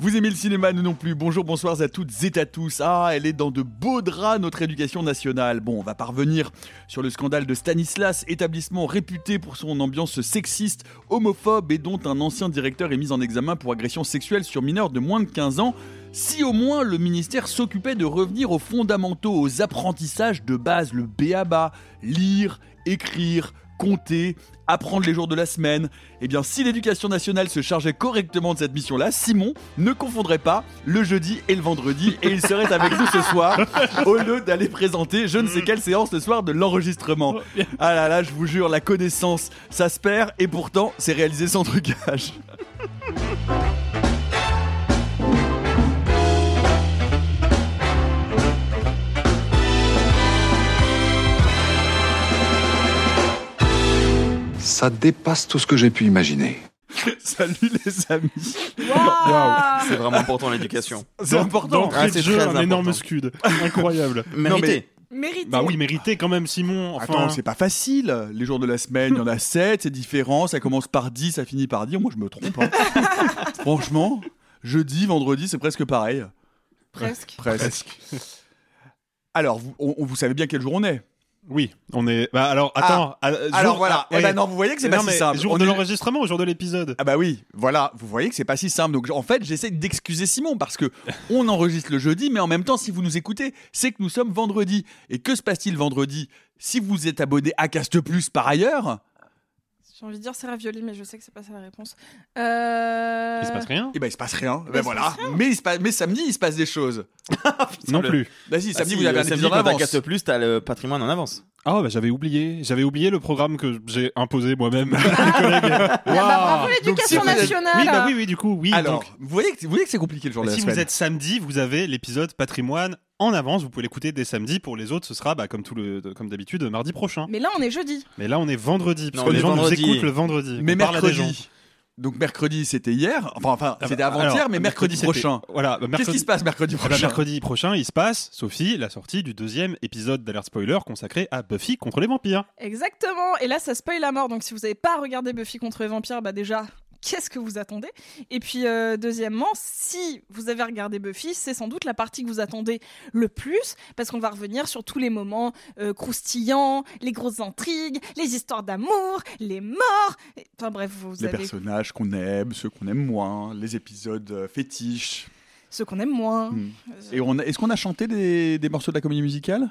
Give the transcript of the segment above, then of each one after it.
Vous aimez le cinéma, nous non plus. Bonjour, bonsoir à toutes et à tous. Ah, elle est dans de beaux draps, notre éducation nationale. Bon, on va parvenir sur le scandale de Stanislas, établissement réputé pour son ambiance sexiste, homophobe et dont un ancien directeur est mis en examen pour agression sexuelle sur mineurs de moins de 15 ans. Si au moins le ministère s'occupait de revenir aux fondamentaux, aux apprentissages de base, le béaba, lire, écrire, compter, apprendre les jours de la semaine. Eh bien, si l'éducation nationale se chargeait correctement de cette mission-là, Simon ne confondrait pas le jeudi et le vendredi et il serait avec nous ce soir au lieu d'aller présenter je ne sais quelle séance le soir de l'enregistrement. Ah là là, je vous jure, la connaissance, ça se perd et pourtant, c'est réalisé sans trucage. Ça dépasse tout ce que j'ai pu imaginer. Salut les amis. C'est vraiment important l'éducation. C'est important. Ah, c'est de jeu, un énorme scud. Incroyable. Mérité. Mérité. Bah oui, mérité quand même, Simon. Enfin, Attends, c'est pas facile. Les jours de la semaine, il y en a 7, c'est différent. Ça commence par 10, ça finit par dire. Moi, je me trompe. hein. Franchement, jeudi, vendredi, c'est presque pareil. Presque. Presque. Alors, vous, on- on- vous savez bien quel jour on est. oui, on est. Bah alors, attends. ah, jour- Alors voilà. ah, Eh ben non, vous voyez que c'est pas si simple. Jour On de est- l'enregistrement ou jour de l'épisode Ah bah oui, voilà, vous voyez que c'est pas si simple. Donc en fait, j'essaie d'excuser Simon parce que on enregistre le jeudi, mais en même temps, si vous nous écoutez, c'est que nous sommes vendredi. Et que se passe-t-il vendredi? Si vous êtes abonné à Cast Plus par ailleurs, J'ai envie de dire c'est ravioli, mais je sais que c'est pas ça la réponse. Euh... Il se passe rien? Eh ben il se passe rien. il Ben se voilà. passe rien. Mais, il se passe- mais samedi, il se passe des choses. Non le- plus. Bah si, Ah samedi, si, vous avez un euh, samedi, épisode en quand t'as avance. Cast Plus, t'as le patrimoine en avance. Ah bah j'avais oublié. J'avais oublié le programme que j'ai imposé moi-même. à mes collègues. Ah bah, bravo Waouh. l'éducation Donc, si vous êtes- nationale Oui, bah oui, oui, du coup, oui. Alors, donc, vous voyez que, vous voyez que c'est compliqué le jour de la si semaine. vous êtes samedi, vous avez l'épisode patrimoine en avance. Vous pouvez l'écouter dès samedi. Pour les autres, ce sera bah, comme tout le, comme d'habitude mardi prochain. Mais là on est jeudi. Mais là, on est vendredi. Parce Non, que on les est gens vendredi. nous écoutent le vendredi. mais On parle à des gens. mercredi. Donc mercredi, c'était hier. Enfin, enfin, Ah bah, c'était avant-hier, alors, mais mercredi, c'était- prochain. Voilà. bah, Qu'est-ce mercredi- qui se passe mercredi prochain mercredi prochain, il se passe, Sophie, la sortie du deuxième épisode d'Alert Spoiler consacré à Buffy contre les vampires. Exactement. Et là ça spoil la mort. Donc si vous avez pas regardé Buffy contre les vampires, bah déjà. Qu'est-ce que vous attendez Et puis, euh, deuxièmement, si vous avez regardé Buffy, c'est sans doute la partie que vous attendez le plus, parce qu'on va revenir sur tous les moments euh, croustillants, les grosses intrigues, les histoires d'amour, les morts. Et- Enfin bref, vous Les avez personnages qu'on aime, ceux qu'on aime moins, les épisodes euh, fétiches. ceux qu'on aime moins. Hmm. Et on a- est-ce qu'on a chanté des, des morceaux de la comédie musicale?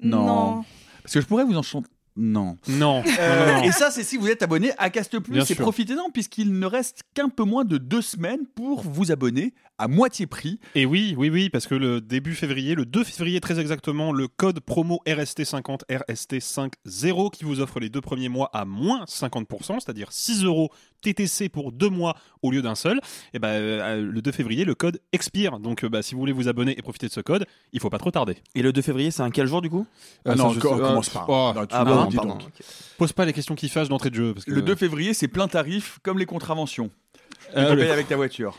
Non. non. Parce que je pourrais vous en chanter. Non. Non. Euh, et ça, c'est si vous êtes abonné à Cast Plus. Bien Et profitez-en, puisqu'il ne reste qu'un peu moins de deux semaines pour vous abonner à moitié prix. Et oui, oui, oui, parce que le début février, le 2 février très exactement, le code promo RST50, RST50, qui vous offre les deux premiers mois à moins 50%, c'est-à-dire 6 euros TTC pour deux mois au lieu d'un seul. Et ben euh, le 2 février, le code expire. Donc euh, bah, si vous voulez vous abonner et profiter de ce code, il faut pas trop tarder. Et le 2 février, c'est un quel jour du coup? Ah Euh, non, ça, je commence pas. oh, Non, tu- Ah, non, pardon, dis pardon. donc. ok. Pose pas les questions qui fâchent d'entrée de jeu. Parce que, Le 2 février, c'est plein tarif, comme les contraventions. Tu Euh, le- payer avec ta voiture.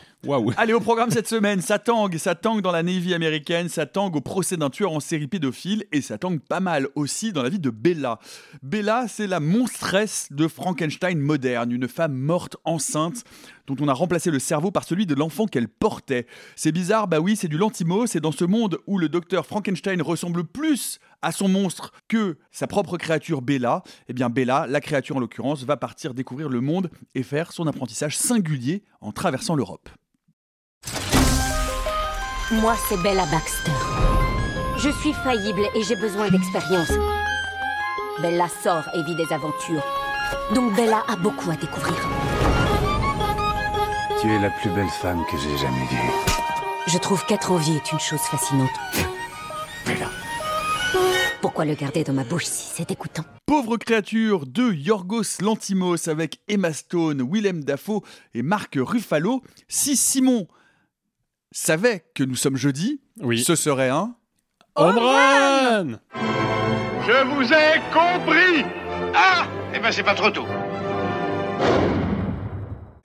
Allez, au programme cette semaine, ça tangue, ça tangue dans la Navy américaine, ça tangue au procès d'un tueur en série pédophile, et ça tangue pas mal aussi dans la vie de Bella. Bella, c'est la monstresse de Frankenstein moderne, une femme morte enceinte dont on a remplacé le cerveau par celui de l'enfant qu'elle portait. C'est bizarre, bah oui, c'est du Lantimos, et dans ce monde où le docteur Frankenstein ressemble plus à son monstre que sa propre créature Bella, eh bien Bella, la créature en l'occurrence, va partir découvrir le monde et faire son apprentissage singulier en traversant l'Europe. Moi, c'est Bella Baxter. Je suis faillible et j'ai besoin d'expérience. Bella sort et vit des aventures. Donc Bella a beaucoup à découvrir. Tu es la plus belle femme que j'ai jamais vue. Je trouve qu'être en vie est une chose fascinante. Bella. Pourquoi le garder dans ma bouche si c'est dégoûtant? Pauvre créature de Yorgos Lantimos avec Emma Stone, Willem Dafoe et Marc Ruffalo. Si Simon savait que nous sommes jeudi, Oui. ce serait un. Home run Je vous ai compris Ah Eh ben c'est pas trop tôt.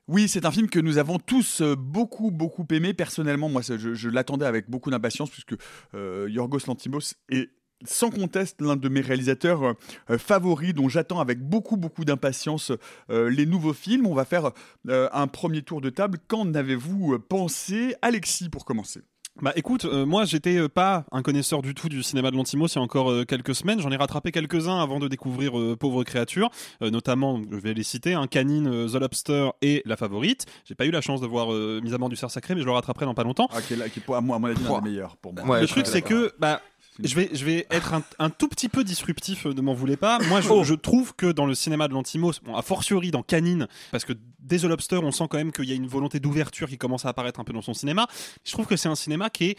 Oui, c'est un film que nous avons tous euh, beaucoup, beaucoup aimé. Personnellement, moi, je l'attendais avec beaucoup d'impatience puisque euh, Yorgos Lantimos est sans conteste l'un de mes réalisateurs euh, favoris dont j'attends avec beaucoup, beaucoup d'impatience euh, les nouveaux films. On va faire euh, un premier tour de table. Qu'en avez-vous pensé Alexis, pour commencer? Bah écoute, euh, moi j'étais euh, pas un connaisseur du tout du cinéma de Lantimos il y a encore euh, quelques semaines. J'en ai rattrapé quelques-uns avant de découvrir euh, Pauvre créature, euh, notamment, je vais les citer, un Canine, euh, The Lobster et La Favorite. J'ai pas eu la chance de voir euh, Mise à mort du cerf sacré, mais je le rattraperai dans pas longtemps. Ah, qui est, là- qui est pour- à, moi, à mon avis l'un des meilleurs pour moi. Ouais, le truc c'est que bah je vais, je vais être un, un tout petit peu disruptif, euh, ne m'en voulez pas. Moi, Oh. je, je trouve que dans le cinéma de Lantimos, bon, a fortiori dans Canine, parce que dès The Lobster, on sent quand même qu'il y a une volonté d'ouverture qui commence à apparaître un peu dans son cinéma. Je trouve que c'est un cinéma qui est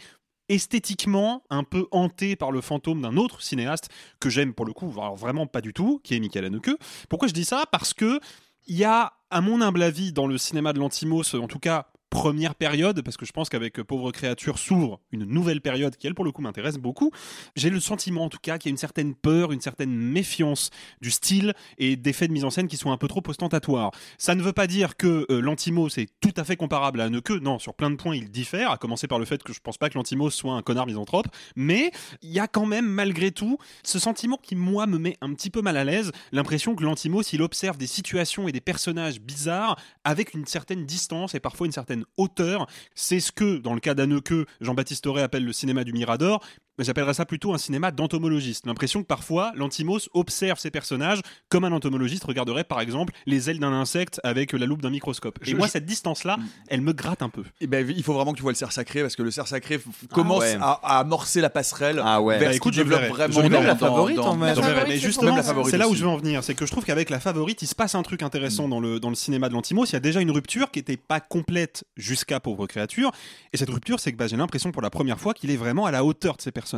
esthétiquement un peu hanté par le fantôme d'un autre cinéaste que j'aime pour le coup, alors vraiment pas du tout, qui est Michael Haneke. Pourquoi je dis ça? Parce que il y a, à mon humble avis, dans le cinéma de Lantimos, en tout cas première période, parce que je pense qu'avec euh, Pauvre Créature s'ouvre une nouvelle période qui, elle, pour le coup, m'intéresse beaucoup. J'ai le sentiment, en tout cas, qu'il y a une certaine peur, une certaine méfiance du style et d'effets de mise en scène qui sont un peu trop ostentatoires. Ça ne veut pas dire que euh, l'Antimos est tout à fait comparable à Haneke. Non, sur plein de points, il diffère, à commencer par le fait que je pense pas que l'Antimos soit un connard misanthrope, mais il y a quand même, malgré tout, ce sentiment qui, moi, me met un petit peu mal à l'aise, l'impression que l'Antimos, il observe des situations et des personnages bizarres avec une certaine distance et parfois une certaine hauteur. C'est ce que, dans le cas d'Haneke, Jean-Baptiste Auré appelle le cinéma du Mirador, mais j'appellerais ça plutôt un cinéma d'entomologiste. L'impression que parfois, l'Antimos observe ses personnages comme un entomologiste regarderait par exemple les ailes d'un insecte avec la loupe d'un microscope. Et Je- moi, je- cette distance-là, elle me gratte un peu. Eh ben, il faut vraiment que tu vois le cerf sacré parce que le cerf sacré commence ouais. à, à amorcer la passerelle Ah ouais. vers Bah, ce écoute, qui je développe verrai. vraiment Je verrai dans- la favorite, dans- en favorite, mais justement, Même favorite c'est là où je veux en venir. C'est que je trouve qu'avec la favorite, il se passe un truc intéressant dans le, dans le cinéma de l'Antimos. Il y a déjà une rupture qui n'était pas complète jusqu'à Pauvre Créature. Et cette rupture, c'est que bah, j'ai l'impression pour la première fois qu'il est vraiment à la hauteur de ses personnages.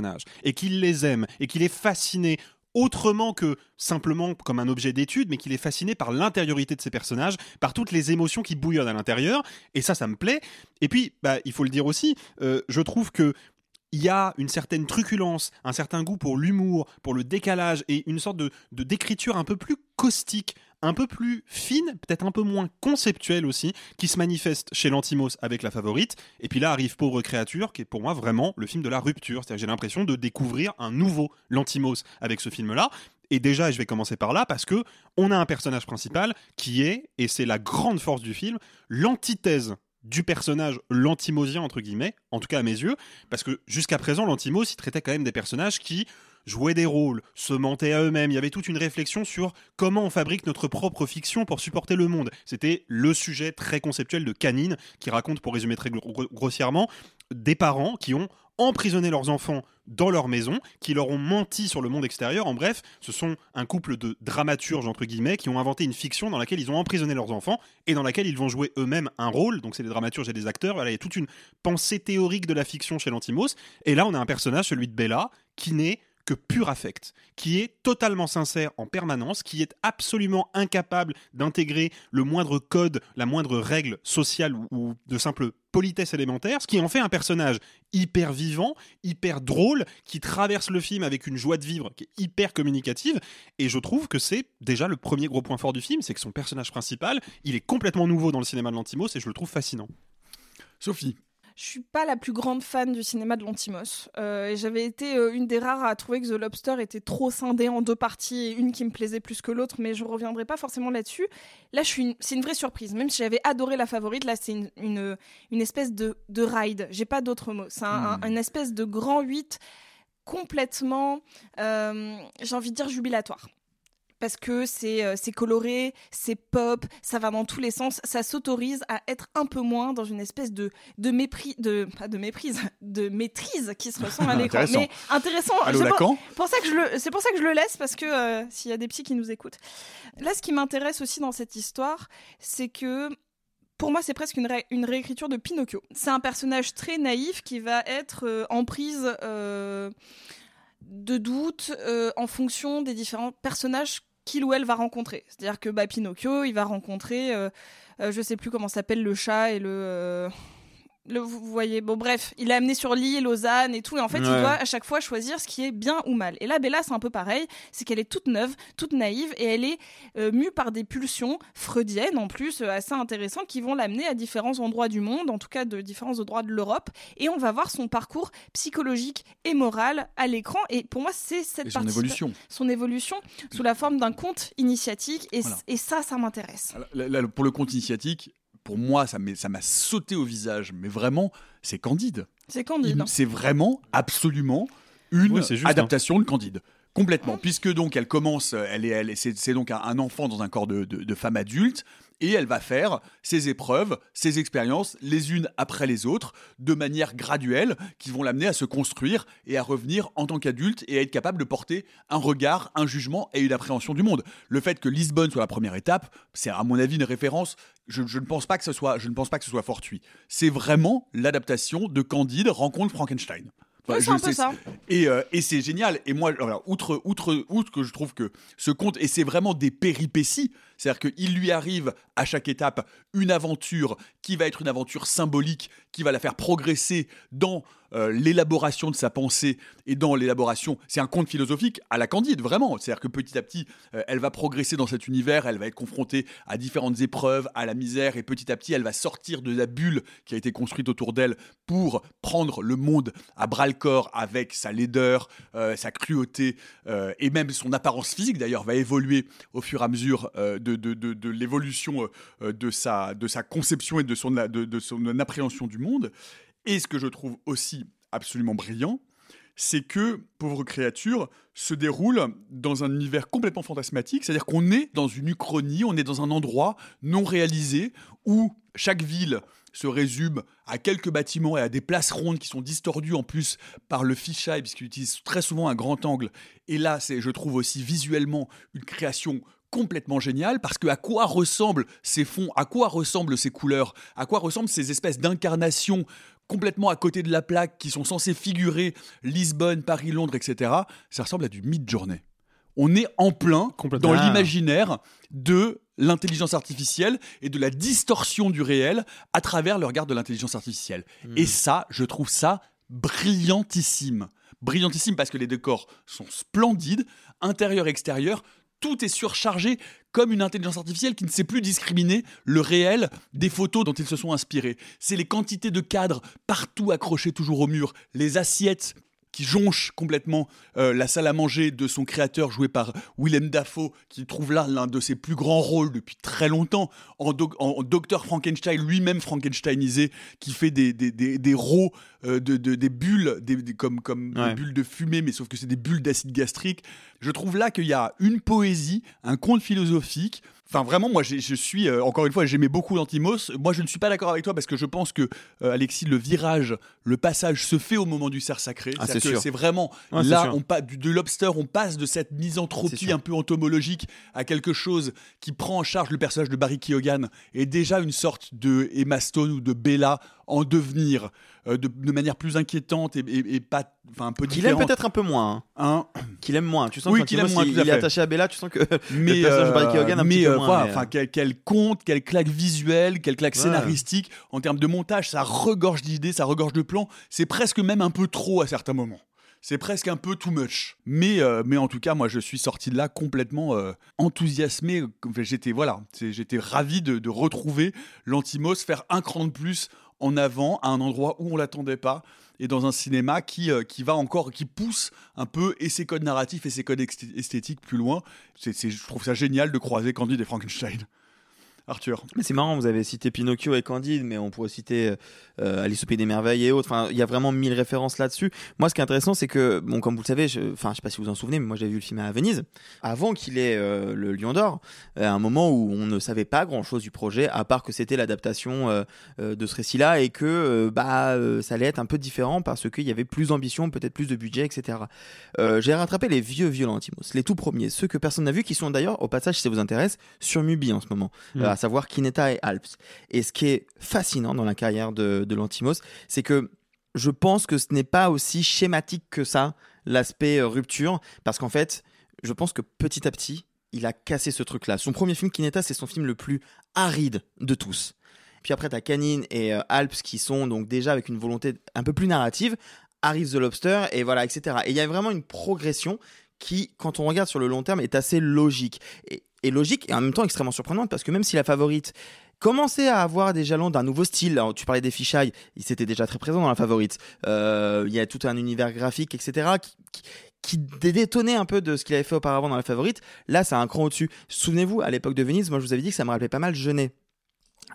Et qu'il les aime. Et qu'il est fasciné autrement que simplement comme un objet d'étude, mais qu'il est fasciné par l'intériorité de ses personnages, par toutes les émotions qui bouillonnent à l'intérieur. Et ça, ça me plaît. Et puis, bah, il faut le dire aussi, euh, je trouve que il y a une certaine truculence, un certain goût pour l'humour, pour le décalage et une sorte de, de d'écriture un peu plus caustique, un peu plus fine, peut-être un peu moins conceptuelle aussi, qui se manifeste chez l'Antimos avec la favorite. Et puis là arrive Pauvre Créature, qui est pour moi vraiment le film de la rupture. C'est-à-dire j'ai l'impression de découvrir un nouveau l'Antimos avec ce film-là. Et déjà, je vais commencer par là, parce que on a un personnage principal qui est, et c'est la grande force du film, l'antithèse du personnage l'antimosien entre guillemets, en tout cas à mes yeux, parce que jusqu'à présent l'antimos il traitait quand même des personnages qui jouaient des rôles, se mentaient à eux-mêmes, il y avait toute une réflexion sur comment on fabrique notre propre fiction pour supporter le monde. C'était le sujet très conceptuel de Canine qui raconte, pour résumer très gro- grossièrement, des parents qui ont emprisonné leurs enfants dans leur maison, qui leur ont menti sur le monde extérieur. En bref, ce sont un couple de dramaturges, entre guillemets, qui ont inventé une fiction dans laquelle ils ont emprisonné leurs enfants et dans laquelle ils vont jouer eux-mêmes un rôle. Donc c'est des dramaturges et des acteurs. Il y a toute une pensée théorique de la fiction chez l'Antimos. Et là, on a un personnage, celui de Bella, qui n'est que pur affect, qui est totalement sincère en permanence, qui est absolument incapable d'intégrer le moindre code, la moindre règle sociale ou, de simple politesse élémentaire, ce qui en fait un personnage hyper vivant, hyper drôle, qui traverse le film avec une joie de vivre qui est hyper communicative. Et je trouve que c'est déjà le premier gros point fort du film, c'est que son personnage principal, il est complètement nouveau dans le cinéma de l'Antimos et je le trouve fascinant. Sophie. Je suis pas la plus grande fan du cinéma de Lantimos. Euh, et j'avais été euh, une des rares à trouver que The Lobster était trop scindé en deux parties et une qui me plaisait plus que l'autre, mais je reviendrai pas forcément là-dessus. Là, je suis une- c'est une vraie surprise. Même si j'avais adoré la favorite, là, c'est une, une, une espèce de, de ride. J'ai pas d'autre mot. C'est un, un- une espèce de grand 8 complètement, euh, j'ai envie de dire, jubilatoire parce que c'est euh, c'est coloré, c'est pop, ça va dans tous les sens, ça s'autorise à être un peu moins dans une espèce de de mépris de pas de méprise, de maîtrise qui se ressent à l'écran. Intéressant. Mais intéressant. Allô, c'est Lacan? pour, pour ça que je le c'est pour ça que je le laisse parce que euh, s'il y a des petits qui nous écoutent. Là ce qui m'intéresse aussi dans cette histoire, c'est que pour moi, c'est presque une, ré- une réécriture de Pinocchio. C'est un personnage très naïf qui va être euh, en prise euh, de doute euh, en fonction des différents personnages qu'il ou elle va rencontrer. C'est-à-dire que bah, Pinocchio, il va rencontrer, euh, euh, je sais plus comment s'appelle le chat et le, euh, le- Vous voyez, bon bref, il est amené sur l'île, Lausanne et tout, et en fait, il doit à chaque fois choisir ce qui est bien ou mal. Et là, Bella, c'est un peu pareil, c'est qu'elle est toute neuve, toute naïve, et elle est euh, mue par des pulsions freudiennes en plus, euh, assez intéressantes, qui vont l'amener à différents endroits du monde, en tout cas de différents endroits de l'Europe, et on va voir son parcours psychologique et moral à l'écran. Et pour moi, c'est cette Et son partie- évolution. son évolution sous la forme d'un conte initiatique, et, Voilà. et ça, ça m'intéresse. Pour le compte initiatique, pour moi, ça m'a sauté au visage, mais vraiment, c'est Candide. C'est Candide. Il- C'est vraiment, absolument, une hein. adaptation de Candide. Complètement, puisque donc elle commence, elle est, elle est- c'est, donc un, un enfant dans un corps de, de- de femme adulte, et elle va faire ses épreuves, ses expériences, les unes après les autres, de manière graduelle, qui vont l'amener à se construire et à revenir en tant qu'adulte et à être capable de porter un regard, un jugement et une appréhension du monde. Le fait que Lisbonne soit la première étape, c'est à mon avis une référence. Je, je ne pense pas que ce soit, je ne pense pas que ce soit fortuit. C'est vraiment l'adaptation de Candide rencontre Frankenstein. Je un peu ça. Et, euh, et c'est génial. Et moi, outre, outre, outre que je trouve que ce conte, et c'est vraiment des péripéties, c'est-à-dire qu'il lui arrive à chaque étape une aventure qui va être une aventure symbolique, qui va la faire progresser dans euh, l'élaboration de sa pensée et dans l'élaboration. C'est un conte philosophique à la Candide, vraiment. C'est-à-dire que petit à petit, euh, elle va progresser dans cet univers, elle va être confrontée à différentes épreuves, à la misère, et petit à petit, elle va sortir de la bulle qui a été construite autour d'elle pour prendre le monde à bras le corps avec sa laideur, euh, sa cruauté et même son apparence physique d'ailleurs va évoluer au fur et à mesure euh, de, l'évolution euh, de, sa, de sa conception et de son, de son appréhension du monde. Et ce que je trouve aussi absolument brillant, c'est que Pauvre créature se déroule dans un univers complètement fantasmatique, c'est-à-dire qu'on est dans une uchronie, on est dans un endroit non réalisé où chaque ville se résume à quelques bâtiments et à des places rondes qui sont distordues en plus par le fisheye puisqu'il utilise très souvent un grand angle. Et là, c'est, je trouve aussi visuellement une création complètement géniale parce que à quoi ressemblent ces fonds, à quoi ressemblent ces couleurs, à quoi ressemblent ces espèces d'incarnations complètement à côté de la plaque qui sont censées figurer Lisbonne, Paris, Londres, etc. Ça ressemble à du mid-journée. On est en plein dans l'imaginaire de l'intelligence artificielle et de la distorsion du réel à travers le regard de l'intelligence artificielle. Et ça, je trouve ça brillantissime. Brillantissime parce que les décors sont splendides, intérieur, extérieur, tout est surchargé comme une intelligence artificielle qui ne sait plus discriminer le réel des photos dont ils se sont inspirés. C'est les quantités de cadres partout accrochés toujours au mur, les assiettes qui jonchent complètement euh, la salle à manger de son créateur joué par Willem Dafoe, qui trouve là l'un de ses plus grands rôles depuis très longtemps, en, doc- en docteur Frankenstein, lui-même Frankensteinisé, qui fait des, des, des, des rots, euh, de, de- des bulles, des, des- comme, comme Ouais. des bulles de fumée, mais sauf que c'est des bulles d'acide gastrique. Je trouve là qu'il y a une poésie, un conte philosophique. Enfin, vraiment, moi, je suis, euh, encore une fois, j'aimais beaucoup l'Antimos. Moi, je ne suis pas d'accord avec toi parce que je pense que, euh, Alexis, le virage, le passage se fait au moment du cerf sacré. Ah, c'est c'est vraiment, Ouais, là, on passe du, de Lobster, on passe de cette misanthropie un peu entomologique à quelque chose qui prend en charge le personnage de Barry Keoghan et déjà une sorte de Emma Stone ou de Bella en devenir euh, de, de manière plus inquiétante et, et- et pas, enfin un peu Qu'il aime peut-être un peu moins. Hein Qu'il aime moins. Tu sens Oui, que qu'il aime moins, il est attaché à Bella, tu sens que mais le personnage euh, un mais, petit peu euh, moins. voilà, mais, enfin quel, quel conte, quelle claque visuelle, quelle claque Ouais. scénaristique en termes de montage, ça regorge d'idées, ça regorge de plans. C'est presque même un peu trop à certains moments. C'est presque un peu too much. Mais, euh, mais en tout cas, moi, je suis sorti de là complètement euh, enthousiasmé. J'étais voilà, j'étais ravi de, de retrouver l'Antimos faire un cran de plus en avant à un endroit où on l'attendait pas et dans un cinéma qui, euh, qui va encore, qui pousse un peu et ses codes narratifs et ses codes esthétiques plus loin. C'est- je trouve ça génial de croiser Candide et Frankenstein. Arthur. Mais c'est marrant, vous avez cité Pinocchio et Candide, mais on pourrait citer euh, Alice au Pays des Merveilles et autres. Enfin, il y a vraiment mille références là-dessus. Moi, ce qui est intéressant, c'est que, bon, comme vous le savez, je, enfin, je sais pas si vous en souvenez, mais moi j'avais vu le film à Venise avant qu'il ait euh, le Lion d'Or, à un moment où on ne savait pas grand-chose du projet, à part que c'était l'adaptation euh, euh, de ce récit-là et que euh, bah euh, ça allait être un peu différent parce qu'il y avait plus d'ambition, peut-être plus de budget, etc. Euh, J'ai rattrapé les vieux Lantimos, les tout premiers, ceux que personne n'a vu, qui sont d'ailleurs, au passage, si ça vous intéresse, sur Mubi en ce moment, Mm. À savoir Kineta et Alps. Et ce qui est fascinant dans la carrière de, de Lantimos, c'est que je pense que ce n'est pas aussi schématique que ça, l'aspect euh, rupture, parce qu'en fait, je pense que petit à petit, il a cassé ce truc-là. Son premier film, Kineta, c'est son film le plus aride de tous. Puis après, t'as Canine et euh, Alps qui sont donc déjà avec une volonté un peu plus narrative. Arrive The Lobster et voilà, etc. Et il y a vraiment une progression qui, quand on regarde sur le long terme, est assez logique. Et, et logique et en même temps extrêmement surprenante parce que même si la favorite commençait à avoir des jalons d'un nouveau style, alors, tu parlais des fichailles, il s'était déjà très présent dans la favorite. Euh, il y a tout un univers graphique, etc. qui détonnait un peu de ce qu'il avait fait auparavant dans la favorite. Là, c'est un cran au-dessus. Souvenez-vous, à l'époque de Venise, moi je vous avais dit que ça me rappelait pas mal Genet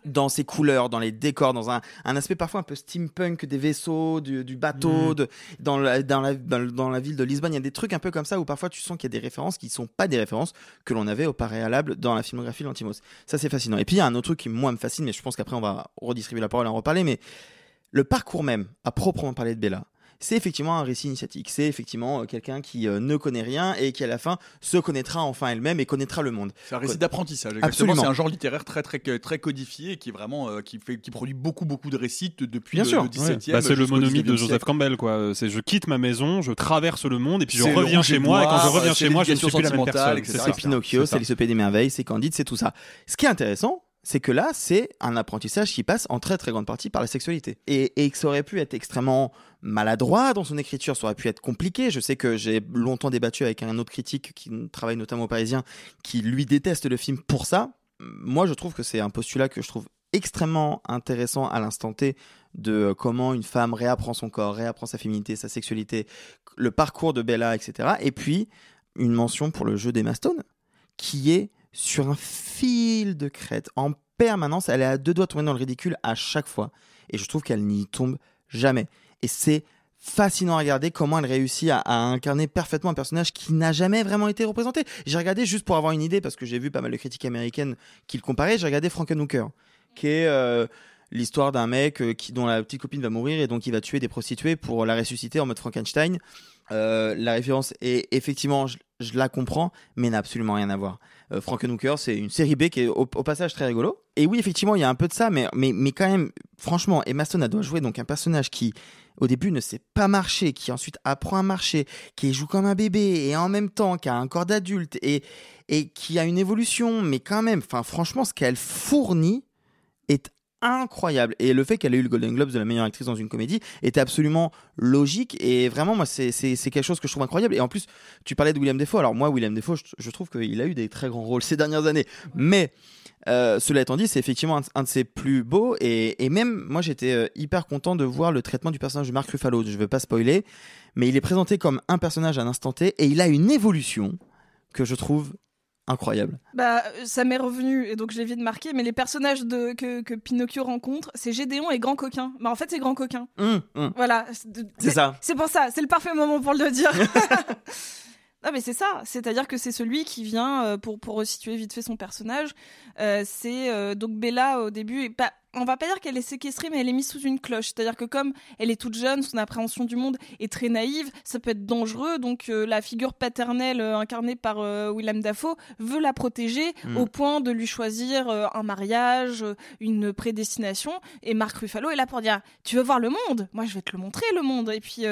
dans ses couleurs, dans les décors, dans un, un aspect parfois un peu steampunk des vaisseaux, du, du bateau, Mhm. de, dans, la, dans, la, dans, le- dans la ville de Lisbonne. Il y a des trucs un peu comme ça où parfois tu sens qu'il y a des références qui sont pas des références que l'on avait au préalable dans la filmographie de Lantimos. Ça, c'est fascinant. Et puis, il y a un autre truc qui, moi, me fascine, mais je pense qu'après, on va redistribuer la parole et en reparler. Mais le parcours même, à proprement parler de Bella, c'est effectivement un récit initiatique. C'est effectivement euh, quelqu'un qui euh, ne connaît rien et qui, à la fin, se connaîtra enfin elle-même et connaîtra le monde. C'est un récit d'apprentissage. Absolument. C'est un genre littéraire très très très codifié et qui est vraiment euh, qui fait qui produit beaucoup beaucoup de récits de- depuis Bien le, sûr. le 17e. Bah, c'est le monomythe de 19e Joseph siècle. Campbell, quoi. C'est je quitte ma maison, je traverse le monde et puis je reviens chez moi. Et quand je reviens c'est chez moi, je ne suis plus la même personne. C'est Pinocchio, C'est les des merveilles, c'est Candide, c'est tout ça. Ce qui est intéressant, c'est que là, c'est un apprentissage qui passe en très très grande partie par la sexualité. Et, et ça aurait pu être extrêmement maladroit dans son écriture, ça aurait pu être compliqué. Je sais que j'ai longtemps débattu avec un autre critique qui travaille notamment au Parisien, qui lui déteste le film pour ça. Moi, je trouve que c'est un postulat que je trouve extrêmement intéressant à l'instant T de comment une femme réapprend son corps, réapprend sa féminité, sa sexualité, le parcours de Bella, etc. Et puis, une mention pour le jeu d'Emma Stone, qui est sur un fil de crête en permanence. Elle est à deux doigts de tomber dans le ridicule à chaque fois. Et je trouve qu'elle n'y tombe jamais. Et c'est fascinant à regarder comment elle réussit à, incarner parfaitement un personnage qui n'a jamais vraiment été représenté. J'ai regardé juste pour avoir une idée, parce que j'ai vu pas mal de critiques américaines qui le comparaient, j'ai regardé Frankenhooker, qui est euh, l'histoire d'un mec euh, qui, dont la petite copine va mourir et donc il va tuer des prostituées pour la ressusciter en mode Frankenstein. Euh, la référence est effectivement, je, la comprends, mais n'a absolument rien à voir. Euh, Frankenhooker, c'est une série B qui est au, passage très rigolo. Et oui, effectivement, il y a un peu de ça, mais, mais, mais quand même, franchement, Emma Stone doit jouer donc un personnage qui, au début, ne sait pas marcher, qui ensuite apprend à marcher, qui joue comme un bébé et en même temps qui a un corps d'adulte et, et qui a une évolution, mais quand même, franchement, ce qu'elle fournit est incroyable. Et le fait qu'elle ait eu le Golden Globes de la meilleure actrice dans une comédie était absolument logique. Et vraiment, moi, c'est quelque chose que je trouve incroyable. Et en plus, tu parlais de William Defoe. Alors, moi, William Defoe, je, trouve qu'il a eu des très grands rôles ces dernières années. Mais. euh, cela étant dit, c'est effectivement un, de ses plus beaux et, et même moi j'étais euh, hyper content de voir le traitement du personnage de Mark Ruffalo. Je veux pas spoiler, mais il est présenté comme un personnage à un instant T et il a une évolution que je trouve incroyable. Bah, ça m'est revenu et donc je l'ai vite marqué. Mais les personnages de, que, que Pinocchio rencontre, c'est Gédéon et Grand Coquin. Bah, en fait, c'est Grand Coquin. Hum, hum. Voilà. C'est ça. C'est pour ça. C'est le parfait moment pour le dire. Non mais c'est ça, c'est-à-dire que c'est celui qui vient euh, pour pour resituer vite fait son personnage. Euh, c'est euh, donc Bella au début et pas on va pas dire qu'elle est séquestrée, mais elle est mise sous une cloche. C'est-à-dire que comme elle est toute jeune, son appréhension du monde est très naïve, ça peut être dangereux. Donc euh, la figure paternelle euh, incarnée par euh, Willem Dafoe veut la protéger Mm. au point de lui choisir un mariage, une prédestination. Et Marc Ruffalo est là pour dire Tu veux voir le monde? Moi, je vais te le montrer, le monde. Et puis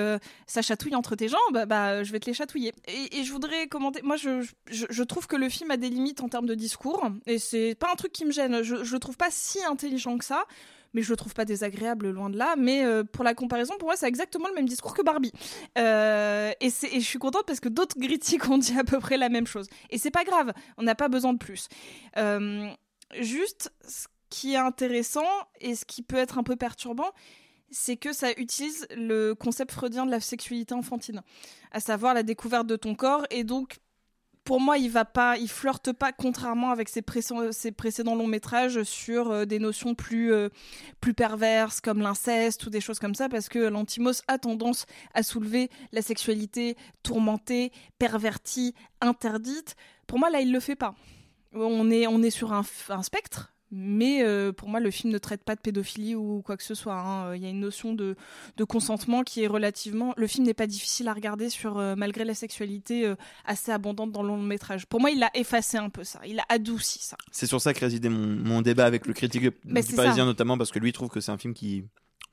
ça chatouille entre tes jambes, bah je vais te les chatouiller. Et, et je voudrais commenter. Moi, je, je, je trouve que le film a des limites en termes de discours. Et c'est pas un truc qui me gêne. Je, je le trouve pas si intelligent que mais je le trouve pas désagréable loin de là. Mais euh, pour la comparaison, pour moi, c'est exactement le même discours que Barbie. Euh, et, et je suis contente parce que d'autres critiques ont dit à peu près la même chose. Et c'est pas grave, on n'a pas besoin de plus. Euh, juste, ce qui est intéressant et ce qui peut être un peu perturbant, c'est que ça utilise le concept freudien de la sexualité enfantine, à savoir la découverte de ton corps et donc pour moi, il va pas, il flirte pas, contrairement avec ses, précédents, longs métrages, sur euh, des notions plus, euh, plus perverses comme l'inceste ou des choses comme ça, parce que l'antimos a tendance à soulever la sexualité tourmentée, pervertie, interdite. Pour moi, là, il le fait pas. On est, sur un spectre, mais euh, pour moi, le film ne traite pas de pédophilie ou quoi que ce soit. hein. Il y a une notion de, de consentement qui est relativement. Le film n'est pas difficile à regarder sur euh, malgré la sexualité euh, assez abondante dans le long métrage. Pour moi, il a effacé un peu ça. Il a adouci ça. C'est sur ça que résidait mon, mon débat avec le critique Mais du Parisien ça. notamment parce que lui trouve que c'est un film qui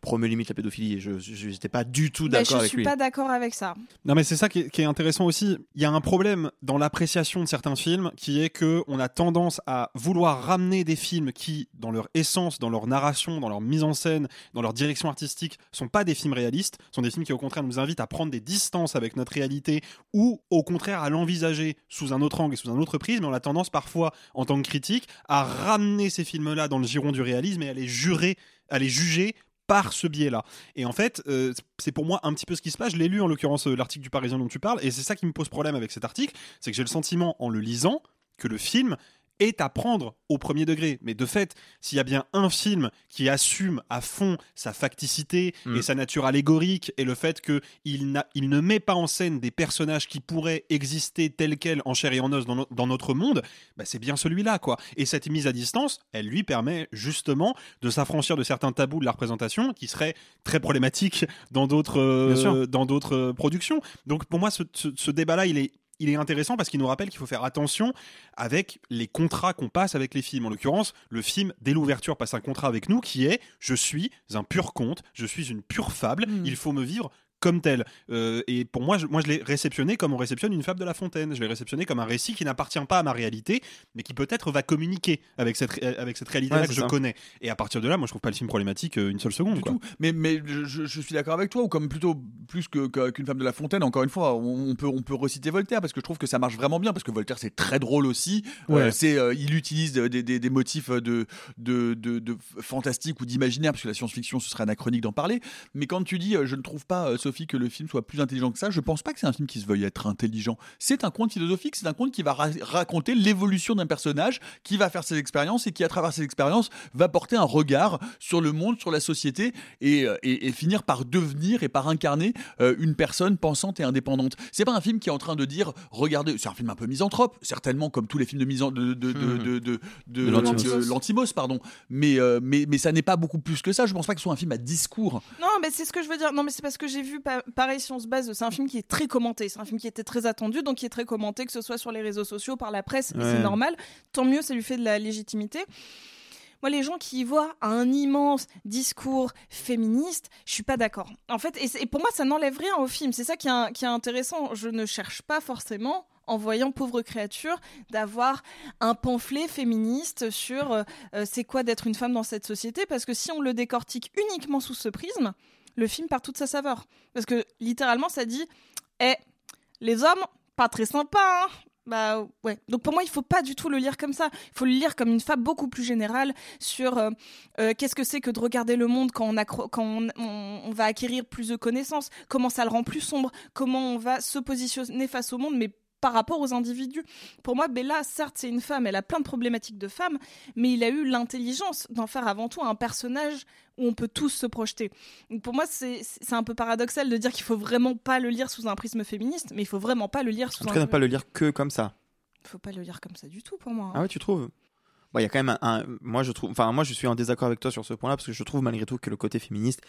promeut limite la pédophilie et je n'étais pas du tout d'accord je avec suis lui. pas d'accord avec ça. Non mais c'est ça qui est, qui est intéressant aussi. Il y a un problème dans l'appréciation de certains films qui est que on a tendance à vouloir ramener des films qui, dans leur essence, dans leur narration, dans leur mise en scène, dans leur direction artistique, sont pas des films réalistes, sont des films qui au contraire nous invitent à prendre des distances avec notre réalité ou au contraire à l'envisager sous un autre angle et sous un autre prisme. Et on a tendance parfois, en tant que critique, à ramener ces films-là dans le giron du réalisme et à les jurer, à les juger par ce biais-là. Et en fait, euh, c'est pour moi un petit peu ce qui se passe. Je l'ai lu en l'occurrence euh, l'article du Parisien dont tu parles, et c'est ça qui me pose problème avec cet article, c'est que j'ai le sentiment en le lisant que le film est à prendre au premier degré. Mais de fait, s'il y a bien un film qui assume à fond sa facticité Mm. et sa nature allégorique et le fait qu'il il ne met pas en scène des personnages qui pourraient exister tels quels en chair et en os dans, no- dans notre monde, bah, c'est bien celui-là. quoi. Et cette mise à distance, elle lui permet justement de s'affranchir de certains tabous de la représentation qui seraient très problématiques dans d'autres euh, dans d'autres euh, productions. Donc pour moi, ce, ce- ce débat-là, il est il est intéressant parce qu'il nous rappelle qu'il faut faire attention avec les contrats qu'on passe avec les films. En l'occurrence, le film, dès l'ouverture, passe un contrat avec nous qui est je suis un pur conte, je suis une pure fable, il faut me vivre comme tel. Euh, et pour moi, je, moi, je l'ai réceptionné comme on réceptionne une fable de La Fontaine. Je l'ai réceptionné comme un récit qui n'appartient pas à ma réalité, mais qui peut-être va communiquer avec cette, avec cette réalité-là Ouais, que je connais. Et à partir de là, moi, je trouve pas le film problématique euh, une seule seconde. quoi. Mais, mais je, suis d'accord avec toi, ou comme plutôt plus que- que- qu'une femme de La Fontaine, encore une fois, on, on peut, on peut reciter Voltaire, parce que je trouve que ça marche vraiment bien, parce que Voltaire c'est très drôle aussi. Ouais. Euh, c'est, euh, il utilise des, des- des motifs de, de, de, de fantastique ou d'imaginaire, parce que la science-fiction ce serait anachronique d'en parler. Mais quand tu dis, je ne trouve pas, euh, Sophie, que le film soit plus intelligent que ça, je pense pas que c'est un film qui se veuille être intelligent. C'est un conte philosophique, c'est un conte qui va ra- raconter l'évolution d'un personnage, qui va faire ses expériences et qui, à travers ses expériences, va porter un regard sur le monde, sur la société et, euh, et- et finir par devenir et par incarner euh, une personne pensante et indépendante. C'est pas un film qui est en train de dire, regardez, c'est un film un peu misanthrope, certainement comme tous les films de misan- de, de, de, Hmm. de, de- de- De l'Antimos. de l'Antimos, pardon. Mais, euh, mais, mais ça n'est pas beaucoup plus que ça. Je pense pas que ce soit un film à discours. Non, mais c'est ce que je veux dire. Non, mais c'est parce que j'ai vu, pa- pareil, si on se base, c'est un film qui est très commenté. C'est un film qui était très attendu, donc qui est très commenté, que ce soit sur les réseaux sociaux, par la presse, Ouais. c'est normal. Tant mieux, ça lui fait de la légitimité. Moi, les gens qui y voient un immense discours féministe, je suis pas d'accord. En fait, et pour moi, ça n'enlève rien au film. C'est ça qui est, qui est intéressant. Je ne cherche pas forcément en voyant Pauvre créature, d'avoir un pamphlet féministe sur euh, euh, c'est quoi d'être une femme dans cette société, parce que si on le décortique uniquement sous ce prisme, le film perd toute sa saveur. Parce que littéralement, ça dit Eh, les hommes, pas très sympas, hein bah ouais. Donc pour moi, il faut pas du tout le lire comme ça. Il faut le lire comme une fable beaucoup plus générale sur euh, euh, qu'est-ce que c'est que de regarder le monde quand on- on va acquérir plus de connaissances, comment ça le rend plus sombre, comment on va se positionner face au monde, mais par rapport aux individus. Pour moi, Bella, certes, c'est une femme, elle a plein de problématiques de femme, mais il a eu l'intelligence d'en faire avant tout un personnage où on peut tous se projeter. Donc pour moi, c'est un peu paradoxal de dire qu'il faut vraiment pas le lire sous un prisme féministe, mais il faut vraiment pas le lire sous En tout un cas, ne pas le lire que comme ça. faut pas le lire comme ça du tout pour moi. hein. Ah ouais, tu trouves? Bon, il y a quand même un, un- moi je trouve enfin moi je suis en désaccord avec toi sur ce point-là parce que je trouve malgré tout que le côté féministe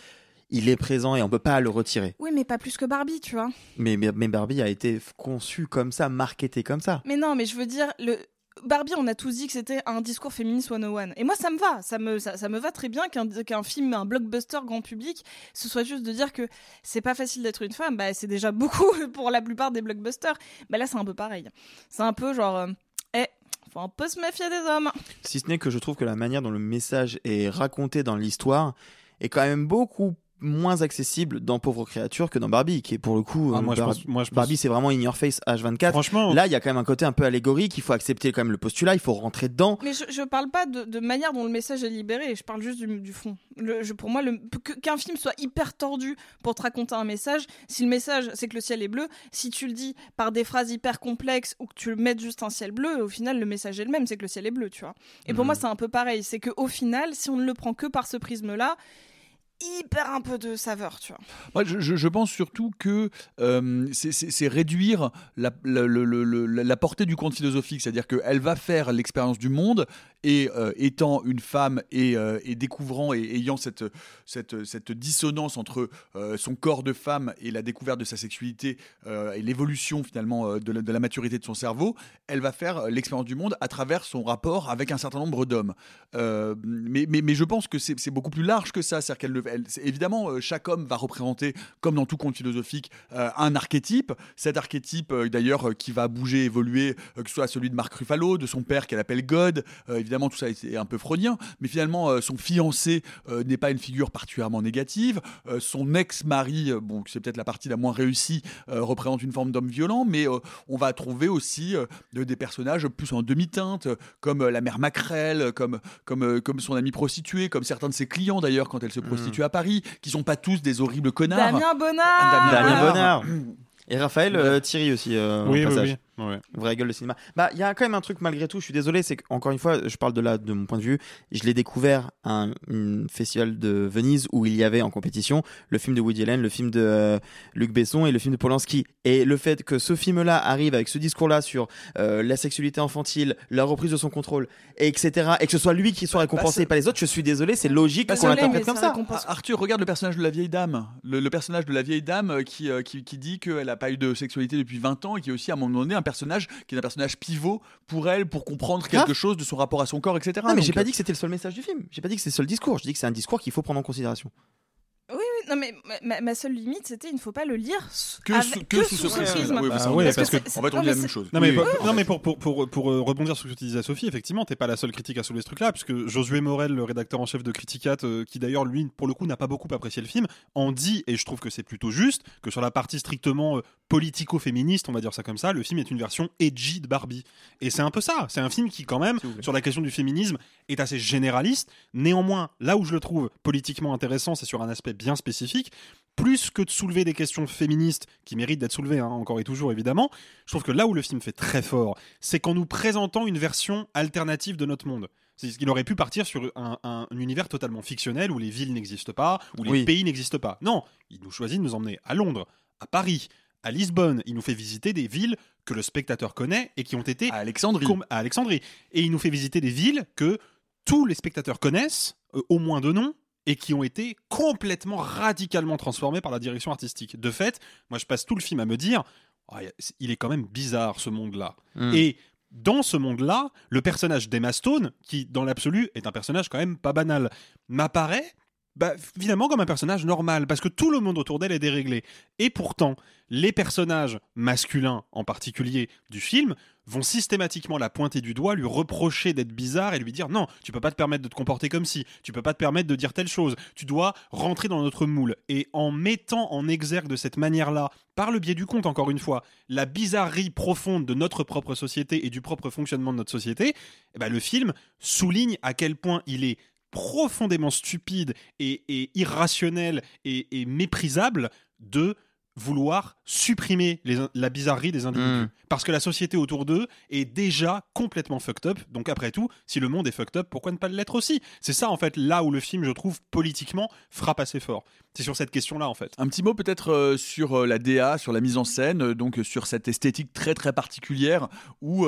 il est présent et on peut pas le retirer. Oui, mais pas plus que Barbie, tu vois. Mais, mais, mais Barbie a été conçu comme ça, marketé comme ça. Mais non, mais je veux dire, le Barbie, on a tous dit que c'était un discours féministe 101. Et moi, ça me va. Ça me, ça, ça me va très bien qu'un qu'un film, un blockbuster grand public, ce soit juste de dire que c'est pas facile d'être une femme. Bah, c'est déjà beaucoup pour la plupart des blockbusters. Bah là, c'est un peu pareil. C'est un peu genre, euh, eh, faut un peu se méfier des hommes. Si ce n'est que je trouve que la manière dont le message est raconté dans l'histoire est quand même beaucoup moins accessible dans Pauvre créature que dans Barbie, qui est pour le coup. Ah, euh, moi, je Bar- pense- moi, je pense- Barbie, c'est vraiment in your face H24. Franchement- là, il y a quand même un côté un peu allégorique. Il faut accepter quand même le postulat. Il faut rentrer dedans. Mais je, je parle pas de, de manière dont le message est libéré, je parle juste du, du fond. Le- je- pour moi, qu'un film soit hyper tordu pour te raconter un message, si le message c'est que le ciel est bleu, si tu le dis par des phrases hyper complexes ou que tu le mets juste un ciel bleu, au final le message est le même, c'est que le ciel est bleu, tu vois. Et pour Mhm. moi, c'est un peu pareil, c'est que au final, si on ne le prend que par ce prisme-là, il perd un peu de saveur, tu vois. Je, pense surtout que euh, c'est- réduire la, la portée du conte philosophique, c'est-à-dire qu'elle va faire l'expérience du monde et euh, étant une femme et, euh, et découvrant et ayant cette, cette, dissonance entre euh, son corps de femme et la découverte de sa sexualité et l'évolution finalement de la, maturité de son cerveau, elle va faire l'expérience du monde à travers son rapport avec un certain nombre d'hommes. Mais, mais, je pense que c'est c'est beaucoup plus large que ça. C'est-à-dire qu'elle le- elle- c'est- évidemment, chaque homme va représenter, comme dans tout conte philosophique, un archétype. Cet archétype, d'ailleurs, qui va bouger, évoluer, que ce soit celui de Marc Ruffalo, de son père qu'elle appelle God. Euh, évidemment, tout ça est un peu freudien. Mais finalement, euh, son fiancé euh, n'est pas une figure particulièrement négative. Euh, son ex-mari, euh, bon, c'est peut-être la partie la moins réussie, euh, représente une forme d'homme violent. Mais euh, on va trouver aussi euh, de- des personnages plus en demi-teinte, comme euh, la mère Macrel, comme, comme, euh, comme son amie prostituée, comme certains de ses clients d'ailleurs quand elle se prostitue à Paris, qui sont pas tous des horribles connards. Damien Bonnard Damien Bonnard. Et Raphaël euh, Thierry aussi. euh, Oui, au oui, passage. oui, ouais. Vraie gueule de cinéma. Bah, il y a quand même un truc malgré tout. Je suis désolé, c'est qu'encore une fois, je parle de là, de mon point de vue. Je l'ai découvert à un, un festival de Venise où il y avait en compétition le film de Woody Allen, le film de euh, Luc Besson et le film de Polanski. Et le fait que ce film-là arrive avec ce discours-là sur euh, la sexualité infantile, la reprise de son contrôle, et etc., et que ce soit lui qui soit récompensé c'est- et pas les autres, je suis désolé, c'est logique qu'on Désolé, l'interprète comme ça récompense- Ah, Arthur, regarde le personnage de la vieille dame. Le, le personnage de la vieille dame euh, qui, euh, qui, qui dit qu'elle n'a pas eu de sexualité depuis 20 ans et qui est aussi à un moment donné un personnage qui est un personnage pivot pour elle, pour comprendre quelque chose de son rapport à son corps, etc. Non, mais j'ai pas euh, dit que c'était le seul message du film. J'ai pas dit que c'est le seul discours. Je dis que c'est un discours qu'il faut prendre en considération. Non, mais ma- seule limite, c'était il ne faut pas le lire Que avec- sous- que sous ce prisme. prisme. Oui, Bah ça, ouais, parce parce que que- en fait, on dit la même chose. Non mais, Oui, pour, oui. non, mais pour, pour, pour, pour, euh, rebondir sur ce que tu disais Sophie, effectivement, t'es pas la seule critique à soulever ce truc-là, puisque Josué Morel, le rédacteur en chef de Criticat, euh, qui d'ailleurs lui, pour le coup, n'a pas beaucoup apprécié le film, en dit, et je trouve que c'est plutôt juste, que sur la partie strictement euh, politico-féministe, on va dire ça comme ça, le film est une version edgy de Barbie. Et c'est un peu ça, c'est un film qui quand même, sur la question du féminisme, est assez généraliste. Néanmoins, là où je le trouve politiquement intéressant, c'est sur un aspect bien spécifique. Plus que de soulever des questions féministes qui méritent d'être soulevées, hein, encore et toujours évidemment, je trouve que là où le film fait très fort, c'est qu'en nous présentant une version alternative de notre monde. Qu'il aurait pu partir sur un, un- un univers totalement fictionnel où les villes n'existent pas, où les Oui. pays n'existent pas. Non, il nous choisit de nous emmener à Londres, à Paris, à Lisbonne. Il nous fait visiter des villes que le spectateur connaît et qui ont été À Alexandrie. à Alexandrie. Et il nous fait visiter des villes que tous les spectateurs connaissent, euh, au moins de nom, et qui ont été complètement radicalement transformés par la direction artistique. De fait, moi je passe tout le film à me dire, Ah, il est quand même bizarre ce monde-là. Mm. Et dans ce monde-là, le personnage d'Emma Stone, qui dans l'absolu est un personnage quand même pas banal, m'apparaît bah, finalement comme un personnage normal, parce que tout le monde autour d'elle est déréglé. Et pourtant, les personnages masculins en particulier du film vont systématiquement la pointer du doigt, lui reprocher d'être bizarre et lui dire non, tu peux pas te permettre de te comporter comme ci, tu peux pas te permettre de dire telle chose, tu dois rentrer dans notre moule. Et en mettant en exergue de cette manière-là, par le biais du conte encore une fois, la bizarrerie profonde de notre propre société et du propre fonctionnement de notre société, eh ben, le film souligne à quel point il est profondément stupide et, irrationnel et méprisable de vouloir supprimer les la bizarrerie des individus. Mm. Parce que la société autour d'eux est déjà complètement fucked up. Donc après tout, si le monde est fucked up, pourquoi ne pas l'être aussi? C'est ça en fait là où le film, je trouve, politiquement, frappe assez fort. C'est sur cette question-là en fait. Un petit mot peut-être euh, sur euh, la DA, sur la mise en scène, euh, donc sur cette esthétique très très particulière où,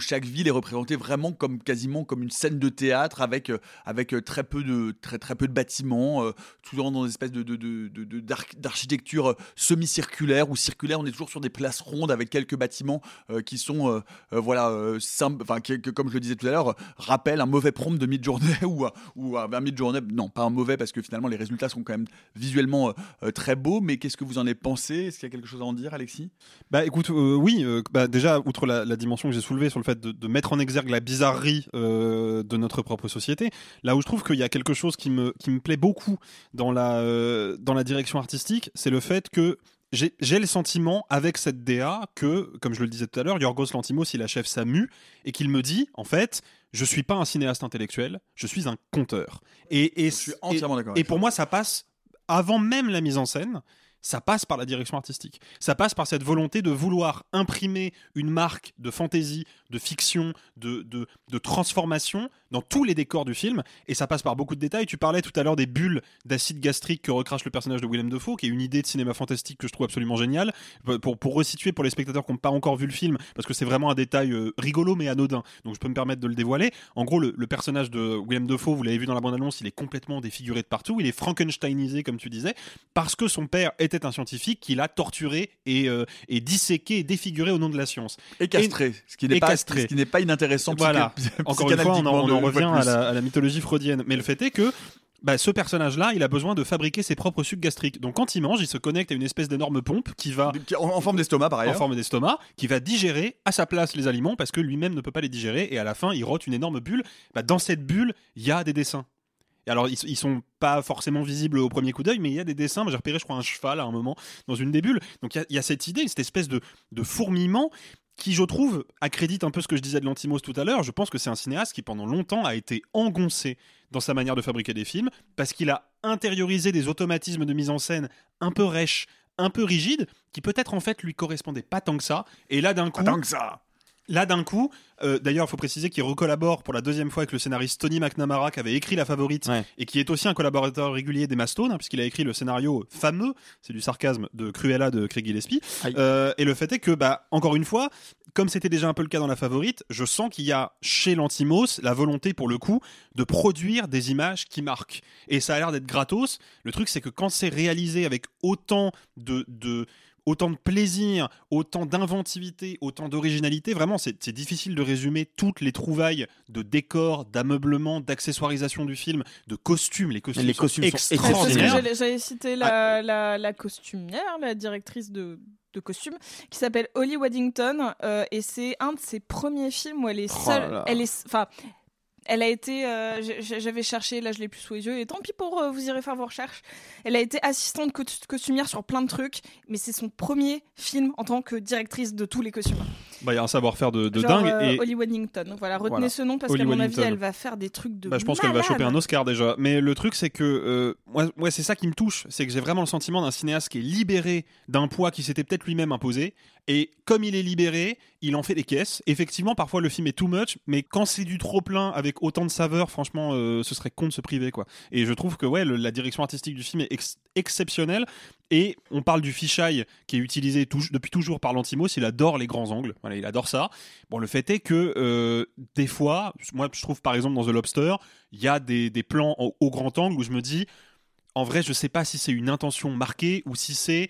chaque ville est représentée vraiment comme quasiment comme une scène de théâtre avec, avec très, peu de, très, très peu de bâtiments, toujours dans des espèces de, de- de- de- de- d'arch- d'architecture semi-circulaire ou circulaire. On est toujours sur des places rondes avec quelques bâtiments qui sont, voilà, comme je le disais tout à l'heure, rappellent un mauvais prompt de mid-journée ou, ou un mid-journée. Non, pas un mauvais parce que finalement les résultats sont quand même visuellement euh, euh, très beaux. Mais qu'est-ce que vous en avez pensé? Est-ce qu'il y a quelque chose à en dire, Alexis? Bah écoute, euh, oui, bah, déjà, outre la, dimension que j'ai soulevée sur le fait de, de mettre en exergue la bizarrerie de notre propre société. Là où je trouve qu'il y a quelque chose qui me, qui me plaît beaucoup dans la, dans la direction artistique, c'est le fait que j'ai le sentiment avec cette DA que, comme je le disais tout à l'heure, Yorgos Lantimos, il achève sa mue et qu'il me dit, en fait, je suis pas un cinéaste intellectuel, je suis un conteur. Et, et, Je suis entièrement d'accord Et pour moi, ça passe avant même la mise en scène. Ça passe par la direction artistique. Ça passe par cette volonté de vouloir imprimer une marque de fantaisie, de fiction, de, de, de transformation dans tous les décors du film. Et ça passe par beaucoup de détails. Tu parlais tout à l'heure des bulles d'acide gastrique que recrache le personnage de Willem Dafoe, qui est une idée de cinéma fantastique que je trouve absolument géniale. Pour, pour resituer pour les spectateurs qui n'ont pas encore vu le film, parce que c'est vraiment un détail euh, rigolo mais anodin, donc je peux me permettre de le dévoiler. En gros, le, le personnage de Willem Dafoe, vous l'avez vu dans la bande-annonce, il est complètement défiguré de partout. Il est Frankensteinisé, comme tu disais, parce que son père était un scientifique qui l'a torturé et, euh, et disséqué et défiguré au nom de la science. Et castré, ce qui n'est et pas, castré. ce qui n'est pas inintéressant. Voilà. Encore une fois, on en, on en de- revient à la, à la mythologie freudienne. Mais le fait est que bah, ce personnage-là, il a besoin de fabriquer ses propres sucs gastriques. Donc quand il mange, il se connecte à une espèce d'énorme pompe qui va. En, en forme d'estomac, par en ailleurs. forme d'estomac, qui va digérer à sa place les aliments parce que lui-même ne peut pas les digérer. Et à la fin, il rote une énorme bulle. Bah, dans cette bulle, il y a des dessins. Et alors, ils, ils sont pas forcément visibles au premier coup d'œil, mais il y a des dessins. J'ai repéré, je crois, un cheval à un moment dans une des bulles. Donc il y a- il y, a cette idée, cette espèce de, de fourmillement qui, je trouve, accrédite un peu ce que je disais de Lantimos tout à l'heure. Je pense que c'est un cinéaste qui, pendant longtemps, a été engoncé dans sa manière de fabriquer des films parce qu'il a intériorisé des automatismes de mise en scène un peu rêches, un peu rigides, qui peut-être en fait lui correspondaient pas tant que ça. Et là, d'un coup, Tant que ça. Là, d'un coup, euh, d'ailleurs, il faut préciser qu'il recollabore pour la deuxième fois avec le scénariste Tony McNamara, qui avait écrit La Favorite Ouais. et qui est aussi un collaborateur régulier d'Emma Stone, hein, puisqu'il a écrit le scénario fameux, c'est du sarcasme, de Cruella de Craig Gillespie. Euh, et le fait est que, bah, encore une fois, comme c'était déjà un peu le cas dans La Favorite, je sens qu'il y a chez Lantimos la volonté, pour le coup, de produire des images qui marquent. Et ça a l'air d'être gratos. Le truc, c'est que quand c'est réalisé avec autant de, de autant de plaisir, autant d'inventivité, autant d'originalité. Vraiment, c'est difficile de résumer toutes les trouvailles de décors, d'ameublement, d'accessoirisation du film, de costumes. Les costumes, Les sont costumes extraordinaires. j'allais j'allais citer la, la, la costumière, la directrice de, de costume, qui s'appelle Holly Waddington, euh, et c'est un de ses premiers films où elle est Oh seule. là là. elle est, enfin, elle a été, euh, j'avais cherché, là je l'ai plus sous les yeux, et tant pis pour euh, vous irez faire vos recherches. Elle a été assistante co- costumière sur plein de trucs, mais c'est son premier film en tant que directrice de tous les costumes. Bah, Il y a un savoir-faire de, de Genre, dingue. euh, et... Holly Waddington. Voilà, retenez Voilà. ce nom parce qu'à mon avis, elle va faire des trucs de. Bah, je pense qu'elle va choper un Oscar déjà. Mais le truc, c'est que euh, moi, c'est ça qui me touche. C'est que j'ai vraiment le sentiment d'un cinéaste qui est libéré d'un poids qui s'était peut-être lui-même imposé. Et comme il est libéré, il en fait des caisses. Effectivement, parfois le film est too much, mais quand c'est du trop plein avec autant de saveurs, franchement, euh, ce serait con de se priver, quoi. Et je trouve que ouais, le- la direction artistique du film est ex- exceptionnelle. Et on parle du fisheye qui est utilisé depuis toujours par Lantimos. Il adore les grands angles. Il adore ça. Bon, le fait est que euh, des fois, moi, je trouve par exemple dans The Lobster, il y a des, plans au, grand angle où je me dis, en vrai, je sais pas si c'est une intention marquée ou si c'est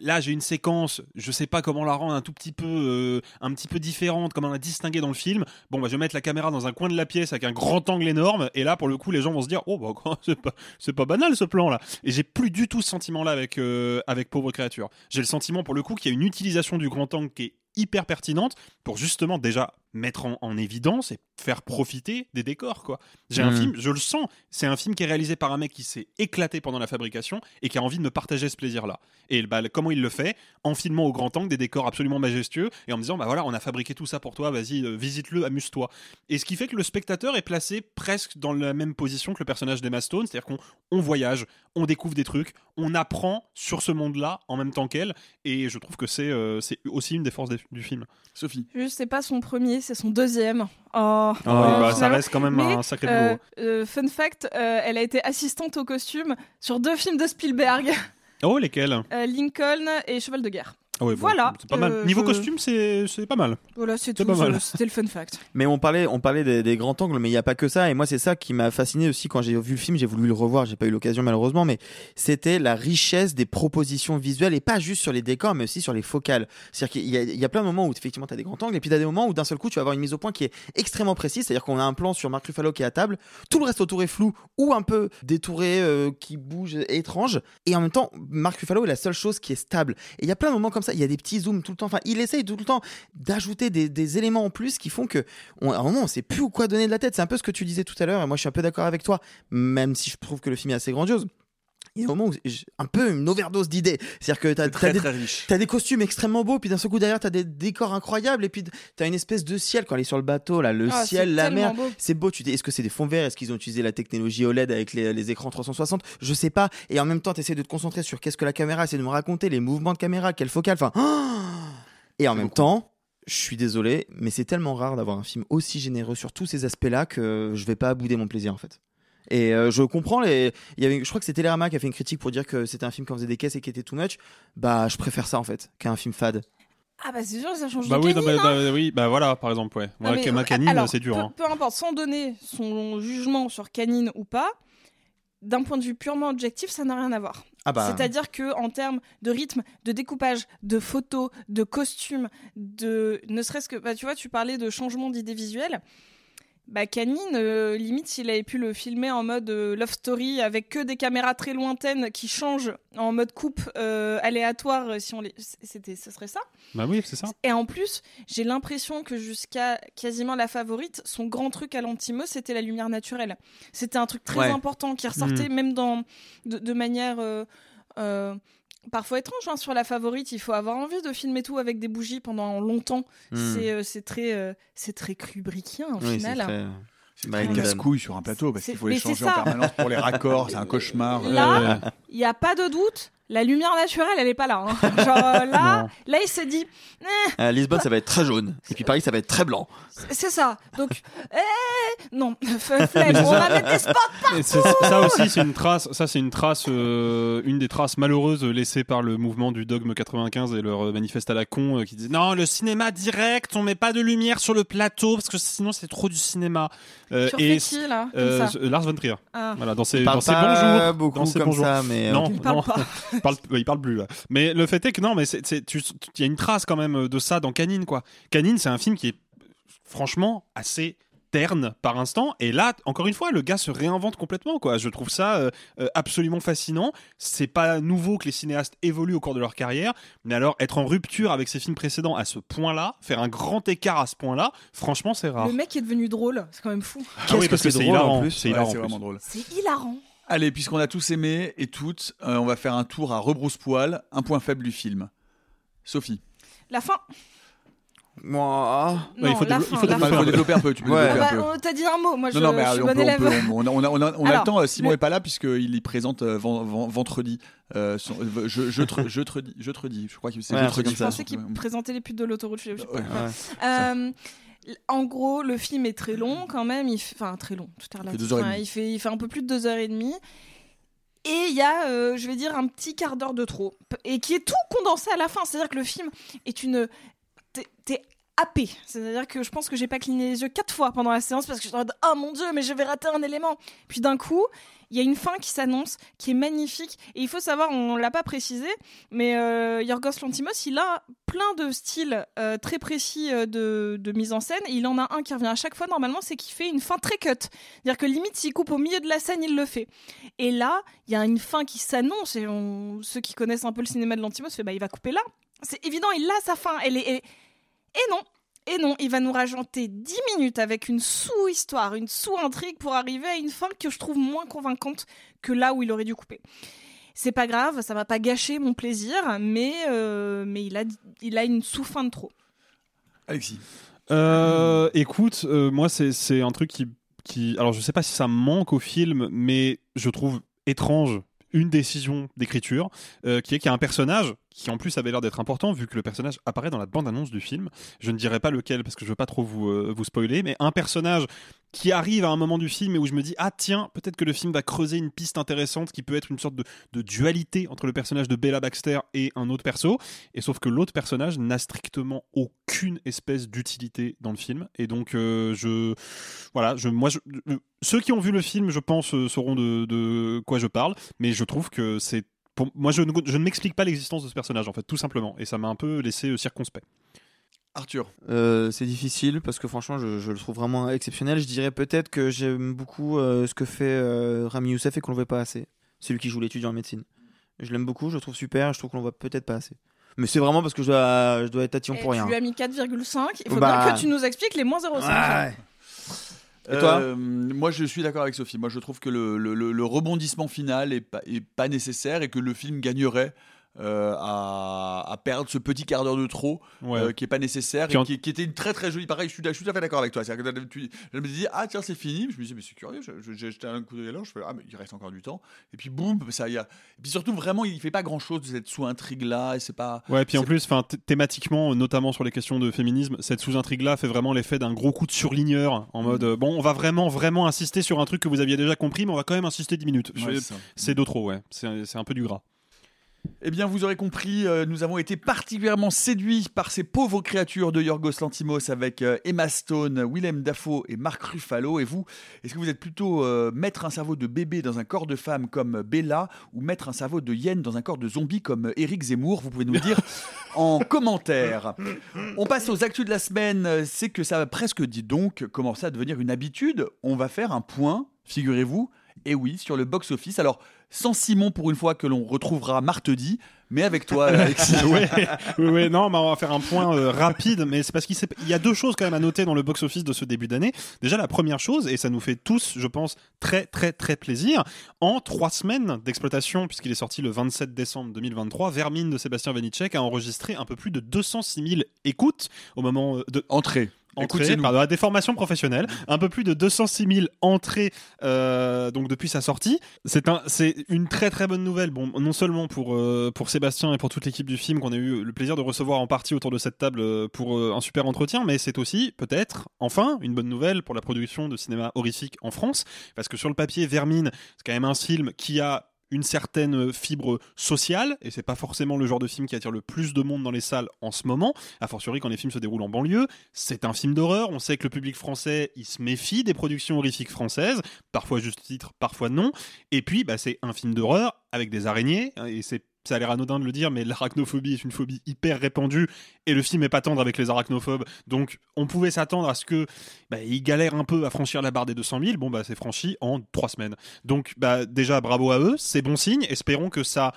Là, j'ai une séquence, je sais pas comment la rendre un tout petit peu, euh, petit peu différente, comment la distinguer dans le film. Bon, bah, je vais mettre la caméra dans un coin de la pièce avec un grand angle énorme, et là, pour le coup, les gens vont se dire, oh, bah, quoi, c'est pas, c'est pas banal ce plan-là. Et j'ai plus du tout ce sentiment-là avec, euh, avec Pauvre Créature. J'ai le sentiment, pour le coup, qu'il y a une utilisation du grand angle qui est hyper pertinente pour justement déjà mettre en, en évidence et faire profiter des décors quoi. J'ai un Mhm. film, je le sens, c'est un film qui est réalisé par un mec qui s'est éclaté pendant la fabrication et qui a envie de me partager ce plaisir là. Et bah, comment il le fait? En filmant au grand angle des décors absolument majestueux et en me disant bah voilà, on a fabriqué tout ça pour toi, vas-y euh, visite-le, amuse-toi. Et ce qui fait que le spectateur est placé presque dans la même position que le personnage d'Emma Stone, c'est-à-dire qu'on on voyage, on découvre des trucs, on apprend sur ce monde-là en même temps qu'elle et je trouve que c'est euh, c'est aussi une des forces des- du film. Sophie. Juste, c'est pas son premier, c'est son deuxième. Oh, Ah euh, bah, ça reste quand même Mais, un sacré euh, boulot. euh, fun fact, euh, elle a été assistante au costume sur deux films de Spielberg, Oh, lesquels? Euh, Lincoln et Cheval de guerre. Ah bon, Voilà, c'est pas mal. euh, Niveau je- costume, c'est c'est pas mal. Voilà, c'est C'est tout. pas mal. je- C'était le fun fact. Mais on parlait, on parlait des, des grands angles, mais il n'y a pas que ça. Et moi, c'est ça qui m'a fasciné aussi quand j'ai vu le film. J'ai voulu le revoir, j'ai pas eu l'occasion malheureusement, mais c'était la richesse des propositions visuelles et pas juste sur les décors, mais aussi sur les focales. C'est-à-dire qu'il y, a- il y a plein de moments où effectivement tu as des grands angles, et puis tu as des moments où d'un seul coup tu vas avoir une mise au point qui est extrêmement précise. C'est-à-dire qu'on a un plan sur Mark Ruffalo qui est à table, tout le reste autour est flou ou un peu détouré, euh, qui bouge étrange, et en même temps Mark Ruffalo est la seule chose qui est stable. Et il y a plein de moments comme Il y a des petits zooms tout le temps. Enfin, il essaye tout le temps d'ajouter des, éléments en plus qui font que, à un moment, on sait plus où quoi donner de la tête. C'est un peu ce que tu disais tout à l'heure, et moi, je suis un peu d'accord avec toi, même si je trouve que le film est assez grandiose. Il y a un moment où un peu une overdose d'idées. C'est-à-dire que t'as Très as des, très riche. T'as des costumes extrêmement beaux, puis d'un seul coup derrière t'as des décors incroyables, et puis t'as une espèce de ciel quand elle est sur le bateau, là, le Ah, ciel, la mer, beau. c'est beau. Tu dis, est-ce que c'est des fonds verts? Est-ce qu'ils ont utilisé la technologie OLED avec les, les écrans 360 Je sais pas. Et en même temps, t'essaies de te concentrer sur qu'est-ce que la caméra essaie de me raconter, les mouvements de caméra, quelle focale, enfin. Et en même temps. Je suis désolé, mais c'est tellement rare d'avoir un film aussi généreux sur tous ces aspects-là que je vais pas bouder mon plaisir en fait. Et euh, je comprends les. Il y avait, je crois que c'était Télérama qui a fait une critique pour dire que c'était un film qui en faisait des caisses et qui était too much. Bah, je préfère ça en fait qu'un film fade. Ah bah c'est sûr, ça change Bah de oui, non, bah, hein. bah, oui, bah voilà, par exemple, ouais. Non, Moi, mais, ma euh, canine, alors, c'est dur. Peu, hein. peu importe, sans donner son jugement sur canine ou pas, d'un point de vue purement objectif, ça n'a rien à voir. Ah bah. C'est-à-dire que en termes de rythme, de découpage, de photos, de costumes, de ne serait-ce que, bah, tu vois, tu parlais de changement d'idée visuelle. Bah Canine, euh, limite s'il avait pu le filmer en mode euh, love story avec que des caméras très lointaines qui changent en mode coupe euh, aléatoire, si on les, c'était, ce serait ça. Bah oui, c'est ça. Et en plus, j'ai l'impression que jusqu'à quasiment la favorite, son grand truc à l'antimo, c'était la lumière naturelle. C'était un truc très Ouais. important qui ressortait Mm. même dans de, de manière euh, euh, parfois étrange. hein. Sur la favorite, il faut avoir envie de filmer tout avec des bougies pendant longtemps. Mm. C'est euh, c'est très euh, c'est très Kubrickien au Oui, final. très- c'est Nolan. casse-couille sur un plateau parce qu'il faut les changer en permanence pour les raccords, c'est un cauchemar. Là, il n'y a pas de doute. La lumière naturelle, elle est pas là. hein. Genre euh, là, là, il s'est dit, Eh, À Lisbonne, ça va être très jaune. Et puis Paris, ça va être très blanc. c'est ça. Donc, eh, non, flemme, on va mettre des spots c'est- ça aussi, c'est une trace. Ça, c'est une trace, euh, une des traces malheureuses laissées par le mouvement du dogme 95 et leur manifeste à la con euh, qui disait non, le cinéma direct, on met pas de lumière sur le plateau parce que sinon c'est trop du cinéma. Euh, Tu et refais qui, là, comme euh, ça Lars von Trier. Ah. Voilà, dans ses, dans ses bonjours. beaucoup dans ses comme bonjours. ça, mais, non. Il parle non. pas. Il parle, il parle plus là. Mais le fait est que non, mais il y a une trace quand même de ça dans Canine quoi. Canine, c'est un film qui est franchement assez terne par instant et là encore une fois le gars se réinvente complètement quoi je trouve ça euh, euh, absolument fascinant c'est pas nouveau que les cinéastes évoluent au cours de leur carrière mais alors être en rupture avec ses films précédents à ce point là faire un grand écart à ce point là franchement c'est rare Le mec est devenu drôle, c'est quand même fou. Ah oui, parce que c'est drôle, en hilarant plus. c'est Ouais, hilarant. C'est hilarant. Allez, puisqu'on a tous aimé et toutes, euh, on va faire un tour à rebrousse-poil, un point faible du film. Sophie. La fin. Moi. Non, il faut la développer- fin, il faut la fin. développer un peu, tu peux Ouais. développer Ah un bah, peu. on t'a dit un mot, moi je, non, non, mais je suis on, bon peut- on élève. peut- on- on a, on on a Alors, le temps. euh, Simon le- est pas là puisqu'il y présente euh, ven- ven- vendredi. euh, son- euh, je, je, te, je, te redis, je te. Je crois que c'est Ouais, je comme Je pensais qu'il présentait les putes de l'autoroute. je sais- je sais pas. Ouais. Euh, en gros, le film est très long quand même. Il fait- Enfin, très long. Tout Enfin, demie. il, fait, il fait un peu plus de deux heures et demie. Et il y a, euh, je vais dire, un petit quart d'heure de trop. Et qui est tout condensé à la fin. C'est-à-dire que le film est une. T'es- T'es happé. C'est-à-dire que je pense que j'ai pas cligné les yeux quatre fois pendant la séance parce que je suis en mode Oh mon dieu, mais je vais rater un élément. Puis d'un coup, il y a une fin qui s'annonce, qui est magnifique. Et il faut savoir, on l'a pas précisé, mais euh, Yorgos Lantimos, il a plein de styles euh, très précis euh, de, mise en scène. Et il en a un qui revient à chaque fois, normalement, c'est qu'il fait une fin très cut. C'est-à-dire que limite, s'il coupe au milieu de la scène, il le fait. Et là, il y a une fin qui s'annonce. Et ceux qui connaissent un peu le cinéma de Lantimos, fait, bah, il va couper là. C'est évident, il a sa fin. Elle est, Et non, et non, il va nous rajouter 10 minutes avec une sous-histoire, une sous-intrigue pour arriver à une fin que je trouve moins convaincante que là où il aurait dû couper. C'est pas grave, ça va pas gâcher mon plaisir, mais, euh, mais il, a, il a une sous-fin de trop. Alexis. Euh, écoute, euh, moi c'est c'est un truc qui qui alors je sais pas si ça manque au film, mais je trouve étrange une décision d'écriture euh, qui est qu'il y a un personnage qui en plus avait l'air d'être important vu que le personnage apparaît dans la bande-annonce du film. Je ne dirai pas lequel parce que je veux pas trop vous, euh, vous spoiler, mais un personnage qui arrive à un moment du film et où je me dis ah tiens peut-être que le film va creuser une piste intéressante qui peut être une sorte de, dualité entre le personnage de Bella Baxter et un autre perso. Et sauf que l'autre personnage n'a strictement aucune espèce d'utilité dans le film. Et donc euh, je voilà je moi ceux qui ont vu le film je pense euh, sauront de quoi je parle. Mais je trouve que c'est pour moi je ne, je ne m'explique pas l'existence de ce personnage en fait tout simplement et ça m'a un peu laissé euh, circonspect Arthur. Euh, c'est difficile parce que franchement, je, je le trouve vraiment exceptionnel. Je dirais peut-être que j'aime beaucoup euh, ce que fait euh, Rami Youssef et qu'on le voit pas assez. Celui qui joue l'étudiant en médecine. Je l'aime beaucoup, je le trouve super, je trouve qu'on le voit peut-être pas assez. Mais c'est vraiment parce que je dois, je dois être tatillon pour tu rien. lui as mis 4,5. Il faut Bah. bien que tu nous expliques les moins 0,5. Ouais. Et toi Euh, Moi, je suis d'accord avec Sophie. Moi, je trouve que le, rebondissement final est pas, est pas nécessaire et que le film gagnerait. Euh, à, à perdre ce petit quart d'heure de trop Ouais. euh, qui est pas nécessaire et en- qui, qui était une très très jolie. Pareil je suis, je suis tout à fait d'accord avec toi. C'est-à-dire que tu- je me disais ah tiens c'est fini. Je me disais mais c'est curieux. J'ai jeté un coup d'œil là je fais ah mais il reste encore du temps. Et puis boum ça y a. Et puis surtout vraiment il fait pas grand chose de cette sous intrigue là et c'est pas Ouais, puis en c'est- plus, enfin, th- thématiquement, notamment sur les questions de féminisme, cette sous-intrigue-là fait vraiment l'effet d'un gros coup de surligneur, en mode, euh, bon, on va vraiment, vraiment insister sur un truc que vous aviez déjà compris, mais on va quand même insister 10 minutes. Ouais, c'est c'est de trop, ouais. C'est c'est un peu du gras. Eh bien, vous aurez compris, euh, nous avons été particulièrement séduits par ces pauvres créatures de Yorgos Lantimos avec euh, Emma Stone, Willem Dafoe et Mark Ruffalo. Et vous, est-ce que vous êtes plutôt euh, mettre un cerveau de bébé dans un corps de femme comme Bella ou mettre un cerveau de hyène dans un corps de zombie comme Eric Zemmour? Vous pouvez nous le dire en commentaire. On passe aux actus de la semaine. C'est que ça va presque, dit donc, commencer à devenir une habitude. On va faire un point, figurez-vous, et oui, sur le box-office. Alors, sans Simon pour une fois que l'on retrouvera mardi, mais avec toi, Alexis. ouais, ouais, ouais, non, bah, on va faire un point euh, rapide, mais c'est parce qu'il y a deux choses quand même à noter dans le box-office de ce début d'année. Déjà, la première chose, et ça nous fait tous, je pense, très, très, très plaisir, en trois semaines d'exploitation, puisqu'il est sorti le 27 décembre 2023, Vermine de Sébastien Vanitschek a enregistré un peu plus de 206 000 écoutes au moment euh, de Entrée. Entrées, pardon, à des formations professionnelles, un peu plus de 206 000 entrées euh, donc depuis sa sortie. C'est un, c'est une très très bonne nouvelle. Bon, non seulement pour euh, pour Sébastien et pour toute l'équipe du film qu'on a eu le plaisir de recevoir en partie autour de cette table euh, pour euh, un super entretien, mais c'est aussi peut-être enfin une bonne nouvelle pour la production de cinéma horrifique en France, parce que sur le papier, Vermine, c'est quand même un film qui a une certaine fibre sociale, et c'est pas forcément le genre de film qui attire le plus de monde dans les salles en ce moment, a fortiori quand les films se déroulent en banlieue. C'est un film d'horreur, on sait que le public français, il se méfie des productions horrifiques françaises, parfois juste titre, parfois non, et puis bah, c'est un film d'horreur avec des araignées, hein, et c'est ça a l'air anodin de le dire, mais l'arachnophobie est une phobie hyper répandue et le film est pas tendre avec les arachnophobes. Donc, on pouvait s'attendre à ce que bah, il galère un peu à franchir la barre des 200 000. Bon, bah, c'est franchi en trois semaines. Donc, bah, déjà, bravo à eux, c'est bon signe. Espérons que ça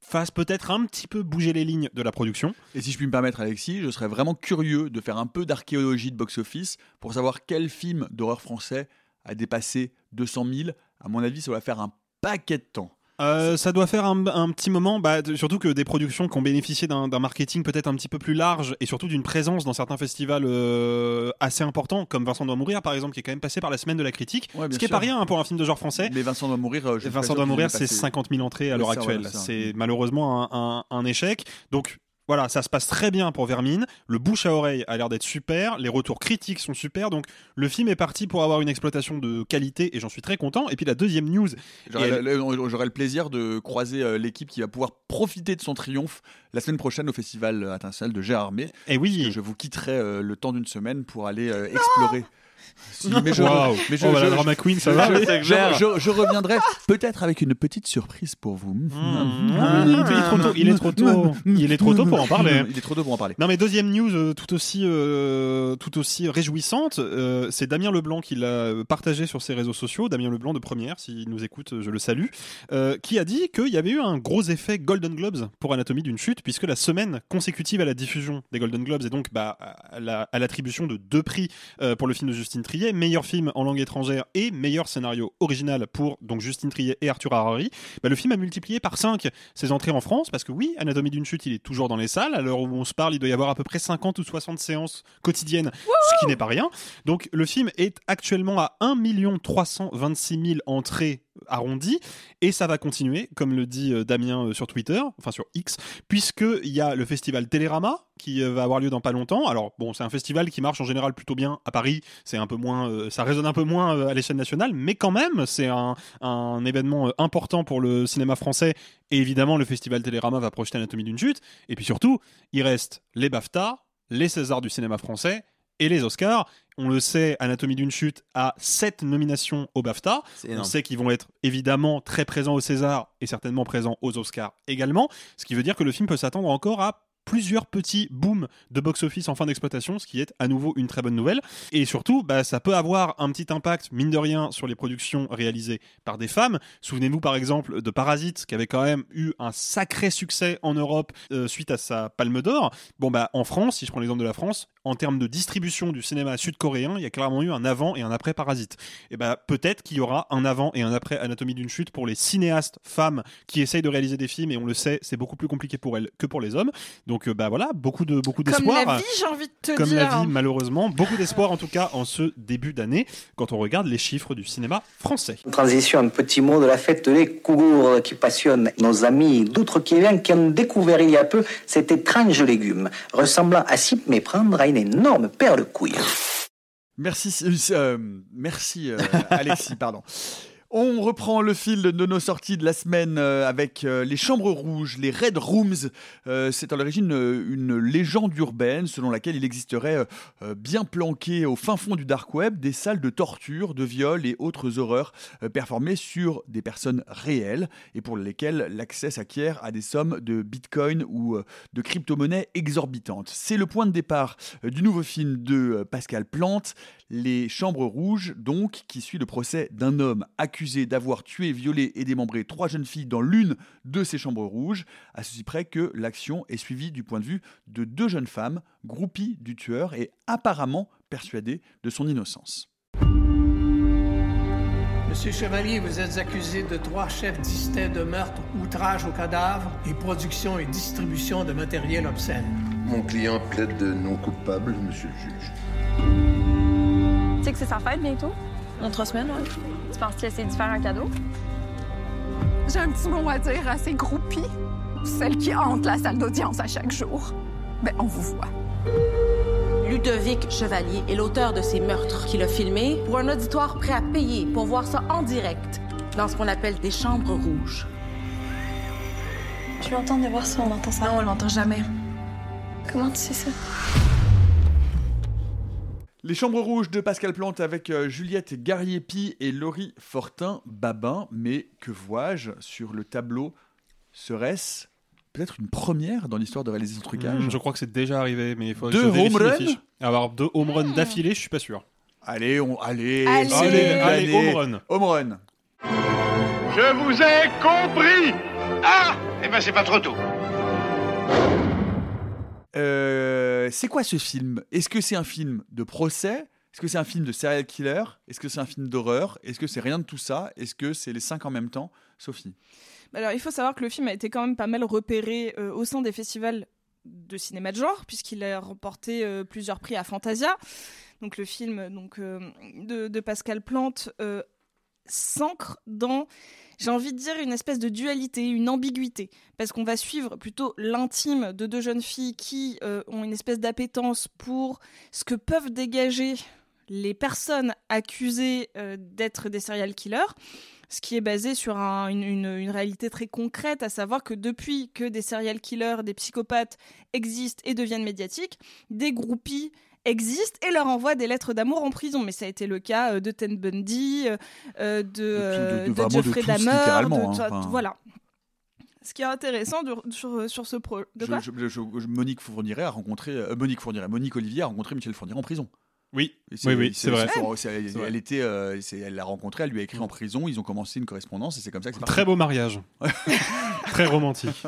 fasse peut-être un petit peu bouger les lignes de la production. Et si je puis me permettre, Alexis, je serais vraiment curieux de faire un peu d'archéologie de box-office pour savoir quel film d'horreur français a dépassé 200 000. À mon avis, ça va faire un paquet de temps. Euh, ça doit faire un, un petit moment, bah, surtout que des productions qui ont bénéficié d'un marketing peut-être un petit peu plus large et surtout d'une présence dans certains festivals euh, assez importants, comme Vincent doit mourir par exemple, qui est quand même passé par la semaine de la critique, Ouais, ce qui est sûr. pas rien hein, pour un film de genre français. Mais Vincent doit mourir. euh, je Vincent doit mourir, c'est passé- 50 000 entrées à l'heure actuelle. c'est malheureusement un, un- un échec. Donc voilà, ça se passe très bien pour Vermine. Le bouche à oreille a l'air d'être super. Les retours critiques sont super. Donc le film est parti pour avoir une exploitation de qualité et j'en suis très content. Et puis la deuxième news. J'aurai elle- le, plaisir de croiser euh, l'équipe qui va pouvoir profiter de son triomphe la semaine prochaine au Festival international de Gérardmer. Et oui. Je vous quitterai euh, le temps d'une semaine pour aller euh, explorer. Si, mais je, Waouh. mais je- Oh, bah, la je- drama je- queen, ça je- va, je- je- je- je reviendrai peut-être avec une petite surprise pour vous. Ah, il est trop tôt. Il est trop tôt. Il est trop tôt pour en parler. Il est trop tôt pour en parler. Non mais deuxième news euh, tout aussi euh, tout aussi réjouissante, euh, c'est Damien Leblanc qui l'a partagé sur ses réseaux sociaux, Damien Leblanc de Première, s'il nous écoute, je le salue, euh, qui a dit qu'il y avait eu un gros effet Golden Globes pour Anatomie d'une chute, puisque la semaine consécutive à la diffusion des Golden Globes et donc bah, à la- l'attribution de deux prix euh, pour le film de Justine Triet, meilleur film en langue étrangère et meilleur scénario original pour donc Justine Triet et Arthur Harari, bah, le film a multiplié par 5 ses entrées en France, parce que oui, Anatomie d'une chute, il est toujours dans les salles, à l'heure où on se parle, il doit y avoir à peu près 50 ou 60 séances quotidiennes, ce qui n'est pas rien. Donc le film est actuellement à 1 326 000 entrées arrondies, et ça va continuer, comme le dit euh, Damien euh, sur Twitter, enfin sur X, puisqu'il y a le festival Télérama, qui euh, va avoir lieu dans pas longtemps. Alors bon, c'est un festival qui marche en général plutôt bien à Paris, c'est un peu moins, ça résonne un peu moins à l'échelle nationale, mais quand même, c'est un, événement important pour le cinéma français, et évidemment, le festival Télérama va projeter Anatomie d'une chute, et puis surtout, il reste les BAFTA, les Césars du cinéma français, et les Oscars. On le sait, Anatomie d'une chute a 7 nominations au BAFTA. On sait qu'ils vont être évidemment très présents au César et certainement présents aux Oscars également. Ce qui veut dire que le film peut s'attendre encore à plusieurs petits booms de box-office en fin d'exploitation, ce qui est à nouveau une très bonne nouvelle. Et surtout, bah, ça peut avoir un petit impact, mine de rien, sur les productions réalisées par des femmes. Souvenez-vous par exemple de Parasite, qui avait quand même eu un sacré succès en Europe euh, suite à sa Palme d'Or. Bon, bah, en France, si je prends l'exemple de la France, en termes de distribution du cinéma sud-coréen, il y a clairement eu un avant et un après Parasite. Et bah, peut-être qu'il y aura un avant et un après Anatomie d'une chute pour les cinéastes femmes qui essayent de réaliser des films, et on le sait, c'est beaucoup plus compliqué pour elles que pour les hommes. Donc, euh, bah voilà, beaucoup de beaucoup d'espoir. Comme la vie, j'ai envie de te Comme dire. la vie, malheureusement, beaucoup d'espoir en tout cas en ce début d'année quand on regarde les chiffres du cinéma français. Transition, un petit mot de la fête des Cougours qui passionne nos amis d'outre-Québec qui ont découvert il y a peu cet étrange légume, ressemblant à s'y méprendre à une énorme paire de couilles. Merci, euh, merci euh, Alexis, pardon. On reprend le fil de nos sorties de la semaine euh, avec euh, les chambres rouges, les Red Rooms. Euh, c'est à l'origine une légende urbaine selon laquelle il existerait bien planquées au fin fond du dark web des salles de torture, de viol et autres horreurs performées sur des personnes réelles et pour lesquelles l'accès s'acquiert à des sommes de bitcoin ou de crypto-monnaies exorbitantes. C'est le point de départ du nouveau film de Pascal Plante, Les Chambres Rouges, donc, qui suit le procès d'un homme accusé d'avoir tué, violé et démembré trois jeunes filles dans l'une de ces chambres rouges, à ceci près que l'action est suivie du point de vue de deux jeunes femmes, groupies du tueur et apparemment persuadées de son innocence. Monsieur Chevalier, vous êtes accusé de trois chefs distincts de meurtre, outrage au cadavre et production et distribution de matériel obscène. Mon client plaide de non coupable, monsieur le juge. Tu sais que c'est sa fête bientôt? Dans trois semaines, ouais. Tu penses qu'il essaie de faire un cadeau? J'ai un petit mot à dire à ces groupies, celles qui hantent la salle d'audience à chaque jour. Ben, on vous voit. Ludovic Chevalier est l'auteur de ces meurtres qu'il a filmés pour un auditoire prêt à payer pour voir ça en direct dans ce qu'on appelle des chambres rouges. Je l'entends de voir si on entend ça. Non, on l'entend jamais. Comment tu sais ça? Les Chambres Rouges de Pascal Plante avec euh, Juliette Gariepi et Laurie Fortin-Babin. Mais que vois-je sur le tableau? Serait-ce peut-être une première dans l'histoire de réaliser son trucage? Hmm, je crois que c'est déjà arrivé, mais il faut que Deux home runs? Alors, deux home runs d'affilée, je suis pas sûr. Allez, on, allez, Allez. Allez, l'année. home run. Home run. Je vous ai compris Ah Eh ben c'est pas trop tôt. Euh, c'est quoi ce film? Est-ce que c'est un film de procès? Est-ce que c'est un film de serial killer? Est-ce que c'est un film d'horreur? Est-ce que c'est rien de tout ça? Est-ce que c'est les cinq en même temps? Sophie. Alors, il faut savoir que le film a été quand même pas mal repéré euh, au sein des festivals de cinéma de genre, puisqu'il a remporté euh, plusieurs prix à Fantasia. Donc, le film donc, de, Pascal Plante s'ancre dans, j'ai envie de dire, une espèce de dualité, une ambiguïté. Parce qu'on va suivre plutôt l'intime de deux jeunes filles qui euh, ont une espèce d'appétence pour ce que peuvent dégager les personnes accusées euh, d'être des serial killers ce qui est basé sur un- une, une- une réalité très concrète, à savoir que depuis que des serial killers, des psychopathes existent et deviennent médiatiques, des groupies existent et leur envoient des lettres d'amour en prison. Mais ça a été le cas euh, de Ted Bundy, euh, euh, de, de de de Jeffrey Dahmer, hein, enfin. voilà. Ce qui est intéressant de- sur, sur ce pro. De Je- quoi je- je- je- Monique Fourniret a rencontré euh, Monique Fourniret, Monique Olivier a rencontré Michel Fourniret en prison. Oui, Et oui, oui, c'est vrai. son- elle, C'est vrai. elle était, euh, elle l'a rencontré, elle lui a écrit en prison, ils ont commencé une correspondance et c'est comme ça que c'est. Très beau mariage. Très romantique.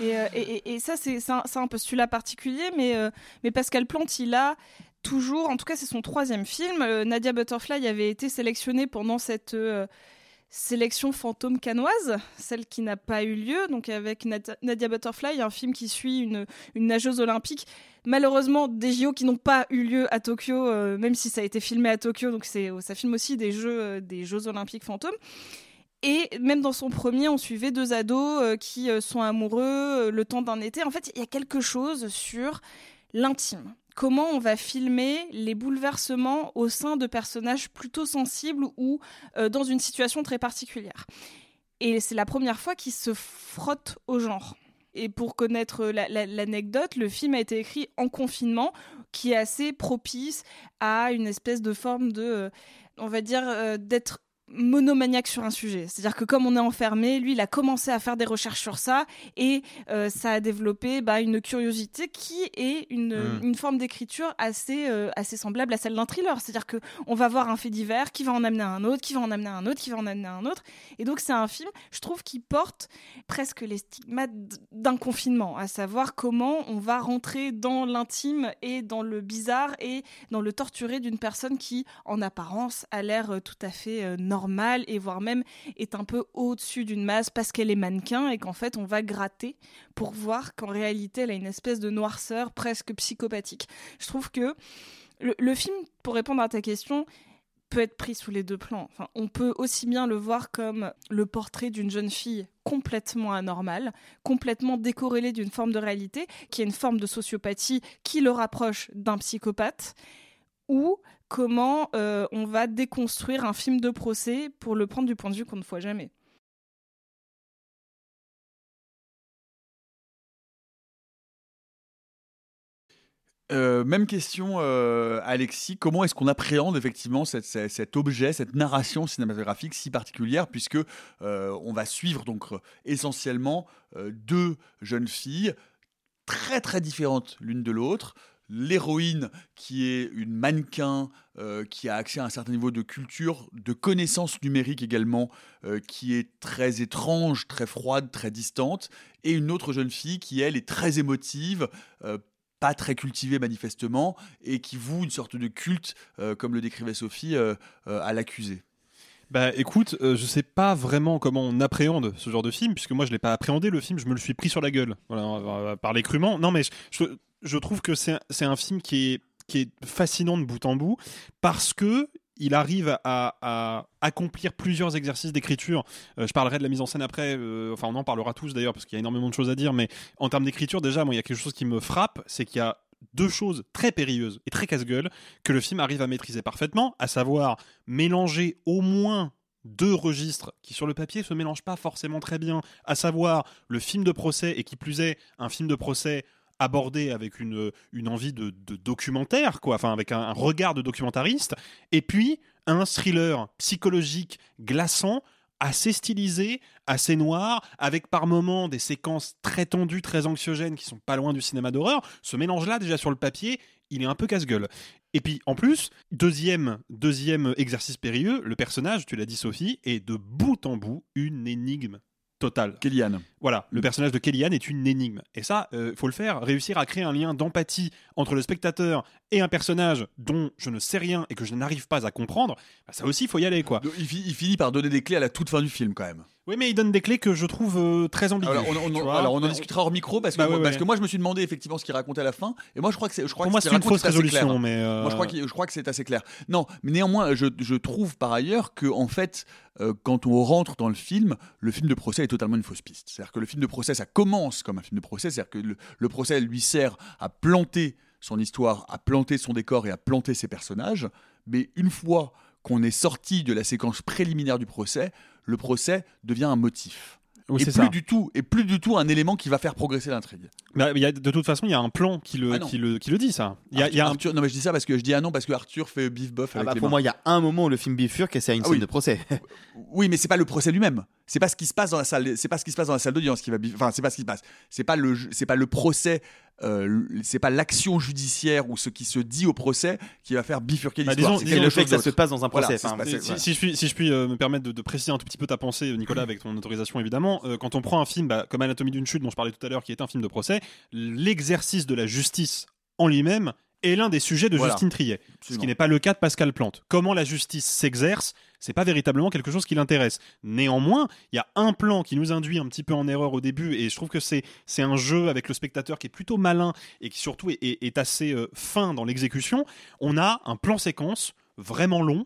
Et, euh, et- et- et ça, c'est c'est un, c'est un postulat particulier, mais, euh, mais Pascal Plante, il a toujours, en tout cas, c'est son troisième film. Euh, Nadia Butterfly avait été sélectionnée pendant cette euh, sélection fantôme canoise, celle qui n'a pas eu lieu. Donc, avec Nadia Butterfly, un film qui suit une, nageuse olympique. Malheureusement, des JO qui n'ont pas eu lieu à Tokyo, euh, même si ça a été filmé à Tokyo, donc c'est ça filme aussi des jeux, euh, des jeux olympiques fantômes. Et même dans son premier, on suivait deux ados euh, qui sont amoureux le temps d'un été. En fait, il y a quelque chose sur l'intime. Comment on va filmer les bouleversements au sein de personnages plutôt sensibles ou euh, dans une situation très particulière. Et c'est la première fois qu'il se frotte au genre. Et pour connaître la- l'anecdote, le film a été écrit en confinement, qui est assez propice à une espèce de forme de, euh, on va dire, euh, d'être monomaniaque sur un sujet. C'est-à-dire que comme on est enfermé, lui, il a commencé à faire des recherches sur ça et euh, ça a développé bah, une curiosité qui est une, Hmm. une forme d'écriture assez, euh, assez semblable à celle d'un thriller. C'est-à-dire que on va voir un fait divers qui va en amener un autre, qui va en amener un autre, qui va en amener un autre. Et donc c'est un film, je trouve, qui porte presque les stigmates d'un confinement, à savoir comment on va rentrer dans l'intime et dans le bizarre et dans le torturé d'une personne qui, en apparence, a l'air euh, tout à fait euh, et voire même est un peu au-dessus d'une masse parce qu'elle est mannequin et qu'en fait on va gratter pour voir qu'en réalité elle a une espèce de noirceur presque psychopathique. Je trouve que le, le film, pour répondre à ta question, peut être pris sous les deux plans. Enfin, on peut aussi bien le voir comme le portrait d'une jeune fille complètement anormale, complètement décorrélée d'une forme de réalité, qui est une forme de sociopathie qui le rapproche d'un psychopathe, ou comment euh, on va déconstruire un film de procès pour le prendre du point de vue qu'on ne voit jamais. Euh, même question, euh, Alexis. Comment est-ce qu'on appréhende effectivement cet objet, cette narration cinématographique si particulière, puisque on va suivre donc essentiellement deux jeunes filles très très différentes l'une de l'autre. L'héroïne qui est une mannequin euh, qui a accès à un certain niveau de culture, de connaissances numériques également, euh, qui est très étrange, très froide, très distante, et une autre jeune fille qui elle est très émotive, euh, pas très cultivée manifestement, et qui voue une sorte de culte, comme le décrivait Sophie, à l'accusé. Bah écoute, euh, je sais pas vraiment comment on appréhende ce genre de film, puisque moi je l'ai pas appréhendé le film, je me le suis pris sur la gueule. Voilà, on va- parler crûment. Non mais je, je trouve que c'est un- film qui est, fascinant de bout en bout, parce que il arrive à, accomplir plusieurs exercices d'écriture. Euh, je parlerai de la mise en scène après, euh, enfin on en parlera tous d'ailleurs, parce qu'il y a énormément de choses à dire, mais en termes d'écriture déjà, il y a quelque chose qui me frappe, c'est qu'il y a deux choses très périlleuses et très casse-gueule que le film arrive à maîtriser parfaitement, à savoir mélanger au moins deux registres qui sur le papier se mélangent pas forcément très bien, à savoir le film de procès et qui plus est un film de procès abordé avec une, envie de, de documentaire, quoi, enfin avec un, un regard de documentariste, et puis un thriller psychologique glaçant assez stylisé, assez noir, avec par moments des séquences très tendues, très anxiogènes, qui sont pas loin du cinéma d'horreur. Ce mélange-là, déjà sur le papier, il est un peu casse-gueule. Et puis, en plus, deuxième, deuxième exercice périlleux, le personnage, tu l'as dit Sophie, est de bout en bout une énigme totale. Kellyanne. Voilà, le personnage de Kellyanne est une énigme. Et ça, il faut le faire, réussir à créer un lien d'empathie entre le spectateur et un personnage dont je ne sais rien et que je n'arrive pas à comprendre, bah, ça aussi, il faut y aller, quoi. Il finit par donner des clés à la toute fin du film, quand même. Oui, mais il donne des clés que je trouve euh, très ambiguës. Alors, on, on- tu vois. alors, on en discutera hors micro parce que, Bah ouais, moi, parce que moi je me suis demandé effectivement ce qu'il racontait à la fin et moi je crois que c'est je crois Pour que moi, ce c'est une fausse assez clair. résolution, mais, euh, moi je crois que je crois que c'est assez clair. Non, mais néanmoins je, je trouve par ailleurs que en fait euh, quand on rentre dans le film, le film de procès est totalement une fausse piste. C'est-à-dire que le film de procès ça commence comme un film de procès, c'est-à-dire que le, le procès lui sert à planter son histoire, à planter son décor et à planter ses personnages, mais une fois qu'on est sorti de la séquence préliminaire du procès, le procès devient un motif. Oui, et c'est plus ça. du tout, et plus du tout un élément qui va faire progresser l'intrigue. Bah, il y a- de toute façon, il y a un plan qui le, Ah qui le, qui le dit, ça. Il y a, Arthur, y a un- Arthur- non mais je dis ça parce que je dis ah non parce que Arthur fait bif bof Ah avec bah, les pour mains. moi, il y a un moment où le film bifurque et c'est à une Ah scène oui. de procès. Oui, mais c'est pas le procès lui-même. C'est pas ce qui se passe dans la salle. C'est pas ce qui se passe dans la salle d'audience qui va. bif- Enfin, c'est pas ce qui se passe. C'est pas le. C'est pas le procès. Euh, c'est pas l'action judiciaire ou ce qui se dit au procès qui va faire bifurquer Bah, l'histoire. disons- C'est le fait que ça se passe dans un procès. Enfin, bah, si, voilà. si je puis, si je puis euh, me permettre de, de préciser un tout petit peu ta pensée, Nicolas, avec ton autorisation évidemment, euh, quand on prend un film bah, comme Anatomie d'une chute dont je parlais tout à l'heure, qui est un film de procès, l'exercice de la justice en lui-même est l'un des sujets de Voilà. Justine Triet, ce Absolument. qui n'est pas le cas de Pascal Plante. Comment la justice s'exerce, c'est pas véritablement quelque chose qui l'intéresse. Néanmoins, il y a un plan qui nous induit un petit peu en erreur au début, et je trouve que c'est c'est un jeu avec le spectateur qui est plutôt malin et qui surtout est, est- est assez euh, fin dans l'exécution. On a un plan séquence vraiment long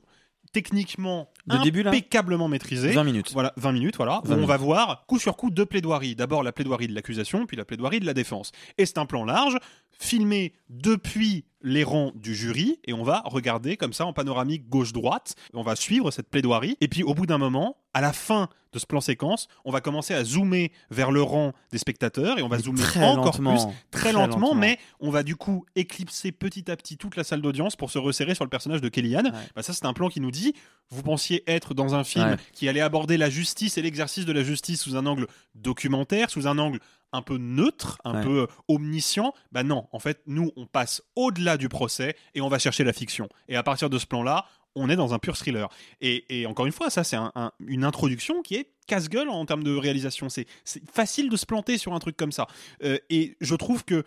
techniquement De début, là impeccablement maîtrisé 20 minutes. voilà 20 minutes voilà où 20 on va voir coup sur coup deux plaidoiries d'abord la plaidoirie de l'accusation puis la plaidoirie de la défense et c'est un plan large filmé depuis les rangs du jury et on va regarder comme ça en panoramique gauche-droite. On va suivre cette plaidoirie. Et puis au bout d'un moment, à la fin de ce plan séquence, on va commencer à zoomer vers le rang des spectateurs et on va zoomer très encore lentement. plus, très, Très lentement, lentement. mais on va du coup éclipser petit à petit toute la salle d'audience pour se resserrer sur le personnage de Kellyanne. Bah, ça, c'est un plan qui nous dit vous pensiez être dans un film Ouais. qui allait aborder la justice et l'exercice de la justice sous un angle documentaire, sous un angle un peu neutre, un Ouais. peu euh, omniscient. Bah non, en fait, nous, on passe au-delà du procès et on va chercher la fiction. Et à partir de ce plan-là, on est dans un pur thriller. Et, et encore une fois, ça, c'est un- un- une introduction qui est casse-gueule en termes de réalisation. C'est c'est facile de se planter sur un truc comme ça. Euh, et je trouve que,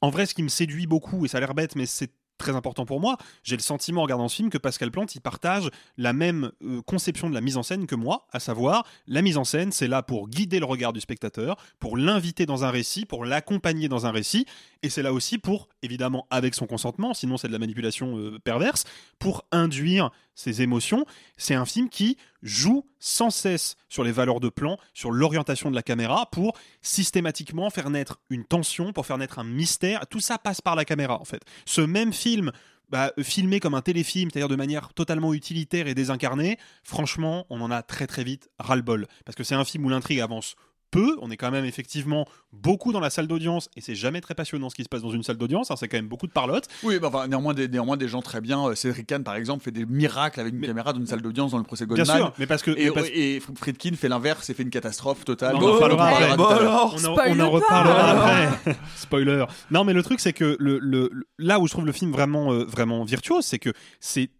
en vrai, ce qui me séduit beaucoup, et ça a l'air bête, mais c'est très important pour moi, j'ai le sentiment en regardant ce film que Pascal Plante, partage la même euh, conception de la mise en scène que moi, à savoir, la mise en scène, c'est là pour guider le regard du spectateur, pour l'inviter dans un récit, pour l'accompagner dans un récit, et c'est là aussi pour, évidemment, avec son consentement, sinon c'est de la manipulation euh, perverse, pour induire ses émotions. C'est un film qui joue sans cesse sur les valeurs de plan, sur l'orientation de la caméra, pour systématiquement faire naître une tension, pour faire naître un mystère. Tout ça passe par la caméra, en fait. Ce même film, bah, filmé comme un téléfilm, c'est-à-dire de manière totalement utilitaire et désincarnée, franchement, on en a très très vite ras-le-bol. Parce que c'est un film où l'intrigue avance peu, on est quand même effectivement beaucoup dans la salle d'audience, et c'est jamais très passionnant ce qui se passe dans une salle d'audience, hein, c'est quand même beaucoup de parlotte. Oui, mais enfin, néanmoins, des, néanmoins, des gens très bien. euh, Cédric Kahn, par exemple, fait des miracles avec une caméra dans une salle d'audience dans le procès Bien Goldman. sûr, mais parce que- Et, mais parce- et Friedkin fait l'inverse et fait une catastrophe totale. On en reparlera On en après. parlera tout à l'heure. on, en, on en reparlera après. Spoiler. Non, mais le truc, c'est que le, là où je trouve le film vraiment, euh, vraiment virtuose, c'est que c'est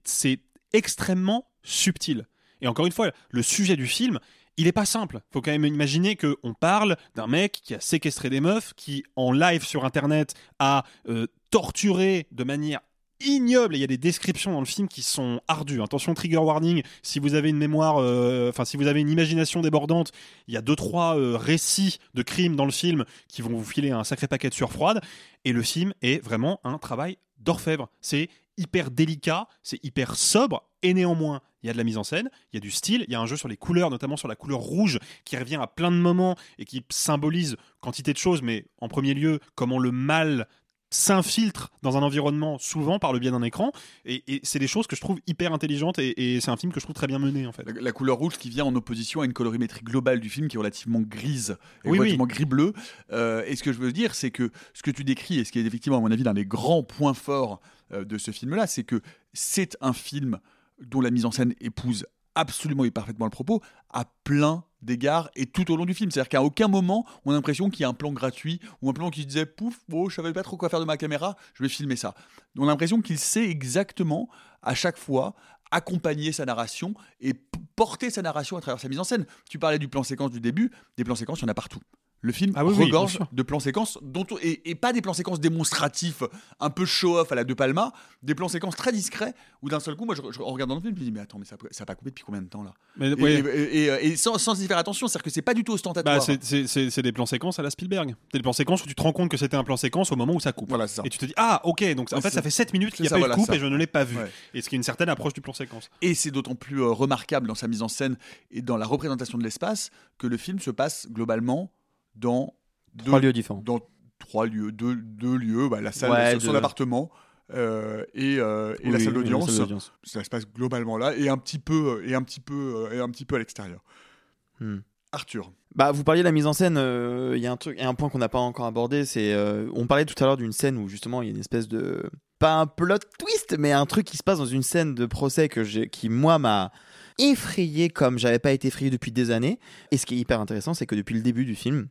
extrêmement subtil. Et encore une fois, le sujet du film, il est pas simple. Faut quand même imaginer que on parle d'un mec qui a séquestré des meufs, qui en live sur internet a euh, torturé de manière ignoble. Il y a des descriptions dans le film qui sont ardues. Attention, trigger warning. Si vous avez une mémoire, euh, enfin si vous avez une imagination débordante, il y a deux trois euh, récits de crimes dans le film qui vont vous filer un sacré paquet de sueur froide. Et le film est vraiment un travail d'orfèvre. C'est hyper délicat, c'est hyper sobre, et néanmoins, il y a de la mise en scène, il y a du style, il y a un jeu sur les couleurs, notamment sur la couleur rouge, qui revient à plein de moments et qui symbolise quantité de choses, mais en premier lieu, comment le mal s'infiltre dans un environnement souvent par le biais d'un écran et, et c'est des choses que je trouve hyper intelligentes et, et c'est un film que je trouve très bien mené en fait La, la couleur rouge qui vient en opposition à une colorimétrie globale du film qui est relativement grise et Oui, relativement oui. gris-bleu. Euh, et ce que je veux dire, c'est que ce que tu décris, et ce qui est effectivement, à mon avis, l'un des grands points forts euh, de ce film-là, c'est que c'est un film dont la mise en scène épouse absolument et parfaitement le propos à plein d'égards et tout au long du film. C'est-à-dire qu'à aucun moment, on a l'impression qu'il y a un plan gratuit ou un plan qui disait pouf, oh, je savais pas trop quoi faire de ma caméra, je vais filmer ça. On a l'impression qu'il sait exactement à chaque fois accompagner sa narration et porter sa narration à travers sa mise en scène. Tu parlais du plan séquence du début, des plans séquences, il y en a partout. Le film Ah oui, regorge de plans séquences dont on- et, et pas des plans séquences démonstratifs, un peu show-off à la De Palma, des plans séquences très discrets où d'un seul coup, moi, je, je- en regardant le film, je me dis mais attends, mais ça, ça a pas coupé depuis combien de temps là Mais, Et, ouais. et- et- et sans, sans y faire attention, c'est-à-dire que c'est pas du tout ostentatoire. Bah, c'est- des plans séquences à la Spielberg. C'est des plans séquences où tu te rends compte que c'était un plan séquence au moment où ça coupe. Et tu te dis, ah, ok, donc en Ouais, fait, ça fait 7 minutes qu'il n'y a pas ça, eu de coupe ça. et je ne l'ai pas vu. Ouais. Et ce qui est une certaine approche du plan séquence. Et c'est d'autant plus euh, remarquable dans sa mise en scène et dans la représentation de l'espace que le film se passe globalement dans Trois deux- lieux différents. Dans trois lieux, deux, deux lieux, bah, la salle, Ouais, son deux. appartement. euh, et, euh, et la Oui, salle la d'audience, salle d'audience. ça se passe globalement là et un petit peu euh, et un petit peu et un petit peu à l'extérieur. Hmm. Arthur. Bah, vous parliez de la mise en scène. euh, Il y a un truc, y a un point qu'on n'a pas encore abordé. C'est, euh, on parlait tout à l'heure d'une scène où justement il y a une espèce de, pas un plot twist, mais un truc qui se passe dans une scène de procès que j'ai, qui moi m'a effrayé comme j'avais pas été effrayé depuis des années. Et ce qui est hyper intéressant, c'est que depuis le début du film,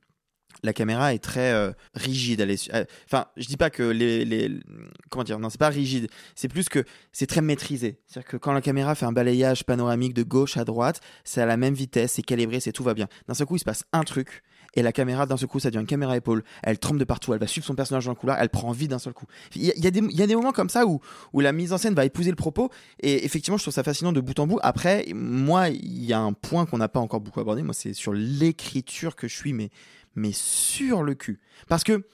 la caméra est très euh, rigide. Euh, enfin, je dis pas que les, comment dire, non, c'est pas rigide. C'est plus que c'est très maîtrisé. C'est-à-dire que quand la caméra fait un balayage panoramique de gauche à droite, c'est à la même vitesse, c'est calibré, c'est tout va bien. D'un seul coup, il se passe un truc. Et la caméra, d'un seul coup, ça devient une caméra épaule. Elle trempe de partout. Elle va suivre son personnage dans le couloir. Elle prend vie d'un seul coup. Il y, a, des, y a des moments comme ça où, où la mise en scène va épouser le propos. Et effectivement, je trouve ça fascinant de bout en bout. Après, moi, il y a un point qu'on n'a pas encore beaucoup abordé. Moi, c'est sur l'écriture que je suis, mais, mais sur le cul. Parce que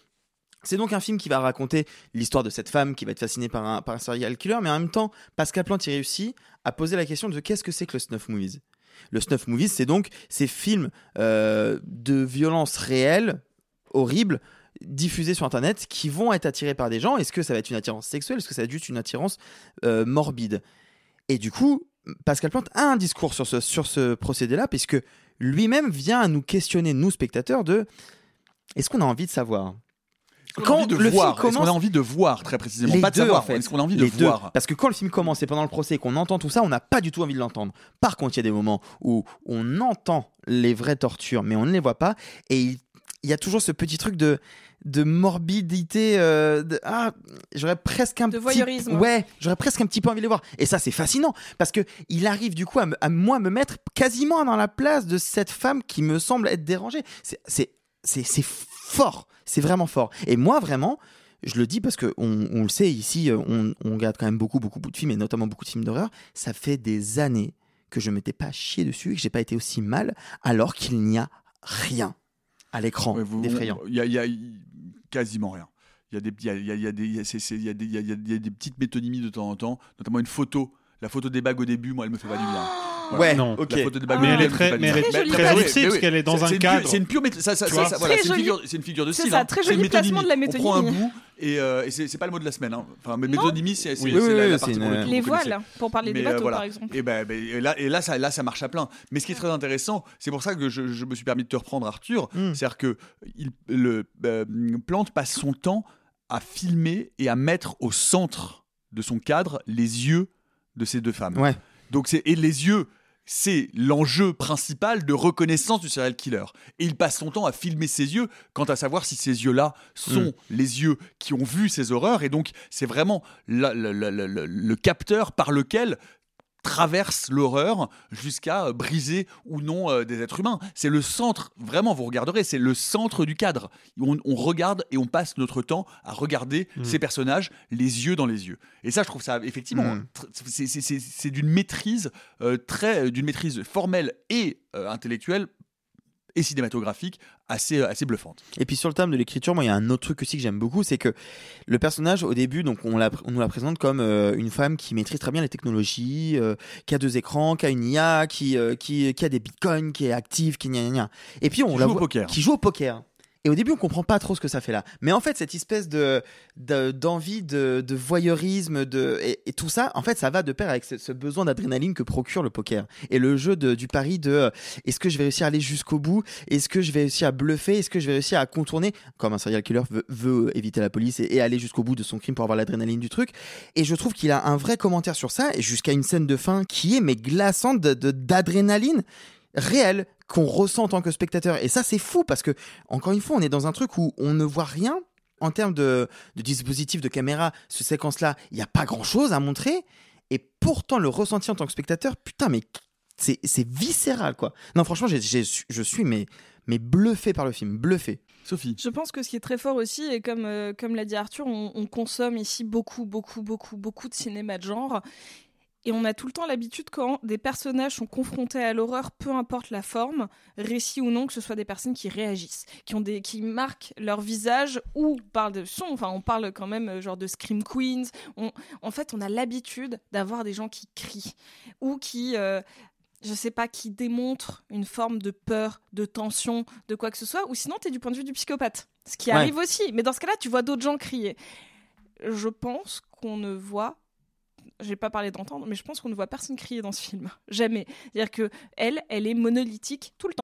c'est donc un film qui va raconter l'histoire de cette femme qui va être fascinée par un, serial killer, mais en même temps, Pascal Plante réussit à poser la question de qu'est-ce que c'est que le snuff movies. Le snuff movies, c'est donc ces films euh, de violence réelle, horribles, diffusés sur Internet qui vont être attirés par des gens. Est-ce que ça va être une attirance sexuelle? Est-ce que ça va être juste une attirance euh, morbide? Et du coup, Pascal Plante a un discours sur ce, sur ce procédé-là, puisque lui-même vient à nous questionner, nous spectateurs, de est-ce qu'on a envie de savoir? Envie de le voir, film est-ce qu'on a commence- envie de voir très précisément, les pas de deux, savoir, en fait. est-ce qu'on a envie de Les deux. voir? Parce que quand le film commence et pendant le procès et qu'on entend tout ça, on n'a pas du tout envie de l'entendre. Par contre, il y a des moments où on entend les vraies tortures, mais on ne les voit pas. Et il, il y a toujours ce petit truc de de morbidité euh, de- ah j'aurais presque un De petit voyeurisme. ouais j'aurais presque un petit peu envie de les voir et ça c'est fascinant parce que il arrive du coup à, à moi me mettre quasiment dans la place de cette femme qui me semble être dérangée c'est c'est c'est fort c'est vraiment fort et moi vraiment je le dis parce que on, on le sait ici, euh, on, on regarde quand même beaucoup, beaucoup de films et notamment beaucoup de films d'horreur. Ça fait des années que je m'étais pas chié dessus et que j'ai pas été aussi mal, alors qu'il n'y a rien à l'écran Ouais, d'effrayant. Il y y a quasiment rien. Il y a des petites métonymies de temps en temps, notamment une photo. La photo des bagues au début, moi, elle me fait pas du bien. Ouais, Non. ok. La photo des bagues Mais elle est très- mais elle bien. est très très mais parce qu'elle est dans un c'est une- cadre. C'est une pure méth- ça, ça, Tu ça, vois ça, voilà, Très c'est une figure, c'est une figure de C'est style. ça, hein. très C'est une joli placement métonymie. de la On prend un métonymie. bout et, euh, et c'est pas le mot de la semaine. hein. Enfin, mais métonymie, c'est Oui, oui, la, oui, la partie une- pour le coup que Les voiles, pour parler des Mais, euh, bateaux voilà. par exemple. Et, ben, ben, et là, et là, ça, là, ça marche à plein. Mais ce qui est très intéressant, c'est pour ça que je, je me suis permis de te reprendre, Arthur. Mm. C'est-à-dire que il, le euh, Plante passe son temps à filmer et à mettre au centre de son cadre les yeux de ces deux femmes. Ouais. Donc c'est et les yeux, c'est l'enjeu principal de reconnaissance du serial killer. Et il passe son temps à filmer ses yeux, quant à savoir si ces yeux-là sont Mm. les yeux qui ont vu ces horreurs. Et donc c'est vraiment la- la- la- la- la- le capteur par lequel traverse l'horreur jusqu'à euh, briser ou non euh, des êtres humains. C'est le centre, vraiment, vous regarderez, c'est le centre du cadre. On, on regarde et on passe notre temps à regarder Mm. ces personnages les yeux dans les yeux. Et ça, je trouve ça effectivement, Mm. c'est- d'une maîtrise euh, très, d'une maîtrise formelle et euh, intellectuelle et cinématographique assez, assez bluffante. Et puis sur le thème de l'écriture, moi il y a un autre truc aussi que j'aime beaucoup, c'est que le personnage au début, donc on, la- on nous la présente comme euh, une femme qui maîtrise très bien les technologies, euh, qui a deux écrans, qui a une IA, qui, euh, qui, qui a des bitcoins, qui est active, qui gna gna gna. Et puis on Qui la joue au voit- poker. qui joue au poker. Et au début, on comprend pas trop ce que ça fait là. Mais en fait, cette espèce de de- d'envie de, voyeurisme, de et, tout ça, en fait, ça va de pair avec ce, besoin d'adrénaline que procure le poker. Et le jeu du pari de euh, est-ce que je vais réussir à aller jusqu'au bout, est-ce que je vais réussir à bluffer, est-ce que je vais réussir à contourner, comme un serial killer veut, éviter la police et, aller jusqu'au bout de son crime pour avoir l'adrénaline du truc. Et je trouve qu'il a un vrai commentaire sur ça jusqu'à une scène de fin qui est mais glaçante de- réelle qu'on ressent en tant que spectateur. Et ça, c'est fou parce que, encore une fois, on est dans un truc où on ne voit rien en termes de, de dispositif de caméra. Ce séquence-là, il n'y a pas grand-chose à montrer. Et pourtant, le ressenti en tant que spectateur, putain, mais c'est c'est viscéral, quoi. Non, franchement, j'ai- j'ai- je suis mais, mais bluffé par le film, bluffé. Sophie. Je pense que ce qui est très fort aussi, et comme, euh, comme l'a dit Arthur, on, on consomme ici beaucoup, beaucoup, beaucoup, beaucoup de cinéma de genre. Et on a tout le temps l'habitude quand des personnages sont confrontés à l'horreur, peu importe la forme, récit ou non, que ce soit des personnes qui réagissent, qui ont des, qui marquent leur visage ou parlent de son. Enfin, on parle quand même euh, genre de scream queens. On, en fait, on a l'habitude d'avoir des gens qui crient ou qui euh, je sais pas, qui démontrent une forme de peur, de tension, de quoi que ce soit, ou sinon tu es du point de vue du psychopathe. Ce qui Ouais. arrive aussi. Mais dans ce cas-là, tu vois d'autres gens crier. Je pense qu'on ne voit. J'ai pas parlé d'entendre, mais je pense qu'on ne voit personne crier dans ce film. Jamais. C'est-à-dire que elle, elle est monolithique tout le temps.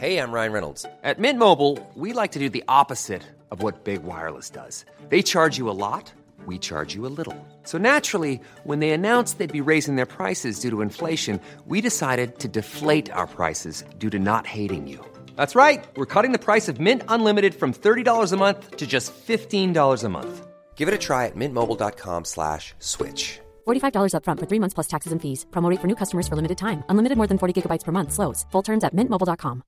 Hey, I'm Ryan Reynolds. At Mint Mobile, we like to do the opposite of what Big Wireless does. They charge you a lot, we charge you a little. So naturally, when they announced they'd be raising their prices due to inflation, we decided to deflate our prices due to not hating you. That's right. We're cutting the price of Mint Unlimited from $30 a month to just $15 a month. Give it a try at mintmobile.com slash switch. $45 upfront for three months plus taxes and fees. Promo rate for new customers for limited time. Unlimited more than 40 gigabytes per month. Slows. Full terms at mintmobile.com.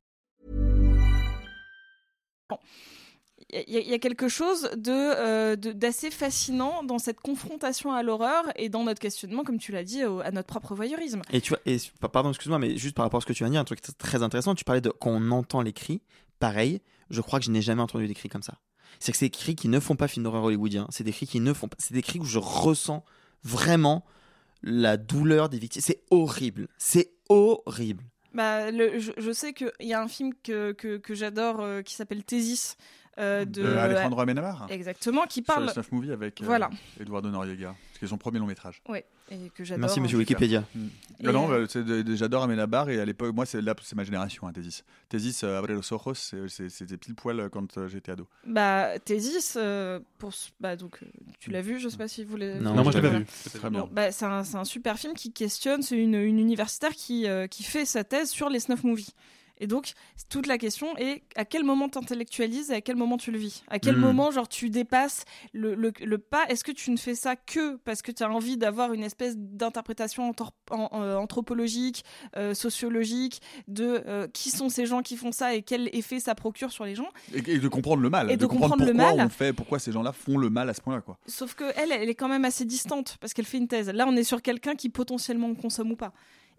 Il y, y a quelque chose de, euh, d'assez fascinant dans cette confrontation à l'horreur et dans notre questionnement, comme tu l'as dit, au- à notre propre voyeurisme. Et tu vois, et, pardon, excuse-moi, mais juste par rapport à ce que tu viens de dire, un truc très intéressant, tu parlais de quand on entend les cris, pareil, je crois que je n'ai jamais entendu des cris comme ça. C'est que c'est des cris qui ne font pas film d'horreur hollywoodien, c'est des cris qui ne font pas, c'est des cris où je ressens vraiment la douleur des victimes. C'est horrible, c'est horrible. Bah, je, sais qu'il y a un film que, que, que j'adore euh, qui s'appelle Thésis. Euh, de De Alejandro Amenabar Exactement, qui Sur parle. le Snuff Movie avec euh, Voilà. Eduardo Noriega. C'est son premier long métrage. Ouais, et que j'adore. Merci, monsieur hein. Wikipédia. Mm. Et, Non, non, bah, c'est j'adore Amenabar et à l'époque, moi, c'est là, c'est ma génération, hein, Thésis. Thésis, euh, Abre los ojos, c'est- c'est- c'était pile poil euh, quand euh, j'étais ado. Bah, Thésis, euh, pour, bah, donc, tu l'as vu, je sais pas si vous l'avez Non, moi, je l'ai pas vu. Voilà. Très bien. Bah, c'est un, c'est un super film qui questionne, c'est une, une universitaire qui, euh, qui fait sa thèse sur les snuff movies. Et donc, toute la question est à quel moment t'intellectualises et à quel moment tu le vis? À quel Mm. moment, genre, tu dépasses le, le, le pas? Est-ce que tu ne fais ça que parce que tu as envie d'avoir une espèce d'interprétation euh, anthropologique, euh, sociologique, de euh, qui sont ces gens qui font ça et quel effet ça procure sur les gens? Et, et de comprendre le mal. Et de comprendre comprendre le pourquoi mal. on fait, pourquoi ces gens-là font le mal à ce point-là, quoi. Sauf que elle, elle est quand même assez distante parce qu'elle fait une thèse. Là, on est sur quelqu'un qui potentiellement consomme ou pas.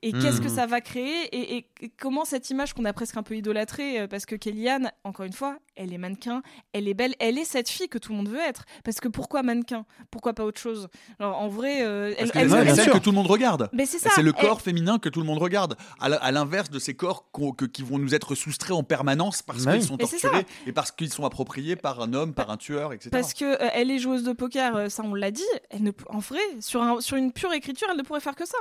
Et qu'est-ce que Mhm. ça va créer et, et- et comment cette image qu'on a presque un peu idolâtrée, euh, parce que Kellyanne, encore une fois, elle est mannequin, elle est belle, elle est cette fille que tout le monde veut être. Parce que pourquoi mannequin? Pourquoi pas autre chose? Alors en vrai, euh, Parce elle, que elle- elle- celle que tout le monde regarde. Mais c'est ça, C'est le elle- corps féminin que tout le monde regarde. À l'inverse de ces corps que- qui vont nous être soustraits en permanence parce qu'ils sont torturés et parce qu'ils sont appropriés par un homme, par un tueur, etc. Parce que euh, elle est joueuse de poker, euh, ça on l'a dit. Elle ne, en vrai, sur, un- sur une pure écriture, elle ne pourrait faire que ça.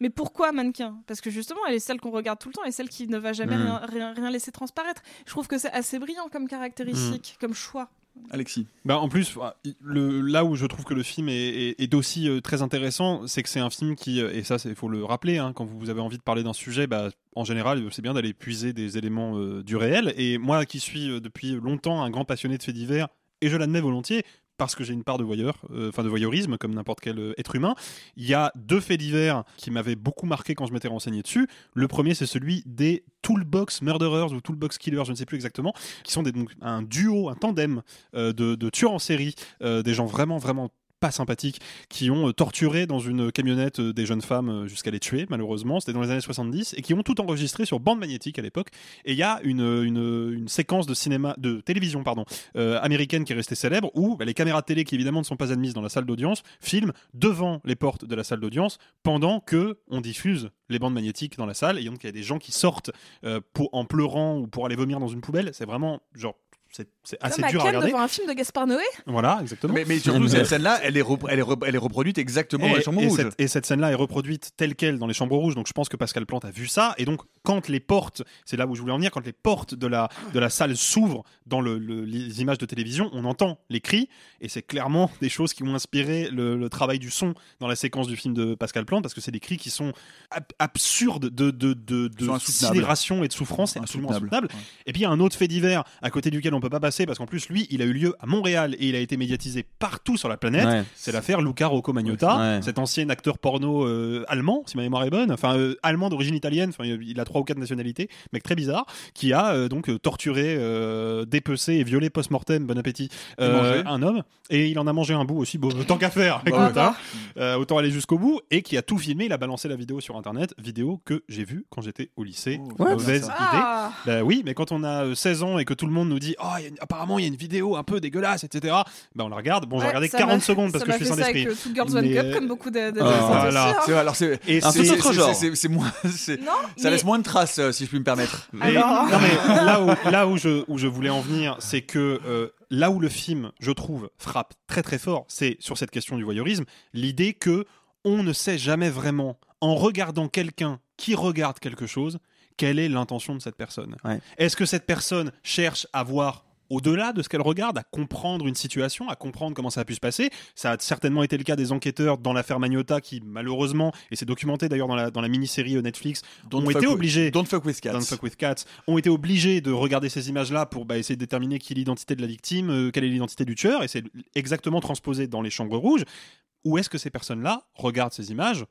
Mais pourquoi mannequin? Parce que justement, elle est celle qu'on regarde tout le temps et celle qui ne va jamais Mm. rien, rien, rien laisser transparaître. Je trouve que c'est assez brillant comme caractéristique, comme choix. Alexis. Bah, en plus, le, là où je trouve que le film est, est- est aussi euh, très intéressant, c'est que c'est un film qui, euh, et ça il faut le rappeler, hein, quand vous avez envie de parler d'un sujet, bah, en général c'est bien d'aller puiser des éléments euh, du réel. Et moi qui suis euh, depuis longtemps un grand passionné de faits divers, et je l'admets volontiers, parce que j'ai une part de voyeur, euh, enfin de voyeurisme comme n'importe quel euh, être humain. Il y a deux faits divers qui m'avaient beaucoup marqué quand je m'étais renseigné dessus. Le premier, c'est celui des Toolbox Murderers ou Toolbox Killers, je ne sais plus exactement, qui sont donc, un duo, un tandem euh, de, de tueurs en série, des gens vraiment, vraiment pas sympathiques qui ont euh, torturé dans une camionnette euh, des jeunes femmes euh, jusqu'à les tuer malheureusement. C'était dans les années 70 et qui ont tout enregistré sur bande magnétique à l'époque. Et il y a une, une, séquence de cinéma de télévision pardon américaine qui est restée célèbre où bah, les caméras de télé qui évidemment ne sont pas admises dans la salle d'audience filment devant les portes de la salle d'audience pendant que on diffuse les bandes magnétiques dans la salle. Et donc il y a des gens qui sortent pour, en pleurant ou pour aller vomir dans une poubelle. C'est vraiment genre c'est assez Comme à dur à Cannes regarder devant un film de Gaspard Noé voilà exactement Mais, mais surtout, cette scène-là, elle, elle, elle est reproduite exactement dans les chambres et rouges. Cette, et cette scène-là est reproduite telle quelle dans les chambres rouges. Donc je pense que Pascal Plante a vu ça. Et donc quand les portes, c'est là où je voulais en venir, quand les portes de la, de la salle s'ouvrent dans le, le- les images de télévision, on entend les cris. Et c'est clairement des choses qui ont inspiré le, le travail du son dans la séquence du film de Pascal Plante, parce que c'est des cris qui sont ab- absurdes de, de, de, de sidération et de souffrance. C'est absolument insoutenable. Et puis il y a un autre fait divers à côté duquel on peut pas passer, parce qu'en plus lui, il a eu lieu à Montréal et il a été médiatisé partout sur la planète. Ouais. C'est l'affaire Luca Rocco Magnotta, Ouais. cet ancien acteur porno euh, allemand, si ma mémoire est bonne, enfin euh, allemand d'origine italienne, enfin il a trois ou quatre nationalités, mec très bizarre, qui a euh, donc torturé, euh, dépecé et violé post-mortem, bon appétit, euh, un homme, et il en a mangé un bout aussi, bon, tant qu'à faire, Bah, écoute, ouais. hein, euh, autant aller jusqu'au bout, et qui a tout filmé, il a balancé la vidéo sur internet, vidéo que j'ai vue quand j'étais au lycée, mauvaise idée. Ah. Bah oui, mais quand on a euh, 16 ans et que tout le monde nous dit, oh, il y a une- apparemment il y a une vidéo un peu dégueulasse, etc. Bah on la regarde. Bon, j'ai Ouais, regardé ça 40 m'a- secondes parce que je suis sans esprit. avec, euh, Girls One Cup, comme beaucoup Ah, alors c'est autre c'est- genre. c'est- moins, ça laisse moins de traces, euh, si je puis me permettre. Mais, non, mais là où, là où, je, où je voulais en venir, c'est que euh, là où le film, je trouve, frappe très très fort, c'est sur cette question du voyeurisme, l'idée que on ne sait jamais vraiment, en regardant quelqu'un qui regarde quelque chose, quelle est l'intention de cette personne. Ouais. Est-ce que cette personne cherche à voir au-delà de ce qu'elle regarde, à comprendre une situation, à comprendre comment ça a pu se passer? Ça a certainement été le cas des enquêteurs dans l'affaire Magnotta qui, malheureusement, et c'est documenté d'ailleurs dans la, dans la mini-série Netflix, Don't ont été obligés. Don't fuck with cats. Don't fuck with cats. Ont été obligés de regarder ces images-là pour bah, essayer de déterminer qui est l'identité de la victime, euh, quelle est l'identité du tueur, et c'est exactement transposé dans les chambres rouges. Où est-ce que ces personnes-là regardent ces images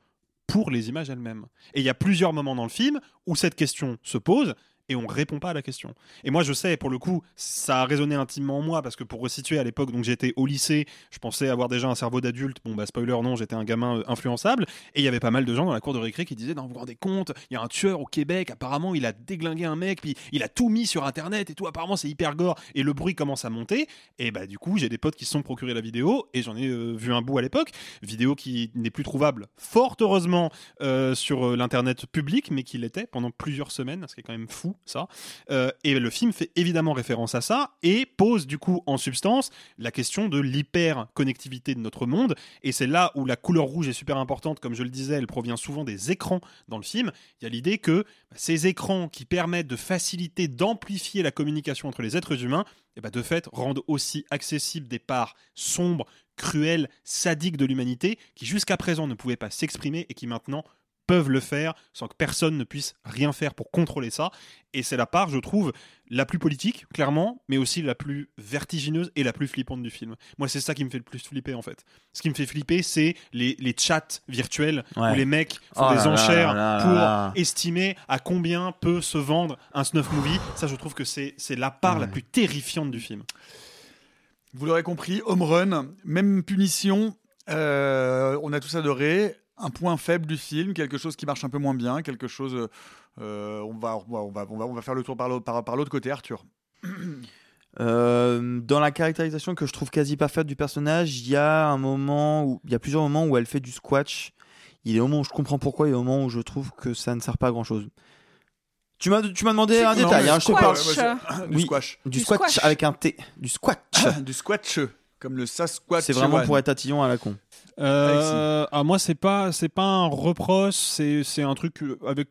pour les images elles-mêmes Et il y a plusieurs moments dans le film où cette question se pose. Et on répond pas à la question. Et moi, je sais, pour le coup, ça a résonné intimement en moi parce que pour resituer à l'époque, donc j'étais au lycée, je pensais avoir déjà un cerveau d'adulte. Bon, bah, spoiler, non, j'étais un gamin euh, influençable. Et il y avait pas mal de gens dans la cour de récré qui disaient, non, vous vous rendez compte, il y a un tueur au Québec, apparemment, il a déglingué un mec, puis il a tout mis sur internet et tout, apparemment, c'est hyper gore. Et le bruit commence à monter. Et bah, du coup, j'ai des potes qui se sont procurés la vidéo et j'en ai euh, vu un bout à l'époque. Vidéo qui n'est plus trouvable, fort heureusement, euh, sur l'internet public, mais qui l'était pendant plusieurs semaines, ce qui est quand même fou, ça. Euh, et le film fait évidemment référence à ça et pose du coup en substance la question de l'hyper-connectivité de notre monde. Et c'est là où la couleur rouge est super importante, comme je le disais, elle provient souvent des écrans dans le film. Il y a l'idée que bah, ces écrans qui permettent de faciliter, d'amplifier la communication entre les êtres humains, et bah, de fait rendent aussi accessibles des parts sombres, cruelles, sadiques de l'humanité qui jusqu'à présent ne pouvaient pas s'exprimer et qui maintenant peuvent le faire sans que personne ne puisse rien faire pour contrôler ça. Et c'est la part, je trouve, la plus politique, clairement, mais aussi la plus vertigineuse et la plus flippante du film. Moi, c'est ça qui me fait le plus flipper, en fait. Ce qui me fait flipper, c'est les, les chats virtuels Ouais. où les mecs font Oh des là enchères là là pour là. estimer à combien peut se vendre un snuff movie. Ça, je trouve que c'est c'est la part la plus terrifiante du film. Vous l'aurez compris, home run, même punition. euh, on a tous adoré. Un point faible du film, quelque chose qui marche un peu moins bien, quelque chose. euh, on, va, on, va, on, va, on va- faire le tour par l'autre par, par l'autre côté, Arthur. Euh, dans la caractérisation que je trouve quasi parfaite du personnage, il y a un moment où il y a plusieurs moments où elle fait du squash. Il y a des moments où je comprends pourquoi, il y a des moments où je trouve que ça ne sert pas à grand chose. Tu m'as tu m'as demandé un Non, détail, hein, je te parle. squash. Ouais, ouais, du Oui, squash. Du Du squash squash. avec un T. Du squash. du squash, comme le Sasquatch. C'est vraiment pour être tatillon à la con. Euh, ah, moi, c'est pas, c'est pas un reproche, c'est, c'est un truc euh, avec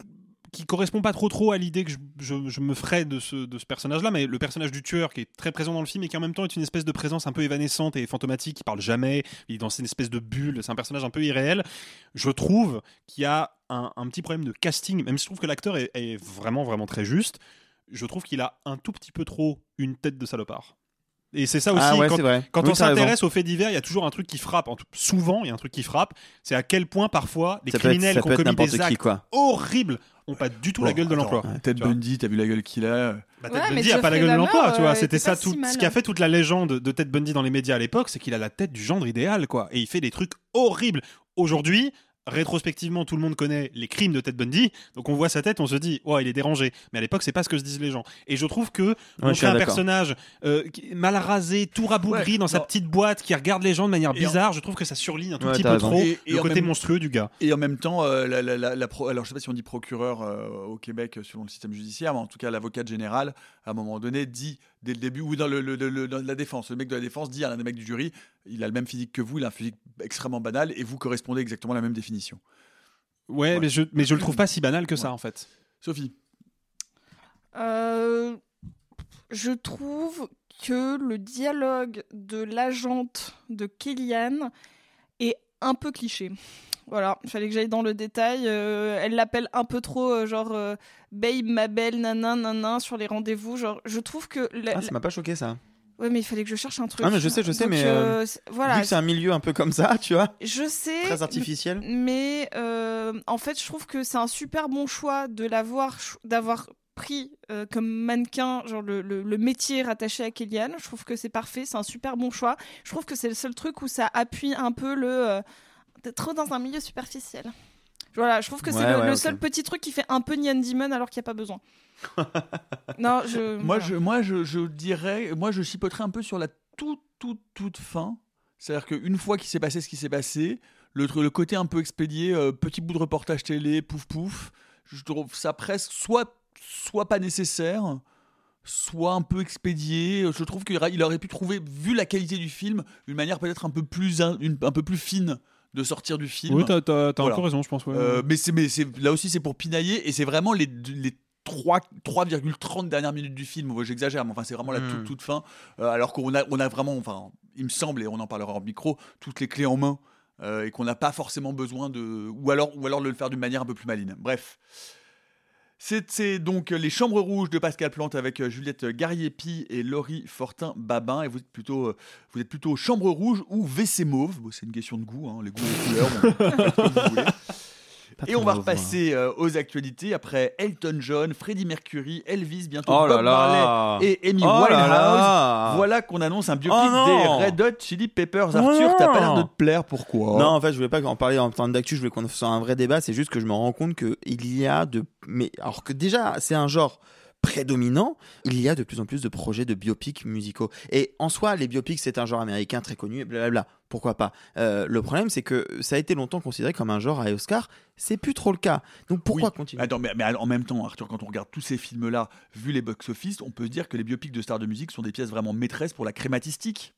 qui correspond pas trop trop à l'idée que je, je- je me ferais de ce, de ce personnage-là, mais le personnage du tueur qui est très présent dans le film et qui en même temps est une espèce de présence un peu évanescente et fantomatique, qui parle jamais, il est dans une espèce de bulle, c'est un personnage un peu irréel. Je trouve qu'il y a un, un petit problème de casting, même si je trouve que l'acteur est, est vraiment vraiment très juste, je trouve qu'il a un tout petit peu trop une tête de salopard. Et c'est ça aussi, Ah ouais, quand, c'est vrai. quand Oui, on s'intéresse aux faits divers, il y a toujours un truc qui frappe. En tout- Souvent, il y a un truc qui frappe. C'est à quel point parfois les Ça peut être- criminels qui ont commis des qui, actes quoi. horribles ont pas du tout la Bon, gueule de l'emploi. Ted. Bundy, t'as vu la gueule qu'il a. Bah, Ouais, Ted Bundy a pas la gueule de l'emploi, tu vois. euh, C'était était ça tout. si. Ce qui a fait toute la légende de Ted Bundy dans les médias à l'époque, c'est qu'il a la tête du gendre idéal, quoi. Et il fait des trucs horribles. Aujourd'hui, rétrospectivement, tout le monde connaît les crimes de Ted Bundy, donc on voit sa tête, on se dit, ouais, il est dérangé. Mais à l'époque, c'est pas ce que se disent les gens. Et je trouve que je montrer suis un personnage euh, mal rasé, tout rabougri Ouais, dans sa petite boîte, qui regarde les gens de manière en- bizarre, je trouve que ça surligne un tout Ouais, petit peu raison. trop Et- et le côté même- monstrueux du gars. Et en même temps, euh, la, la- la- la pro- alors je sais pas si on dit procureur euh, au Québec euh, selon le système judiciaire, mais en tout cas l'avocate générale, à un moment donné, dit dès le début, ou dans, le, le- le- le- dans la défense, le mec de la défense dit à l'un des mecs du jury, il a le même physique que vous, il a un physique extrêmement banal, et vous correspondez exactement à la même définition. Ouais, mais je, mais je le trouve pas si banal que ça, en fait. Sophie Euh, je trouve que le dialogue de l'agente de Kellyanne est un peu cliché. Voilà, il fallait que j'aille dans le détail. Euh, elle l'appelle un peu trop, euh, genre, euh, babe, ma belle, nanan, nanan, sur les rendez-vous. Genre, je trouve que. la- Ah, ça m'a pas choqué ça. Ouais, mais il fallait que je cherche un truc. Ah, mais je sais, je sais, Donc, mais euh, euh, voilà. vu que c'est un milieu un peu comme ça, tu vois, Je sais. très artificiel. Mais euh, en fait, je trouve que c'est un super bon choix de l'avoir, d'avoir pris euh, comme mannequin, genre le, le- le métier rattaché à Kellyanne. Je trouve que c'est parfait, c'est un super bon choix. Je trouve que c'est le seul truc où ça appuie un peu le. T'es trop dans un milieu superficiel. Voilà, je trouve que c'est le, ouais, le ok. seul petit truc qui fait un peu Neon Demon alors qu'il n'y a pas besoin. Non, je. Moi, voilà. je, moi je, je dirais, moi je chipoterais un peu sur la toute, toute, toute fin. C'est-à-dire qu'une fois qu'il s'est passé ce qui s'est passé, le, le côté un peu expédié, euh, petit bout de reportage télé, pouf pouf, je trouve ça presque soit, soit pas nécessaire, soit un peu expédié. Je trouve qu'il aurait- il aurait pu trouver, vu la qualité du film, une manière peut-être un peu plus, une- un peu plus fine de sortir du film. Oui, t'as t'as- t'as Voilà. encore raison, je pense. ouais. Euh, mais c'est mais c'est là aussi c'est pour pinailler et c'est vraiment les les 3 3,30 dernières minutes du film. J'exagère, mais enfin c'est vraiment la toute, toute fin. Euh, alors qu'on a on a vraiment enfin il me semble et on en parlera en micro toutes les clés en main euh, et qu'on n'a pas forcément besoin de ou alors ou alors de le faire d'une manière un peu plus maline. Bref. C'est c'est donc les Chambres Rouges de Pascal Plante avec euh, Juliette Gariepi et Laurie Fortin-Babin. Et vous êtes plutôt, vous êtes plutôt Chambre Rouge ou WC Mauve? Bon, c'est une question de goût, hein, les goûts et les couleurs. bon, faites comme vous voulez. Et on va repasser euh, aux actualités après Elton John, Freddie Mercury, Elvis, bientôt Oh Bob. Marley et Amy Oh Winehouse. là. Voilà qu'on annonce un biopic Oh des Red Hot Chili Peppers. Oh Arthur, t'as pas l'air de te plaire, pourquoi? Non, en fait, je voulais pas en parler en temps d'actu, je voulais qu'on fasse un vrai débat. C'est juste que je me rends compte que il y a de. Mais alors que déjà, c'est un genre prédominant, il y a de plus en plus de projets de biopics musicaux. Et en soi, les biopics, c'est un genre américain très connu, et blablabla. Pourquoi pas? Euh, Le problème, c'est que ça a été longtemps considéré comme un genre à Oscar. C'est plus trop le cas. Donc pourquoi Oui. continuer? Attends, mais, mais en même temps, Arthur, quand on regarde tous ces films-là, vu les box-office, on peut se dire que les biopics de stars de musique sont des pièces vraiment maîtresses pour la crématistique.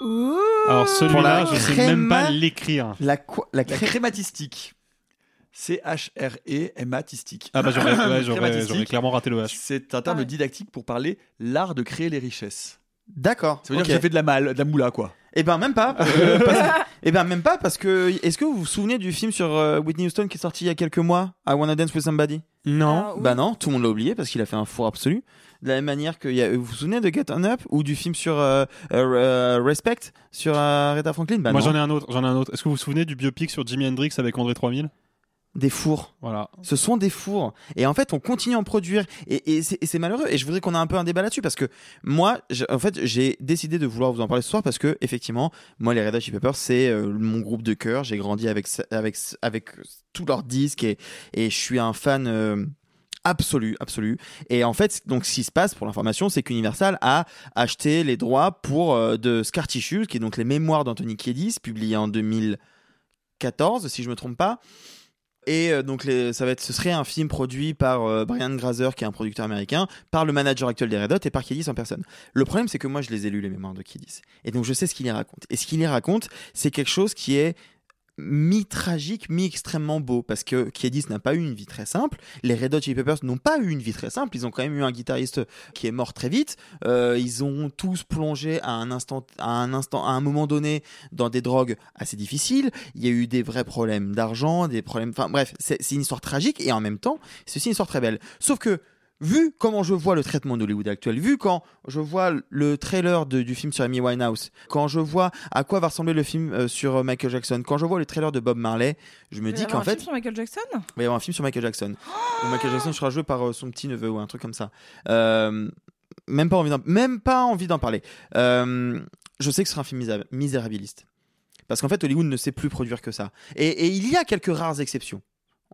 Alors Pour celui-là, je sais même pas l'écrire. La, quoi la La cré- crématistique. C-H-R-E-M-A-tistique. Ah bah j'aurais ouais, j'aurais- Crématistique, j'aurais clairement raté le H. C'est un terme Ouais. didactique pour parler l'art de créer les richesses. D'accord. Ça veut dire que ça fait de la mal, de la moula, quoi. Eh ben même pas. Euh, parce- Eh ben même pas parce que est-ce que vous vous souvenez du film sur euh, Whitney Houston qui est sorti il y a quelques mois, I Wanna Dance with Somebody? Non. Ah, oui. Bah non, tout le monde l'a oublié parce qu'il a fait un four absolu. De la même manière que il y a, vous vous souvenez de Get On Up ou du film sur euh, Respect sur euh, Aretha Franklin? Bah Moi non. j'en ai un autre, j'en ai un autre. Est-ce que vous vous souvenez du biopic sur Jimi Hendrix avec André 3000 Des fours. Voilà. Ce sont des fours. Et en fait, on continue à en produire. Et, et c'est malheureux. Et je voudrais qu'on ait un peu un débat là-dessus parce que moi, en fait, j'ai décidé de vouloir vous en parler ce soir parce que, effectivement, moi, les Red Hot Chili Peppers, c'est euh, mon groupe de cœur. J'ai grandi avec, avec, avec tous leurs disques et, et je suis un fan. euh, Absolu, absolu. Et en fait, donc, ce qui se passe pour l'information, c'est qu'Universal a acheté les droits pour euh, de Scar Tissue, qui est donc les mémoires d'Anthony Kiedis, publiés en 2014, si je me trompe pas. Et euh, donc les, ça va être, ce serait un film produit par euh, Brian Grazer, qui est un producteur américain, par le manager actuel des Red Hot et par Kiedis en personne. Le problème, c'est que moi, je les ai lus les mémoires de Kiedis, et donc je sais ce qu'il y raconte. Et ce qu'il y raconte, c'est quelque chose qui est mi-tragique, mi-extrêmement beau, parce que Kiedis n'a pas eu une vie très simple, les Red Hot Chili Peppers n'ont pas eu une vie très simple, ils ont quand même eu un guitariste qui est mort très vite, Euh, ils ont tous plongé à un instant, à un instant, à un moment donné dans des drogues assez difficiles, il y a eu des vrais problèmes d'argent, des problèmes, enfin bref, c'est une histoire tragique, et en même temps, c'est aussi une histoire très belle. Sauf que, vu comment je vois le traitement d'Hollywood actuel, vu quand je vois le trailer de- du film sur Amy Winehouse, quand je vois à quoi va ressembler le film euh, sur euh, Michael Jackson, quand je vois le trailer de Bob Marley, je me Il va y dis avoir qu'en un film fait, sur Michael Jackson? Il va y avoir un film sur Michael Jackson. où Michael Jackson sera joué par euh, son petit neveu ou un truc comme ça. Euh, même pas envie d'en, même pas envie d'en parler. Je sais que ce sera un film miséra- misérabiliste. Parce qu'en fait, Hollywood ne sait plus produire que ça. Et, et il y a quelques rares exceptions.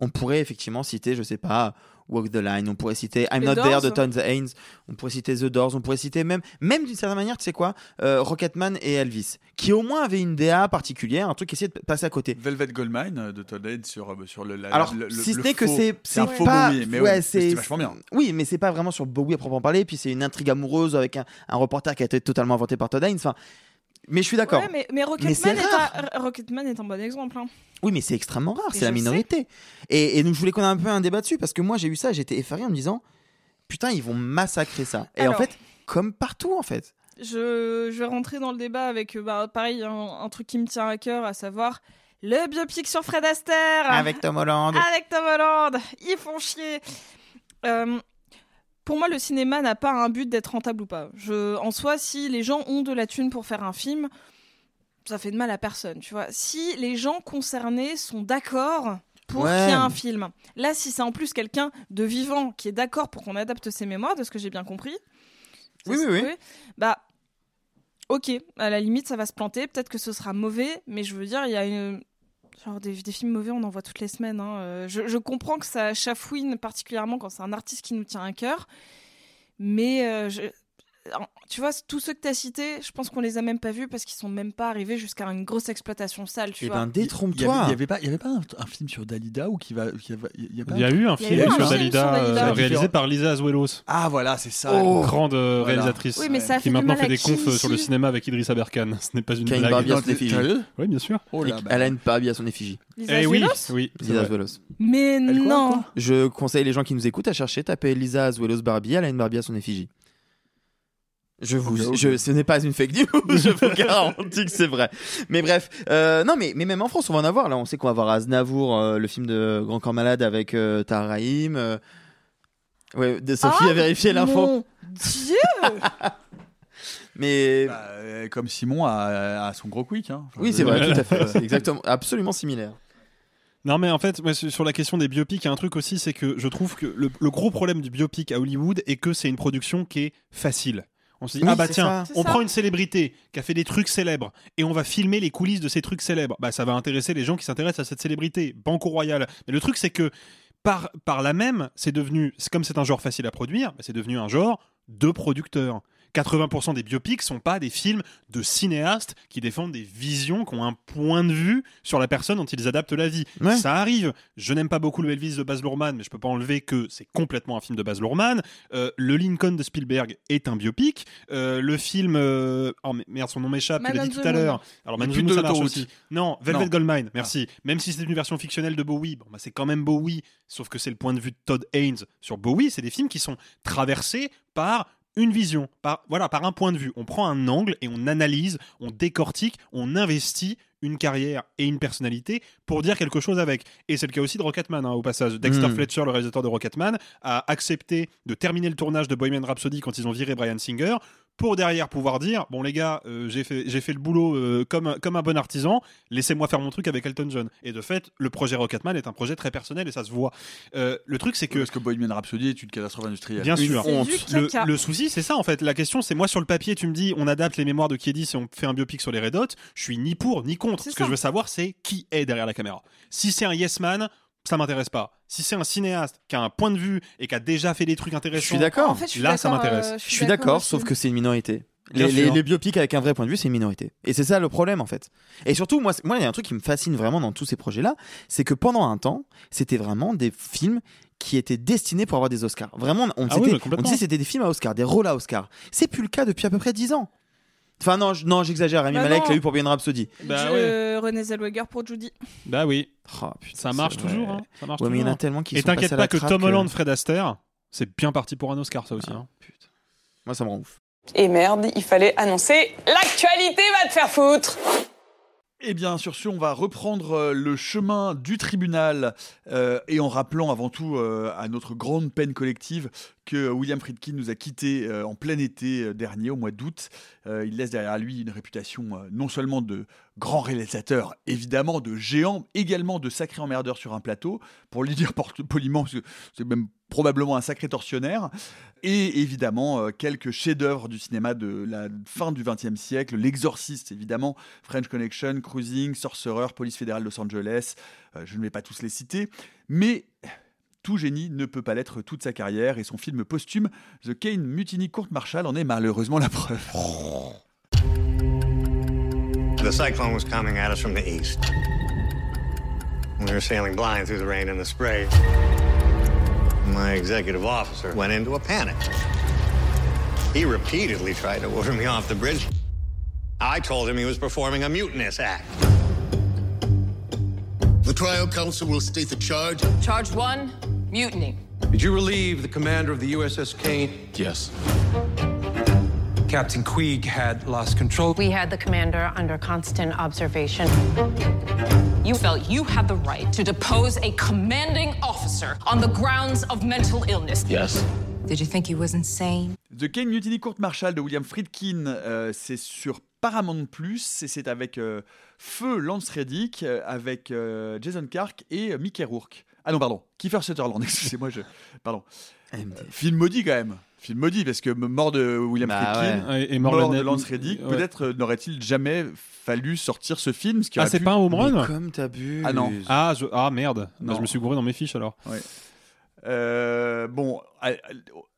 On pourrait effectivement citer, je sais pas, Walk the Line, on pourrait citer I'm Les Not There de Tons Haynes, on pourrait citer The Doors, on pourrait citer même, même d'une certaine manière, tu sais quoi, euh, Rocketman et Elvis, qui au moins avaient une DA particulière, un truc qui essayait de passer à côté. Velvet Goldmine euh, de Todd Haynes sur, euh, sur le. la- Alors, le- le- si ce n'est que c'est c'est un c'est faux pas Bowie, mais ouais, oui, c'est c'est vachement bien. Oui, mais c'est pas vraiment sur Bowie à proprement parler. Puis c'est une intrigue amoureuse avec un, un reporter qui a été totalement inventé par Todd Haynes. Enfin, mais je suis d'accord. Ouais, mais, mais Rocketman, est un, Rocketman est un bon exemple. hein. Oui, mais c'est extrêmement rare. C'est la minorité. Et, et donc je voulais qu'on ait un peu un débat dessus parce que moi j'ai eu ça, j'étais effaré en me disant putain ils vont massacrer ça. Et Alors. en fait, comme partout en fait. Je, je vais rentrer dans le débat avec, euh, bah, pareil, un, un truc qui me tient à cœur, à savoir le biopic sur Fred Astaire. Avec Tom Holland. Avec Tom Holland. Ils font chier. Euh, pour moi, le cinéma n'a pas un but d'être rentable ou pas. Je, en soi, si les gens ont de la thune pour faire un film, ça fait de mal à personne, tu vois. Si les gens concernés sont d'accord pour Ouais. qu'il y ait un film. Là, si c'est en plus quelqu'un de vivant qui est d'accord pour qu'on adapte ses mémoires, de ce que j'ai bien compris. Oui, c'est- oui, oui. Bah, ok, à la limite, ça va se planter. Peut-être que ce sera mauvais, mais je veux dire, il y a une. Genre, des, des films mauvais, on en voit toutes les semaines. hein. Euh, Je, je comprends que ça chafouine particulièrement quand c'est un artiste qui nous tient à cœur. Mais euh, tu vois, tous ceux que tu as cités, je pense qu'on les a même pas vus parce qu'ils sont même pas arrivés jusqu'à une grosse exploitation sale. Tu Eh vois. ben, détrompe-toi. Il y avait- pas, y avait pas un, un film sur Dalida ou qui va, qui va- il y a, pas Il y a eu un film un sur film Dalida, sur Dalida. euh, réalisé par Lisa Azuelos. Ah voilà, c'est ça. Oh. grande euh, Voilà. réalisatrice Oui, mais ça qui maintenant fait des confs euh, sur le cinéma avec Idriss Aberkan. Ce n'est pas une Qui a une blague. Barbie à son effigie. Oui, bien sûr. Et Elle a une Barbie à son effigie. Lisa Eh oui, Azuelos oui. c'est Lisa. Azuelos. Mais non Je conseille les gens qui nous écoutent à chercher, taper Lisa Azuelos Barbie, elle a une Barbie à son effigie. Je vous, je, ce n'est pas une fake news, je vous garantis que c'est vrai. Mais bref, euh, non, mais, mais même en France, on va en avoir. Là, on sait qu'on va avoir Aznavour, euh, le film de Grand Corps Malade avec euh, Tahar Rahim. euh. Ouais, de Sophie Ah, a vérifié l'info. Mon Dieu Mais bah, euh, comme Simon a, a son gros quick. Hein. Enfin, oui, c'est vrai, tout à fait. C'est exactement, absolument similaire. Non, mais en fait, moi, sur la question des biopics, il y a un truc aussi, c'est que je trouve que le, le gros problème du biopic à Hollywood est que c'est une production qui est facile. On se dit, Oui, ah bah tiens, ça. on prend une célébrité qui a fait des trucs célèbres et on va filmer les coulisses de ces trucs célèbres. Bah ça va intéresser les gens qui s'intéressent à cette célébrité. Banco Royal. Mais le truc, c'est que par, par là même, c'est devenu, c'est comme c'est un genre facile à produire, bah, c'est devenu un genre de producteurs. 80% des biopics sont pas des films de cinéastes qui défendent des visions, qui ont un point de vue sur la personne dont ils adaptent la vie. Ça arrive. Je n'aime pas beaucoup le Elvis de Baz Luhrmann, mais je peux pas enlever que c'est complètement un film de Baz Luhrmann. Euh, le Lincoln de Spielberg est un biopic. Euh, le film, euh, oh merde, son nom m'échappe. L'as on dit tout à l'heure. Alors Man ça marche aussi. Non, Velvet Non. Goldmine. Merci. Même si c'est une version fictionnelle de Bowie, bon, bah, c'est quand même Bowie. Sauf que c'est le point de vue de Todd Haynes sur Bowie. C'est des films qui sont traversés par une vision, par, voilà, par un point de vue. On prend un angle et on analyse, on décortique, on investit une carrière et une personnalité pour dire quelque chose avec. Et c'est le cas aussi de Rocketman, hein, au passage. Dexter Mm. Fletcher, le réalisateur de Rocketman, a accepté de terminer le tournage de Bohemian Rhapsody quand ils ont viré Brian Singer pour derrière pouvoir dire bon les gars euh, j'ai fait j'ai fait le boulot euh, comme comme un bon artisan laissez-moi faire mon truc avec Elton John et de fait le projet Rocketman est un projet très personnel et ça se voit Euh, le truc c'est que Parce que Bohemian Rhapsody est une catastrophe industrielle. Bien sûr. honte. Le, le souci, c'est ça en fait. La question, c'est moi sur le papier, tu me dis, on adapte les mémoires de Kiedis et on fait un biopic sur les Red Hot. Je suis ni pour ni contre. Ce que je veux savoir, c'est qui est derrière la caméra. Si c'est un yes man, ça m'intéresse pas. Si c'est un cinéaste qui a un point de vue et qui a déjà fait des trucs intéressants, Je suis d'accord. En fait, là, ça m'intéresse. euh, Je suis d'accord, sauf que c'est une minorité. Les, les- sûr. les biopics avec un vrai point de vue, c'est une minorité. Et c'est ça le problème en fait. Et surtout, moi, il y a un truc qui me fascine vraiment dans tous ces projets-là, c'est que pendant un temps, c'était vraiment des films qui étaient destinés pour avoir des Oscars. Vraiment, on, Ah oui, on disait que c'était des films à Oscar, des rôles à Oscar. C'est plus le cas depuis à peu près 10 ans. Enfin non, je- non, j'exagère. Rami Bah Malek non. l'a eu pour Bohemian Rhapsody. Bah Je-. Renée Zellweger pour Judy. Bah oui. Oh, putain, ça marche c'est toujours. hein. Ça marche Ouais, mais il y en a tellement qui Et sont passés t'inquiète pas que trappe Tom que- Holland, Fred Astaire, c'est bien parti pour un Oscar ça aussi. hein. Moi, ça me rend ouf. Et merde, il fallait annoncer l'actualité va te faire foutre. Et bien sur ce, on va reprendre euh, le chemin du tribunal euh, et en rappelant avant tout euh, à notre grande peine collective que William Friedkin nous a quittés euh, en plein été euh, dernier, au mois d'août. Euh, il laisse derrière lui une réputation euh, non seulement de grand réalisateur, évidemment de géant, également de sacré emmerdeur sur un plateau, pour lui dire poliment, c'est même probablement un sacré tortionnaire, et évidemment euh, quelques chefs-d'œuvre du cinéma de la fin du XXe siècle, L'Exorciste évidemment, French Connection, Cruising, Sorcerer, Police fédérale Los Angeles, euh, je ne vais pas tous les citer, mais tout génie ne peut pas l'être toute sa carrière, et son film posthume, The Kane Mutiny Court Martial, en est malheureusement la preuve. The cyclone was coming at us from the east. We were sailing blind through the rain and the spray. My executive officer went into a panic. He repeatedly tried to order me off the bridge. I told him he was performing a mutinous act. The trial counsel will state the charge. Charge one, mutiny. Did you relieve the commander of the USS Kane? Yes. Captain Queeg had lost control. We had the commander under constant observation. You felt you had the right to depose a commanding officer on the grounds of mental illness. Yes. Did you think he was insane? The Kane Mutiny Court Martial de William Friedkin, euh, c'est sur Paramount Plus et c'est avec euh, Feu Lance Reddick, euh, avec euh, Jason Clarke et euh, Mickey Rourke. Ah non, pardon, Kiefer Sutherland, excusez-moi, je... pardon. Euh, film maudit quand même. Film maudit parce que mort de William Bah Friedkin, ouais. Et- mort, mort de Lance Reddick, ouais. peut-être euh, n'aurait-il jamais fallu sortir ce film ce qui Ah, c'est pu- pas un home run? Comme t'abuses. Ah non. Ah, je- ah merde. Bah, je me suis gouré dans mes fiches alors. Ouais. Euh, bon,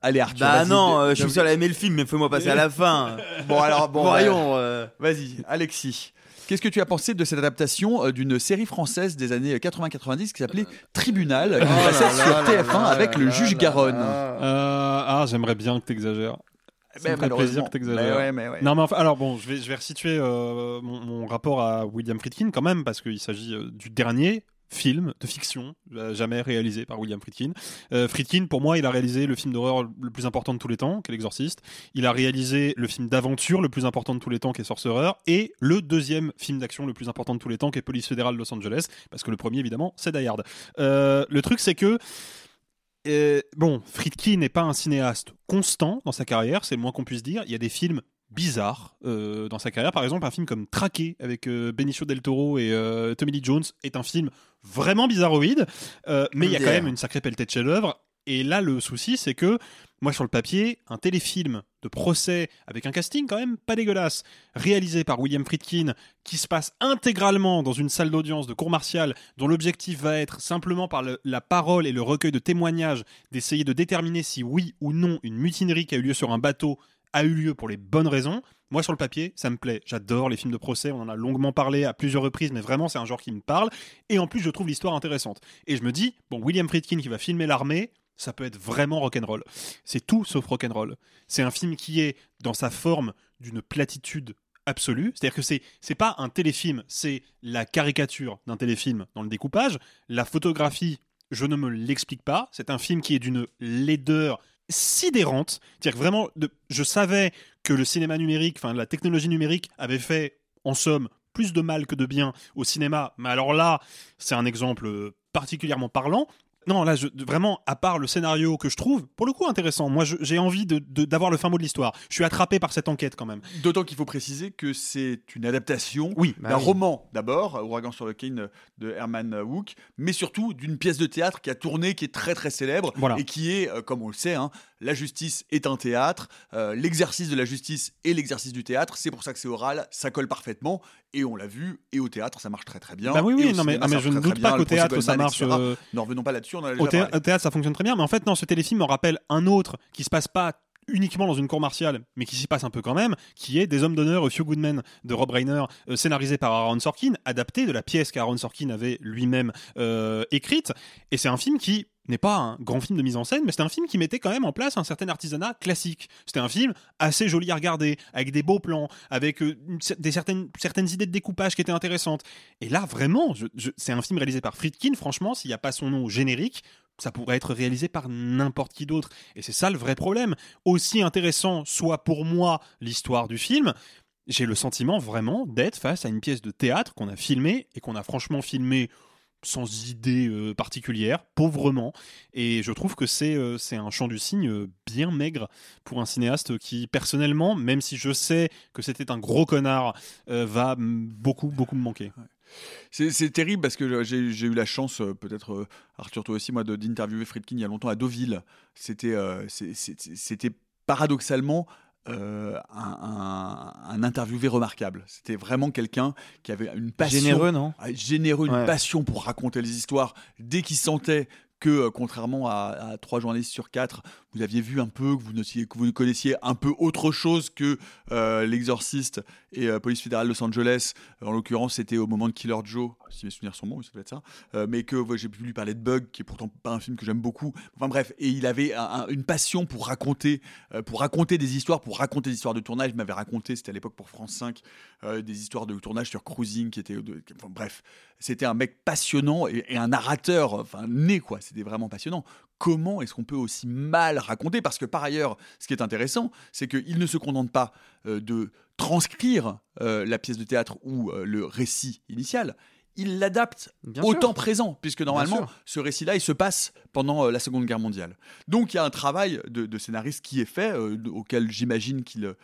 allez, Arthur. Bah non, euh, je suis seul à aimer le film, mais fais-moi passer à la fin. Bon alors, bon, Voyons. euh. Vas-y, Alexis. Qu'est-ce que tu as pensé de cette adaptation euh, d'une série française des années 80-90 qui s'appelait Tribunal, qui Oh passait là sur là là TF1 là avec le juge Garonne. Euh, ah, j'aimerais bien que t'exagères. Ça Ben, me ferait plaisir que t'exagères. Ouais, mais ouais. Non, mais enfin, alors bon, je vais, je vais resituer euh, mon, mon rapport à William Friedkin quand même, parce qu'il s'agit euh, du dernier film de fiction euh, jamais réalisé par William Friedkin. Euh, Friedkin, pour moi, il a réalisé le film d'horreur le plus important de tous les temps, qui est L'Exorciste. Il a réalisé le film d'aventure le plus important de tous les temps, qui est Sorcerer, et le deuxième film d'action le plus important de tous les temps, qui est Police fédérale Los Angeles, parce que le premier, évidemment, c'est Die Hard. Euh, le truc, c'est que bon, Friedkin n'est pas un cinéaste constant dans sa carrière, c'est le moins qu'on puisse dire. Il y a des films bizarres euh, dans sa carrière. Par exemple, un film comme Traqué avec euh, Benicio del Toro et euh, Tommy Lee Jones est un film vraiment bizarroïde, mais il y a quand même une sacrée pelletée de chef-d'œuvre. Et là, le souci, c'est que moi, sur le papier, un téléfilm de procès avec un casting quand même pas dégueulasse, réalisé par William Friedkin, qui se passe intégralement dans une salle d'audience de cour martiale, dont l'objectif va être simplement par le- la parole et le recueil de témoignages d'essayer de déterminer si oui ou non une mutinerie qui a eu lieu sur un bateau a eu lieu pour les bonnes raisons. Moi, sur le papier, ça me plaît. J'adore les films de procès. On en a longuement parlé à plusieurs reprises, mais vraiment, c'est un genre qui me parle. Et en plus, je trouve l'histoire intéressante. Et je me dis, bon, William Friedkin qui va filmer l'armée, ça peut être vraiment rock'n'roll. C'est tout sauf rock'n'roll. C'est un film qui est dans sa forme d'une platitude absolue. C'est-à-dire que c'est c'est pas un téléfilm, c'est la caricature d'un téléfilm dans le découpage. La photographie, je ne me l'explique pas. C'est un film qui est d'une laideur sidérante. Que vraiment, je savais que le cinéma numérique, enfin la technologie numérique avait fait, en somme, plus de mal que de bien au cinéma. Mais alors là, c'est un exemple euh, particulièrement parlant. Non, là, je- vraiment, à part le scénario que je trouve, pour le coup, intéressant. Moi, j'ai envie de- de- d'avoir le fin mot de l'histoire. Je suis attrapé par cette enquête quand même. D'autant qu'il faut préciser que c'est une adaptation Oui, d'un bah oui. roman d'abord, Ouragan sur le Kane de Herman Wouk, mais surtout d'une pièce de théâtre qui a tourné, qui est très très célèbre Voilà. et qui est, euh, comme on le sait, hein, la justice est un théâtre, euh, l'exercice de la justice est l'exercice du théâtre. C'est pour ça que c'est oral, ça colle parfaitement et on l'a vu. Et au théâtre, ça marche très très bien. Bah oui, oui, non, mais- cinéma, ah, mais je ne doute pas qu'au théâtre, ça marche, euh, Ne revenons pas là-dessus, on en a Au, déjà thé- parlé. au théâtre, ça fonctionne très bien, mais en fait, non, ce téléfilm me rappelle un autre qui se passe pas uniquement dans une cour martiale, mais qui s'y passe un peu quand même, qui est Des Hommes d'honneur, A Few Good Men de Rob Reiner, euh, scénarisé par Aaron Sorkin, adapté de la pièce qu'Aaron Sorkin avait lui-même euh, écrite. Et c'est un film qui n'est pas un grand film de mise en scène, mais c'est un film qui mettait quand même en place un certain artisanat classique. C'était un film assez joli à regarder, avec des beaux plans, avec euh, des certaines, certaines idées de découpage qui étaient intéressantes. Et là, vraiment, c'est un film réalisé par Friedkin. Franchement, s'il n'y a pas son nom générique, ça pourrait être réalisé par n'importe qui d'autre. Et c'est ça le vrai problème. Aussi intéressant soit pour moi l'histoire du film, j'ai le sentiment vraiment d'être face à une pièce de théâtre qu'on a filmée et qu'on a franchement filmée sans idée euh, particulière, pauvrement. Et je trouve que c'est euh, un champ du signe euh, bien maigre pour un cinéaste qui, personnellement, même si je sais que c'était un gros connard, euh, va beaucoup, beaucoup me manquer. C'est terrible parce que j'ai eu la chance, euh, peut-être euh, Arthur toi aussi, moi, d'interviewer Friedkin il y a longtemps à Deauville. C'était euh, paradoxalement euh, un, un- un interviewé remarquable. C'était vraiment quelqu'un qui avait une passion. Généreux, non? Ah, Généreux, une Ouais. passion pour raconter les histoires. Dès qu'il sentait que, euh, contrairement à, trois journalistes sur quatre, vous aviez vu un peu, que vous, notiez- connaissiez un peu autre chose que euh, l'exorciste et euh, police fédérale Los Angeles. En l'occurrence, c'était au moment de Killer Joe, si mes souvenirs sont bons, ça doit être ça. Mais que j'ai pu lui parler de Bug, qui est pourtant pas un film que j'aime beaucoup. Enfin bref, et il avait un- un- une passion pour raconter, pour raconter des histoires, pour raconter des histoires de tournage. Il m'avait raconté, c'était à l'époque pour France 5, euh, des histoires de tournage sur Cruising, qui était, enfin, bref, c'était un mec passionnant et, et un narrateur, enfin né quoi. C'était vraiment passionnant. Comment est-ce qu'on peut aussi mal raconter? Parce que par ailleurs, ce qui est intéressant, c'est qu'il ne se contente pas euh, de transcrire euh, la pièce de théâtre ou euh, le récit initial. Il l'adapte au sûr. temps présent, puisque normalement, ce récit-là, il se passe pendant la Seconde Guerre mondiale. Donc, il y a un travail de, de scénariste qui est fait, auquel j'imagine qu'il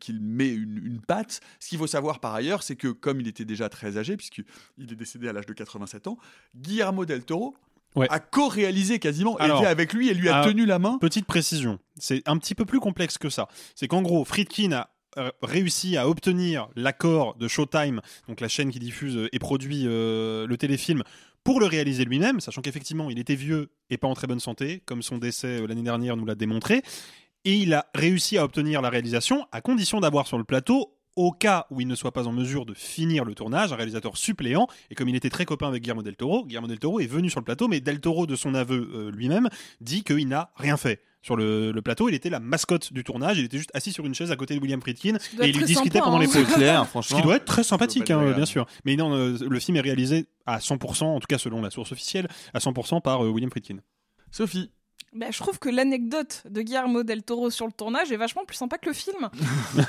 qu'il met une, une patte. Ce qu'il faut savoir par ailleurs, c'est que comme il était déjà très âgé, puisqu'il est décédé à l'âge de 87 ans, Guillermo del Toro a co-réalisé quasiment, Alors, était avec lui et lui a ah, tenu la main. Petite précision, c'est un petit peu plus complexe que ça. C'est qu'en gros, Friedkin a euh, réussi à obtenir l'accord de Showtime, donc la chaîne qui diffuse et produit euh, le téléfilm, pour le réaliser lui-même, sachant qu'effectivement il était vieux et pas en très bonne santé, comme son décès euh, l'année dernière nous l'a démontré. Et il a réussi à obtenir la réalisation à condition d'avoir sur le plateau au cas où il ne soit pas en mesure de finir le tournage, un réalisateur suppléant, et comme il était très copain avec Guillermo del Toro, Guillermo del Toro est venu sur le plateau, mais del Toro, de son aveu euh, lui-même, dit qu'il n'a rien fait. Sur le, le plateau, il était la mascotte du tournage, il était juste assis sur une chaise à côté de William Friedkin, et il lui discutait sympa, pendant les hein. pauses. Clair, Ce qui doit être très sympathique, hein, bien sûr. Mais non, euh, le film est réalisé à 100%, en tout cas selon la source officielle, à 100% par euh, William Friedkin. Sophie. Bah, je trouve que l'anecdote de Guillermo del Toro sur le tournage est vachement plus sympa que le film.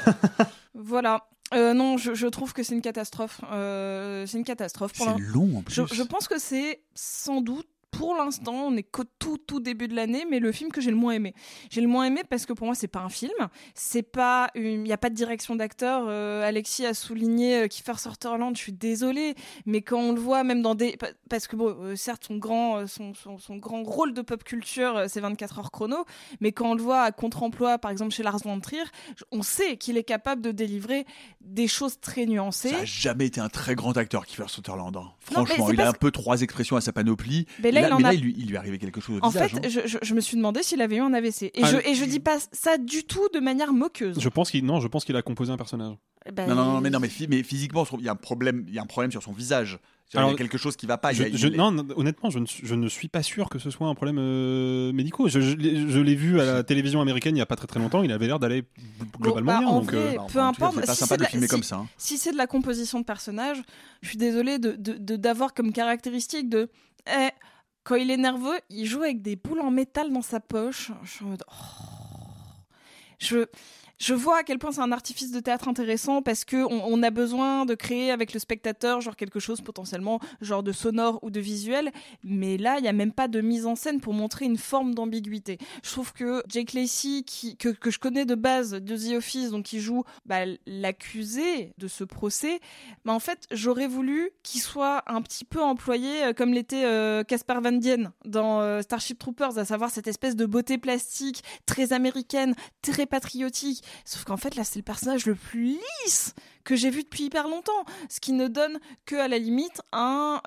voilà. Euh, non, je, je trouve que c'est une catastrophe. Euh, c'est une catastrophe. Pour C'est long, en plus. Je, je pense que c'est sans doute pour l'instant, on est qu'au tout tout début de l'année, mais le film que j'ai le moins aimé. J'ai le moins aimé parce que pour moi, c'est pas un film, c'est pas, il n'y a pas de direction d'acteur. Euh, Alexis a souligné euh, Kiefer Sutherland, je suis désolée, mais quand on le voit même dans des, parce que bon, euh, certes, son grand, son, son, son grand rôle de pop culture, c'est 24 heures chrono, mais quand on le voit à contre-emploi, par exemple chez Lars von Trier, on sait qu'il est capable de délivrer des choses très nuancées. Ça a jamais été un très grand acteur, Kiefer Sutherland. hein. Franchement, il a un peu trois expressions à sa panoplie. Mais là, il en a- il, lui, il lui est arrivé quelque chose au En visage. fait, hein. je, je- je me suis demandé s'il avait eu un AVC. Et, Ah, je, et je dis pas ça du tout de manière moqueuse. Je pense qu'il non, je pense qu'il a composé un personnage. Ben, Non, non, non, mais, non, mais, mais physiquement, il y a un problème, il y a un problème sur son visage. il y a quelque chose qui va pas. Je- je- non, non, honnêtement, je ne, suis- je ne suis pas sûr que ce soit un problème euh, médical. Je, je l'ai- je l'ai vu à la télévision américaine il n'y a pas très très longtemps. Il avait l'air d'aller globalement bah, bien. en donc, vrai, euh, peu importe. c'est pas si sympa c'est de la- filmer si- comme ça, hein. Si c'est de la composition de personnage, je suis désolée de de- de- d'avoir comme caractéristique de. eh, quand il est nerveux, il joue avec des boules en métal dans sa poche. Je suis en mode. oh. Je. Je vois à quel point c'est un artifice de théâtre intéressant parce que on, a besoin de créer avec le spectateur genre quelque chose potentiellement genre de sonore ou de visuel, mais là il y a même pas de mise en scène pour montrer une forme d'ambiguïté. Je trouve que Jake Lacey qui que, je connais de base de The Office donc qui joue bah, l'accusé de ce procès, mais en fait j'aurais voulu qu'il soit un petit peu employé euh, comme l'était euh, Caspar Van Dien dans euh, Starship Troopers, à savoir cette espèce de beauté plastique très américaine, très patriotique. Sauf qu'en fait là c'est le personnage le plus lisse que j'ai vu depuis hyper longtemps, ce qui ne donne que à la limite un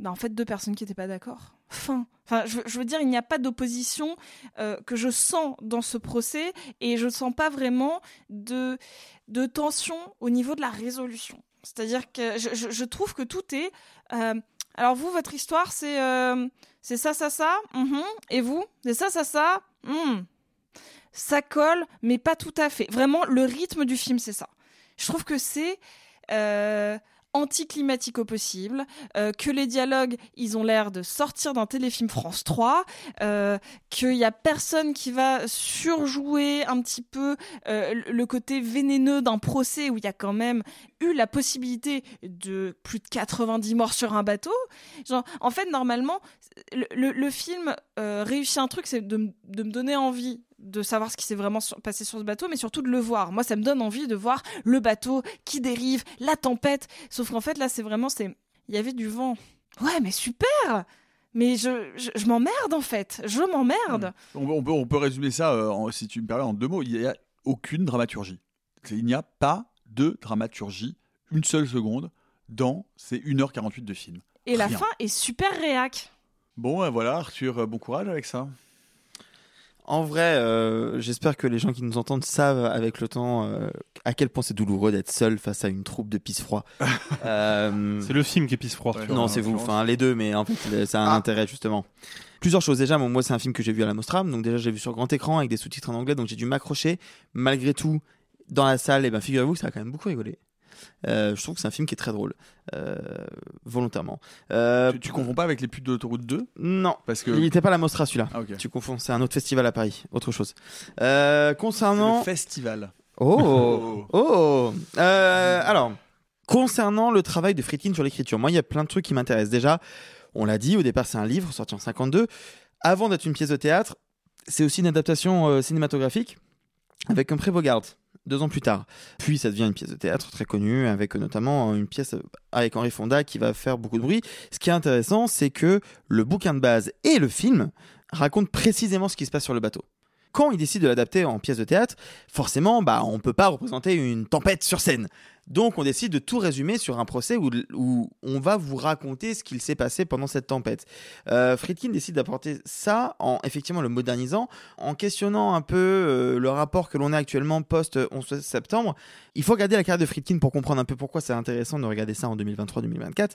bah, en fait deux personnes qui n'étaient pas d'accord. Fin. Enfin, je, veux dire, il n'y a pas d'opposition euh, que je sens dans ce procès et je ne sens pas vraiment de, de tension au niveau de la résolution. C'est-à-dire que je, trouve que tout est. euh, alors, vous, votre histoire, c'est c'est ça, ça, ça. mhm. Et vous C'est ça, ça, ça. hmm. Ça colle, mais pas tout à fait. Vraiment, le rythme du film, c'est ça. Je trouve que c'est. euh, anticlimatique au possible, euh, que les dialogues, ils ont l'air de sortir d'un téléfilm France 3, euh, qu'il y a personne qui va surjouer un petit peu euh, le côté vénéneux d'un procès où il y a quand même eu la possibilité de plus de 90 morts sur un bateau. Genre, en fait, normalement, le, film réussit un truc, c'est de me donner envie de savoir ce qui s'est vraiment sur- passé sur ce bateau, mais surtout de le voir. Moi, ça me donne envie de voir le bateau qui dérive, la tempête. Sauf qu'en fait, là, c'est vraiment, c'est, il y avait du vent. Ouais, mais super. Mais je, je, je m'emmerde en fait. Je m'emmerde. On, on peut, on peut résumer ça, euh, en- si tu me permets, en deux mots. Il n'y a aucune dramaturgie. Il n'y a pas de dramaturgie, une seule seconde, dans ces 1h48 de film. Et la fin est super réac. Bon, euh, voilà, Arthur, euh, bon courage avec ça. En vrai, euh, j'espère que les gens qui nous entendent savent avec le temps euh, à quel point c'est douloureux d'être seul face à une troupe de pisse froid. Euh, C'est le film qui est pisse froid. non, c'est vous, enfin les deux, mais en fait, ça a un Ah. intérêt justement. Plusieurs choses. Déjà, bon, moi, c'est un film que j'ai vu à la Mostram, donc déjà, j'ai vu sur grand écran avec des sous-titres en anglais, donc j'ai dû m'accrocher. Malgré tout, dans la salle, et ben, figurez-vous que ça a quand même beaucoup rigolé. Euh, je trouve que c'est un film qui est très drôle, euh, volontairement. Euh, Tu, tu confonds pas avec les putes de l'autoroute 2 Non, Parce que. il n'était pas à la Mostra celui-là. Ah. Tu confonds, c'est un autre festival à Paris, autre chose. Concernant. Le festival. Oh Oh Euh, Alors, concernant le travail de Friedkin sur l'écriture, moi, il y a plein de trucs qui m'intéressent. Déjà, on l'a dit, au départ, c'est un livre sorti en 52. Avant d'être une pièce de théâtre, c'est aussi une adaptation euh, cinématographique avec Humphrey Bogart. Deux ans plus tard. Puis ça devient une pièce de théâtre très connue, avec notamment une pièce avec Henri Fonda qui va faire beaucoup de bruit. Ce qui est intéressant, c'est que le bouquin de base et le film racontent précisément ce qui se passe sur le bateau quand il décide de l'adapter en pièce de théâtre, forcément, bah, on ne peut pas représenter une tempête sur scène. Donc, on décide de tout résumer sur un procès où, on va vous raconter ce qu'il s'est passé pendant cette tempête. Euh, Friedkin décide d'apporter ça en effectivement le modernisant, en questionnant un peu euh, le rapport que l'on a actuellement post-11 septembre. Il faut regarder la carrière de Friedkin pour comprendre un peu pourquoi c'est intéressant de regarder ça en 2023-2024.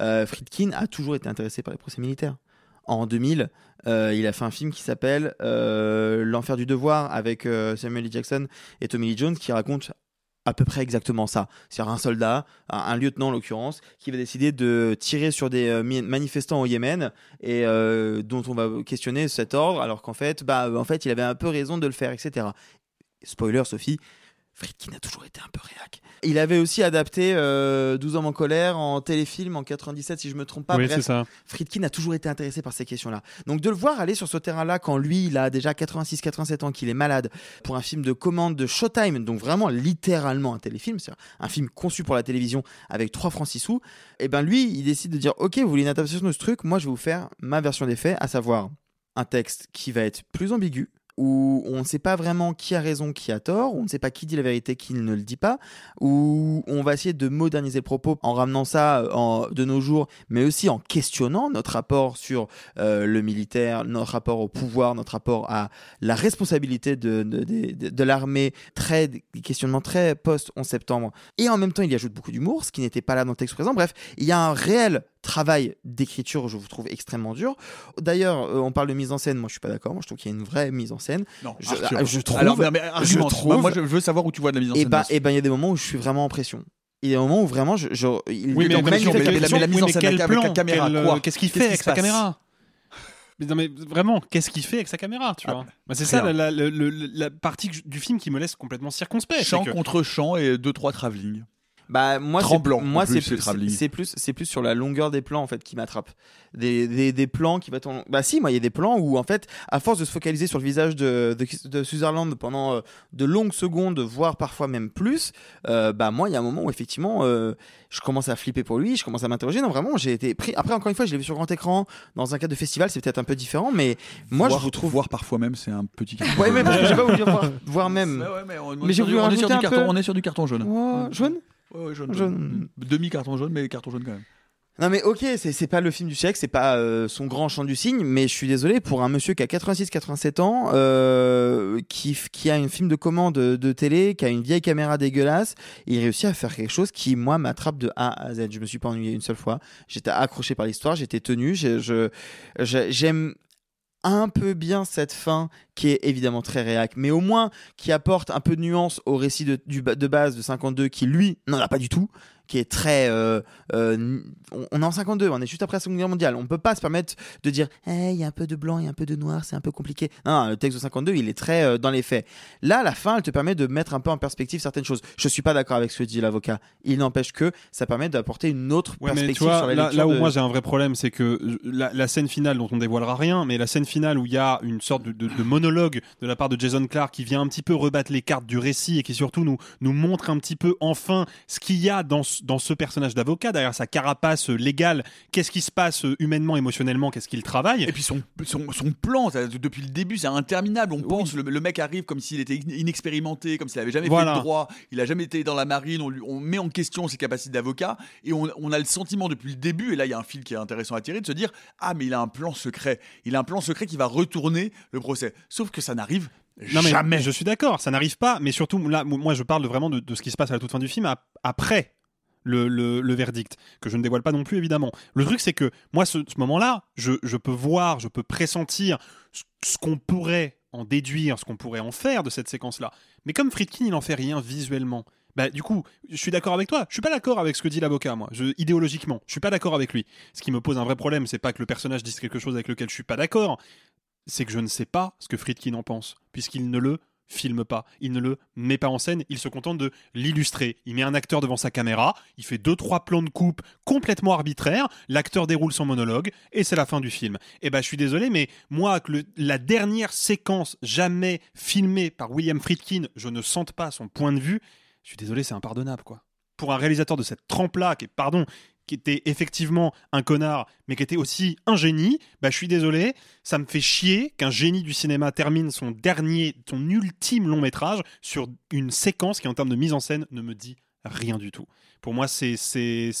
Euh, Friedkin a toujours été intéressé par les procès militaires. En 2000, euh, il a fait un film qui s'appelle euh, L'enfer du devoir avec euh, Samuel L. Jackson et Tommy Lee Jones qui raconte à peu près exactement ça. C'est-à-dire un soldat, un, un lieutenant en l'occurrence, qui va décider de tirer sur des manifestants au Yémen et dont on va questionner cet ordre, alors qu'en fait, bah, en fait, il avait un peu raison de le faire, etc. Spoiler, Sophie, Friedkin a toujours été un peu réac. Il avait aussi adapté euh, 12 hommes en colère en téléfilm en 97, si je me trompe pas. Oui, Bref, c'est ça. Friedkin a toujours été intéressé par ces questions-là. Donc de le voir aller sur ce terrain-là quand lui, il a déjà 86-87 ans, qu'il est malade, pour un film de commande de Showtime, donc vraiment littéralement un téléfilm, c'est un film conçu pour la télévision avec 3 francs 6 sous, et ben lui, il décide de dire, ok, vous voulez une adaptation de ce truc, moi je vais vous faire ma version des faits, à savoir un texte qui va être plus ambigu, où on ne sait pas vraiment qui a raison, qui a tort, on ne sait pas qui dit la vérité, qui ne le dit pas, où on va essayer de moderniser le propos en ramenant ça euh, de nos jours, mais aussi en questionnant notre rapport sur euh, le militaire, notre rapport au pouvoir, notre rapport à la responsabilité de, l'armée, très, des questionnements très post-11 septembre. Et en même temps, il y ajoute beaucoup d'humour, ce qui n'était pas là dans le texte présent. Bref, il y a un réel travail d'écriture, je vous trouve extrêmement dur. D'ailleurs, euh, on parle de mise en scène, moi je suis pas d'accord, moi je trouve qu'il y a une vraie mise en scène. Non, je, Arthur. ah, je trouve. Alors, mais- mais je trouve. Moi, je veux savoir où tu vois de la mise en Et scène ben, là-dessus. et ben, il y a des moments où je suis vraiment en pression. Il y a des moments où vraiment, je, je- il Oui, mais, mais- mais- mais- pression. mais la mise en scène avec la caméra, Quel, quoi euh, Qu'est-ce qu'il fait avec sa caméra mais, non, mais vraiment, qu'est-ce qu'il fait avec sa caméra, tu vois Bah, C'est ça la, la- la- la- la partie du film qui me laisse complètement circonspect. Chant que- contre chant et deux trois travelling. Bah moi c'est Tremblant, moi c'est plus, c'est plus c'est plus sur la longueur des plans en fait qui m'attrape. Des, des, des plans qui va ton... bah si moi il y a des plans où en fait à force de se focaliser sur le visage de de, de Sutherland pendant euh, de longues secondes voire parfois même plus euh, bah moi il y a un moment où effectivement euh, je commence à flipper pour lui, je commence à m'interroger non vraiment j'ai été pris après encore une fois je l'ai vu sur grand écran dans un cadre de festival c'est peut-être un peu différent mais moi voir, je vous trouve voir parfois même c'est un petit. Ouais mais parce que j'ai pas voulu dire voir, voir même. Ouais, ouais, mais on, Mais j'ai on est voulu sur du- on est sur rajouter du un carton, peu- on est sur du carton jaune. Ouais, jaune? Ouais, ouais, jaune. Jaune. Demi carton jaune, mais carton jaune quand même. Non mais ok, c'est c'est pas le film du siècle, c'est pas euh, son grand chant du cygne, mais je suis désolé pour un monsieur qui a 86-87 ans, euh, qui, qui a une film de commande de, de télé, qui a une vieille caméra dégueulasse, il réussit à faire quelque chose qui moi m'attrape de A à Z. Je me suis pas ennuyé une seule fois, j'étais accroché par l'histoire, j'étais tenu, j'ai- je je- j'aime un peu bien cette fin qui est évidemment très réac, mais au moins qui apporte un peu de nuance au récit de, de base de 52 qui lui n'en a pas du tout, qui est très... euh, euh, on, est en 52, on est juste après la Seconde Guerre mondiale, on peut pas se permettre de dire Eh, il y a un peu de blanc, il y a un peu de noir, c'est un peu compliqué. Non, non, le texte de 52, il est très euh, dans les faits. Là, la fin, elle te permet de mettre un peu en perspective certaines choses. Je suis pas d'accord avec ce que dit l'avocat. Il n'empêche que ça permet d'apporter une autre Ouais, mais perspective tu vois, sur la là, là où de- moi j'ai un vrai problème, c'est que la, la scène finale dont on dévoilera rien, mais la scène finale où il y a une sorte de, de- de monologue de la part de Jason Clark qui vient un petit peu rebattre les cartes du récit et qui surtout nous, nous montre un petit peu enfin ce qu'il y a dans, ce- dans ce personnage d'avocat, derrière sa carapace légale, qu'est-ce qui se passe euh, humainement, émotionnellement, qu'est-ce qu'il travaille. Et puis son, son, son plan, ça, depuis le début, c'est interminable. On pense, le, le mec arrive comme s'il était in- inexpérimenté, comme s'il avait jamais Voilà. fait de droit, il a jamais été dans la marine, on, lui- on met en question ses capacités d'avocat, et on, on a le sentiment depuis le début, et là il y a un fil qui est intéressant à tirer, de se dire Ah, mais il a un plan secret. Il a un plan secret qui va retourner le procès. Sauf que ça n'arrive Non, mais jamais. Je suis d'accord, ça n'arrive pas, mais surtout, là, moi, je parle vraiment de, de ce qui se passe à la toute fin du film ap- après le, le- verdict, que je ne dévoile pas non plus, évidemment. Le truc, c'est que moi, ce, moment-là, je, je peux voir, je peux pressentir ce, qu'on pourrait en déduire, ce qu'on pourrait en faire de cette séquence-là. Mais comme Friedkin, il n'en fait rien visuellement. Bah, du coup, je suis d'accord avec toi. Je suis pas d'accord avec ce que dit l'avocat, moi. Idéologiquement, je suis pas d'accord avec lui. Ce qui me pose un vrai problème, c'est pas que le personnage dise quelque chose avec lequel je suis pas d'accord, c'est que je ne sais pas ce que Friedkin en pense, puisqu'il ne le filme pas, il ne le met pas en scène, il se contente de l'illustrer. Il met un acteur devant sa caméra, il fait deux trois plans de coupe complètement arbitraires, l'acteur déroule son monologue et c'est la fin du film. Et ben je suis désolé mais moi que la dernière séquence jamais filmée par William Friedkin, je ne sente pas son point de vue, je suis désolé, c'est impardonnable quoi. Pour un réalisateur de cette trempe-là, qui est, pardon, qui était effectivement un connard, mais qui était aussi un génie, bah je suis désolé, ça me fait chier qu'un génie du cinéma termine son dernier, son ultime long métrage sur une séquence qui en termes de mise en scène ne me dit rien du tout. Pour moi, c'est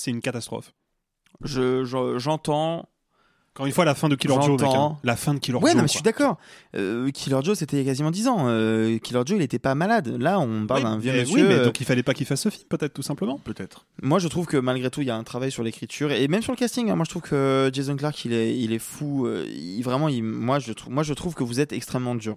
une catastrophe. Je- je- j'entends. Encore une fois, la fin de Killer Joe, mec, hein. la fin de Killer ouais, Joe. non, mais quoi. je suis d'accord. Euh, Killer Joe, c'était il y a quasiment 10 ans. Euh, Killer Joe, il était pas malade. Là, on parle Oui, d'un vieux mais- monsieur. Oui, mais euh, donc il fallait pas qu'il fasse ce film, peut-être, tout simplement. Peut-être. Moi, je trouve que malgré tout, il y a un travail sur l'écriture et même sur le casting. hein. Moi, je trouve que Jason Clark, il est, il est fou. euh, il, vraiment, il, moi, je trouve, moi, je trouve que vous êtes extrêmement dur.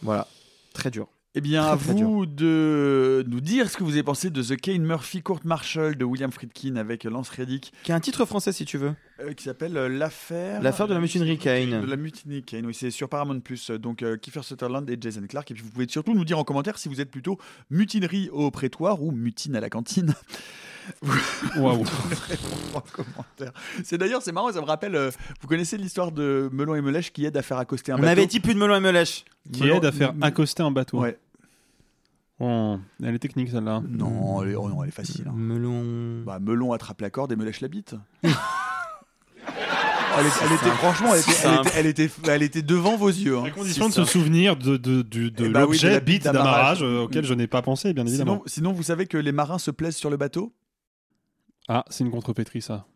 Voilà, très dur. Eh bien, à Très, vous de nous dire ce que vous avez pensé de The Kane Murphy Court Martial de William Friedkin avec Lance Reddick, Qui a un titre français si tu veux. euh, qui s'appelle euh, L'affaire. L'affaire de la mutinerie Kane. De la mutinerie Kane, oui, c'est sur Paramount Plus. Donc, euh, Kiefer Sutherland et Jason Clark. Et puis, vous pouvez surtout nous dire en commentaire si vous êtes plutôt mutinerie au prétoire ou mutine à la cantine. Waouh. en commentaire. C'est d'ailleurs, c'est marrant, ça me rappelle. euh, vous connaissez l'histoire de Melon et Melèche qui aide à faire accoster un On bateau avait dit plus de melon et melèche. Qui Melon- aide à faire accoster un bateau. Ouais. Oh, elle est technique celle-là. Non, elle est, oh non, elle est facile. hein. Melon. Bah, Melon attrape la corde et Melèche la bite. elle, est- elle était, franchement, elle était, elle, Simple. était, elle, était, elle était devant vos yeux. hein. À condition de se souvenir de, de, du- de Eh bah oui, de l'objet la bite bite d'amarrage. d'amarrage euh, auquel je n'ai pas pensé, bien évidemment. Sinon, sinon, vous savez que les marins se plaisent sur le bateau? Ah, c'est une contrepétrie ça.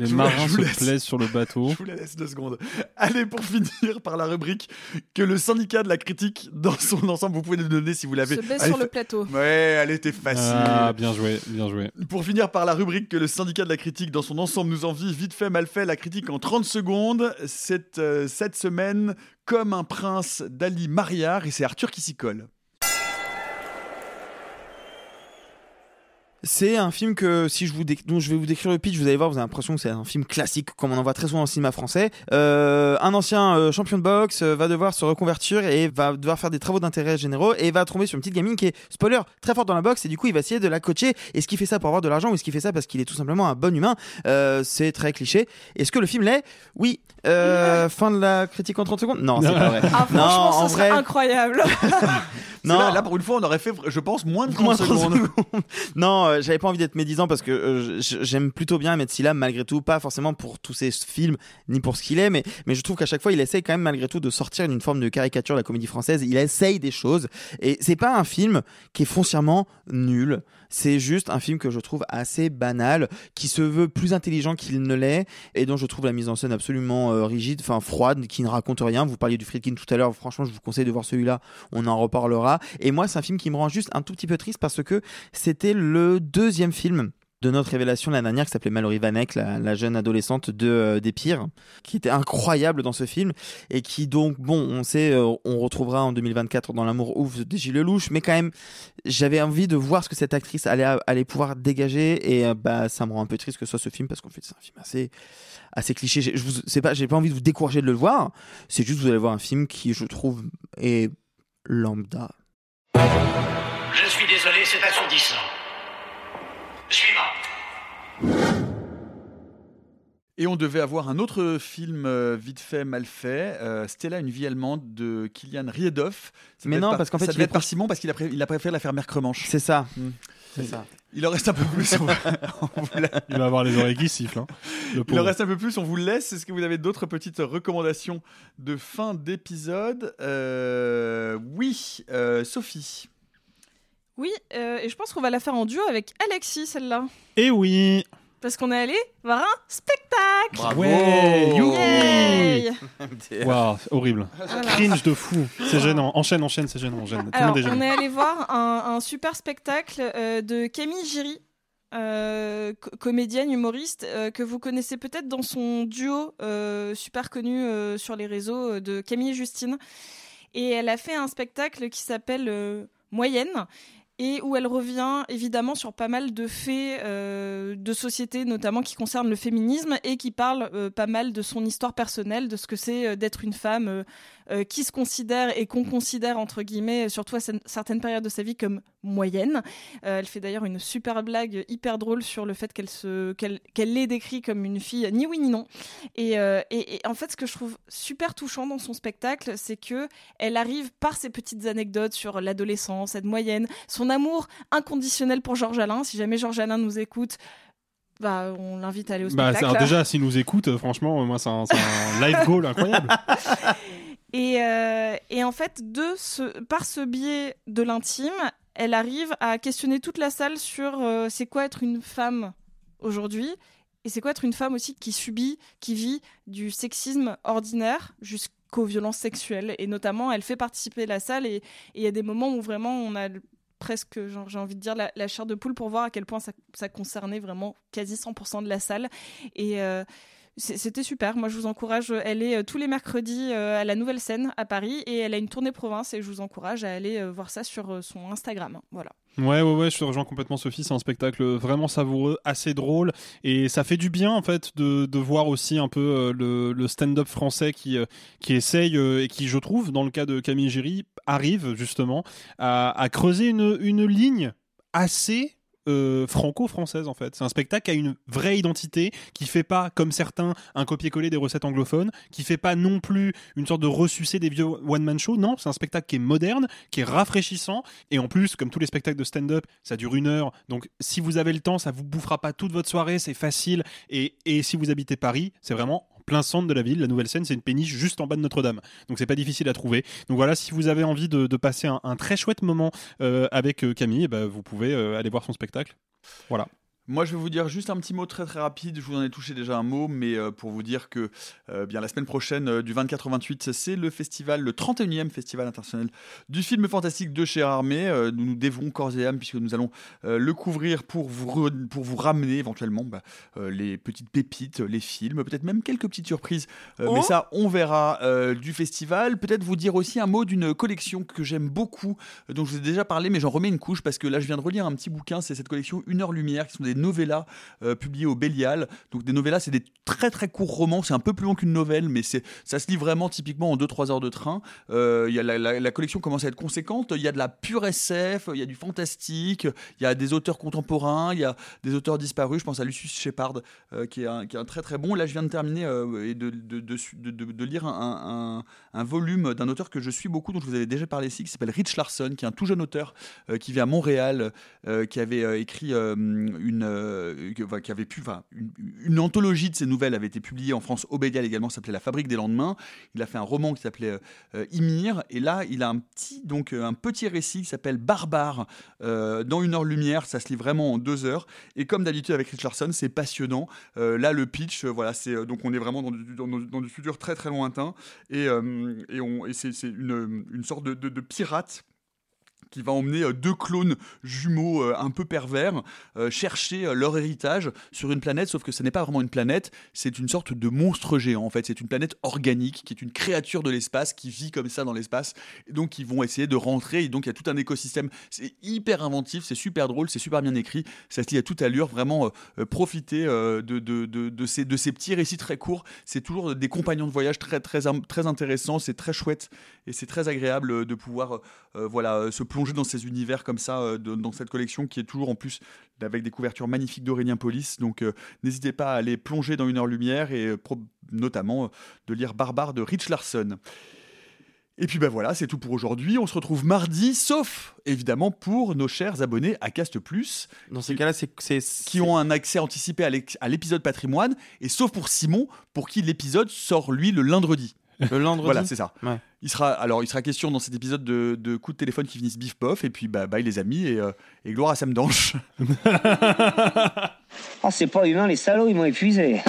Les Je vous- marins je vous se laisse. plaisent sur le bateau. Je vous la laisse deux secondes. Allez, pour finir par la rubrique que le syndicat de la critique, dans son ensemble, vous pouvez nous donner si vous l'avez. Se baisse Allez, sur le plateau. Ouais, elle était facile. Ah, bien joué, bien joué. Pour finir par la rubrique que le syndicat de la critique dans son ensemble nous envie, vite fait, mal fait, la critique en 30 secondes. C'est euh, cette semaine comme un prince d'Ali Mariard et c'est Arthur qui s'y colle. C'est un film que si je vous dé- dont je vais vous décrire le pitch, vous allez voir, vous avez l'impression que c'est un film classique comme on en voit très souvent au cinéma français. Euh, un ancien euh, champion de boxe euh, va devoir se reconvertir et va devoir faire des travaux d'intérêt généraux et va tomber sur une petite gamine qui est spoiler très forte dans la boxe et du coup il va essayer de la coacher. Est-ce qu'il fait ça pour avoir de l'argent ou est-ce qu'il fait ça parce qu'il est tout simplement un bon humain? C'est très cliché. Est-ce que le film l'est? Oui. Fin de la critique en 30 secondes? Non, c'est pas vrai. Ah, non, franchement, en ce serait vrai, incroyable. Non. Là, là, pour une fois, on aurait fait, je pense, moins de 30 Moins 30 secondes. non, euh, j'avais pas envie d'être médisant parce que euh, j'aime plutôt bien Sylla malgré tout, pas forcément pour tous ses films ni pour ce qu'il est, mais, mais je trouve qu'à chaque fois il essaye quand même malgré tout de sortir d'une forme de caricature de la comédie française. Il essaye des choses et c'est pas un film qui est foncièrement nul. C'est juste un film que je trouve assez banal, qui se veut plus intelligent qu'il ne l'est et dont je trouve la mise en scène absolument euh, rigide, enfin froide, qui ne raconte rien. Vous parliez du Friedkin tout à l'heure, franchement je vous conseille de voir celui-là, on en reparlera. Et moi c'est un film qui me rend juste un tout petit peu triste parce que c'était le deuxième film de notre révélation l'année dernière qui s'appelait Mallory Vanek, la, la jeune adolescente de euh, des pires, qui était incroyable dans ce film et qui donc bon, on sait, euh, on retrouvera en 2024 dans l'amour ouf de Gilles Lelouch, mais quand même, j'avais envie de voir ce que cette actrice allait allait pouvoir dégager et euh, bah ça me rend un peu triste que ce soit ce film parce qu'en fait c'est un film assez assez cliché. Je vous, c'est pas, j'ai pas envie de vous décourager de le voir. C'est juste que vous allez voir un film qui je trouve est lambda. Je suis désolé, c'est assourdissant. Suivant. Et on devait avoir un autre film euh, vite fait, mal fait, euh, Stella, une vie allemande de Kilian Riedoff. Ça Mais non, par- parce qu'en fait, ça il devait être par Simon parce qu'il a, pré- il a préféré la faire Mercremanche. C'est ça. Mm. C'est ça. Il en reste un peu plus. on, on vous la- Il va avoir les oreilles qui sifflent. hein. Le Il en reste un peu plus, on vous le laisse. Est-ce que vous avez d'autres petites recommandations de fin d'épisode? Euh, Oui, euh, Sophie. Oui, euh, et je pense qu'on va la faire en duo avec Alexis, celle-là. Eh oui Parce qu'on est allé voir un spectacle. Bravo Ouais, Yay Waouh, horrible. Voilà. Cringe de fou. C'est gênant. Enchaîne, enchaîne, c'est gênant. Gêne. Tout le Alors, monde est on est allé voir un, un super spectacle euh, de Camille Giry. euh, co- comédienne humoriste euh, que vous connaissez peut-être dans son duo euh, super connu euh, sur les réseaux euh, de Camille et Justine et elle a fait un spectacle qui s'appelle euh, Moyenne et où elle revient évidemment sur pas mal de faits euh, de société, notamment qui concernent le féminisme, et qui parle euh, pas mal de son histoire personnelle, de ce que c'est euh, d'être une femme qui se considère et qu'on considère, entre guillemets, surtout à cer- certaines périodes de sa vie, comme moyenne. Elle fait d'ailleurs une super blague hyper drôle sur le fait qu'elle se qu'elle qu'elle l'ait décrit comme une fille ni oui ni non. Et, et, et en fait, ce que je trouve super touchant dans son spectacle, c'est que elle arrive par ses petites anecdotes sur l'adolescence, cette moyenne, son amour inconditionnel pour Georges Alain. Si jamais Georges Alain nous écoute, bah, on l'invite à aller au Bah, spectacle. alors déjà, s'il nous écoute, euh, franchement, euh, moi, c'est un, live goal incroyable. Et, euh, et en fait, de ce, par ce biais de l'intime, elle arrive à questionner toute la salle sur euh, c'est quoi être une femme aujourd'hui et c'est quoi être une femme aussi qui subit, qui vit du sexisme ordinaire jusqu'aux violences sexuelles. Et notamment, elle fait participer la salle et il y a des moments où vraiment on a presque, j'ai envie de dire, la, chair de poule pour voir à quel point ça, ça concernait vraiment quasi 100% de la salle. Et euh, c'était super. Moi, je vous encourage. Elle est euh, tous les mercredis euh, à la Nouvelle Scène à Paris et elle a une tournée province et je vous encourage à aller euh, voir ça sur euh, son Instagram. Voilà. Ouais, ouais, ouais, je te rejoins complètement, Sophie. C'est un spectacle vraiment savoureux, assez drôle, et ça fait du bien en fait de, de voir aussi un peu euh, le, stand-up français qui euh, qui essaye euh, et qui, je trouve, dans le cas de Camille Giry, arrive justement à, à creuser une, une ligne assez euh, franco-française en fait. C'est un spectacle qui a une vraie identité, qui fait pas comme certains un copier-coller des recettes anglophones, qui fait pas non plus une sorte de ressucé des vieux one-man show. Non, c'est un spectacle qui est moderne, qui est rafraîchissant, et en plus, comme tous les spectacles de stand-up, ça dure une heure. Donc, si vous avez le temps, ça vous bouffera pas toute votre soirée, c'est facile. Et, et si vous habitez Paris, c'est vraiment en plein centre de la ville. La nouvelle scène, c'est une péniche juste en bas de Notre-Dame. Donc, c'est pas difficile à trouver. Donc voilà, si vous avez envie de, passer un, un très chouette moment euh, avec euh, Camille, eh ben, vous pouvez euh, aller voir son spectacle. Voilà. Moi, je vais vous dire juste un petit mot très très rapide. Je vous en ai touché déjà un mot, mais euh, pour vous dire que euh, bien la semaine prochaine, euh, du 24 au 28, c'est le festival, le 31e festival international du film fantastique de chez Armée. Euh, nous nous dévouons corps et âme puisque nous allons le couvrir pour vous pour vous ramener éventuellement bah, les petites pépites, les films, peut-être même quelques petites surprises. Euh, Oh. Mais ça, on verra du festival. Peut-être vous dire aussi un mot d'une collection que j'aime beaucoup, dont je vous ai déjà parlé, mais j'en remets une couche parce que là, je viens de relire un petit bouquin. C'est cette collection Une heure lumière, qui sont des novellas euh, publiées au Bélial. Donc des novellas, c'est des très très courts romans. C'est un peu plus long qu'une novelle, mais ça se lit vraiment typiquement en 2-3 heures de train. Euh, y a la, collection commence à être conséquente. Il y a de la pure SF, il y a du fantastique, il y a des auteurs contemporains, il y a des auteurs disparus. Je pense à Lucius Shepard, euh, qui, est un, qui est un très très bon. Là, je viens de terminer et de, de, de, lire un, un- volume d'un auteur que je suis beaucoup, dont je vous avais déjà parlé ici, qui s'appelle Rich Larson, qui est un tout jeune auteur qui vit à Montréal, qui avait écrit euh, une, euh, qui avait pu, une, anthologie de ses nouvelles avait été publiée en France au Bélial également, s'appelait La Fabrique des lendemains. Il a fait un roman qui s'appelait euh, euh, Ymir, et là, il a un petit, donc euh, un petit récit qui s'appelle Barbare euh, dans une heure lumière. Ça se lit vraiment en deux heures. Et comme d'habitude avec Rich Larson, c'est passionnant. Là, le pitch, voilà, c'est donc on est vraiment dans du, dans, du futur très très lointain, et, et, et c'est une, une sorte de pirate qui va emmener euh, deux clones jumeaux euh, un peu pervers euh, chercher leur héritage sur une planète, sauf que ce n'est pas vraiment une planète, c'est une sorte de monstre géant en fait, c'est une planète organique qui est une créature de l'espace qui vit comme ça dans l'espace, donc ils vont essayer de rentrer, et donc il y a tout un écosystème, c'est hyper inventif, c'est super drôle, c'est super bien écrit, ça se lit à toute allure, vraiment profiter de, de, de, ces, de ces petits récits très courts, c'est toujours des compagnons de voyage très, très, très intéressants, c'est très chouette, et c'est très agréable de pouvoir voilà, se plonger dans ces univers comme ça, euh, de- dans cette collection qui est toujours en plus avec des couvertures magnifiques d'Aurélien Polis. Donc euh, n'hésitez pas à aller plonger dans une heure lumière et euh, notamment de lire Barbare de Rich Larson. Et puis ben voilà, c'est tout pour aujourd'hui. On se retrouve mardi, sauf évidemment pour nos chers abonnés à Cast Plus. Dans ces cas-là, c'est qui ont un accès anticipé à l'épisode patrimoine, et sauf pour Simon, pour qui l'épisode sort lui le lundi. Le lundi Voilà, c'est ça. Ouais. Il sera, alors, il sera question dans cet épisode de, de coups de téléphone qui finissent bif bof, et puis bah, bye les amis, et, euh, et gloire à Sam Danche. Ah, c'est pas humain, les salauds, ils m'ont épuisé.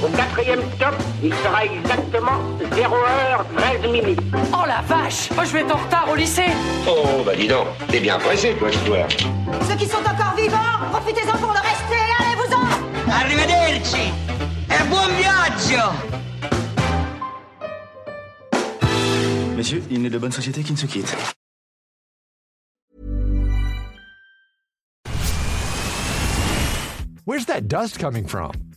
Au quatrième stop, il sera exactement 0h13 minutes. Oh la vache Moi je vais être en retard au lycée Oh, bah dis donc, t'es bien pressé, toi, toi. Ceux qui sont encore vivants, profitez-en pour le rester, allez-vous-en Arrivederci e buon viaggio Messieurs, il n'est de bonne société qui ne se quitte. Where's that dust coming from?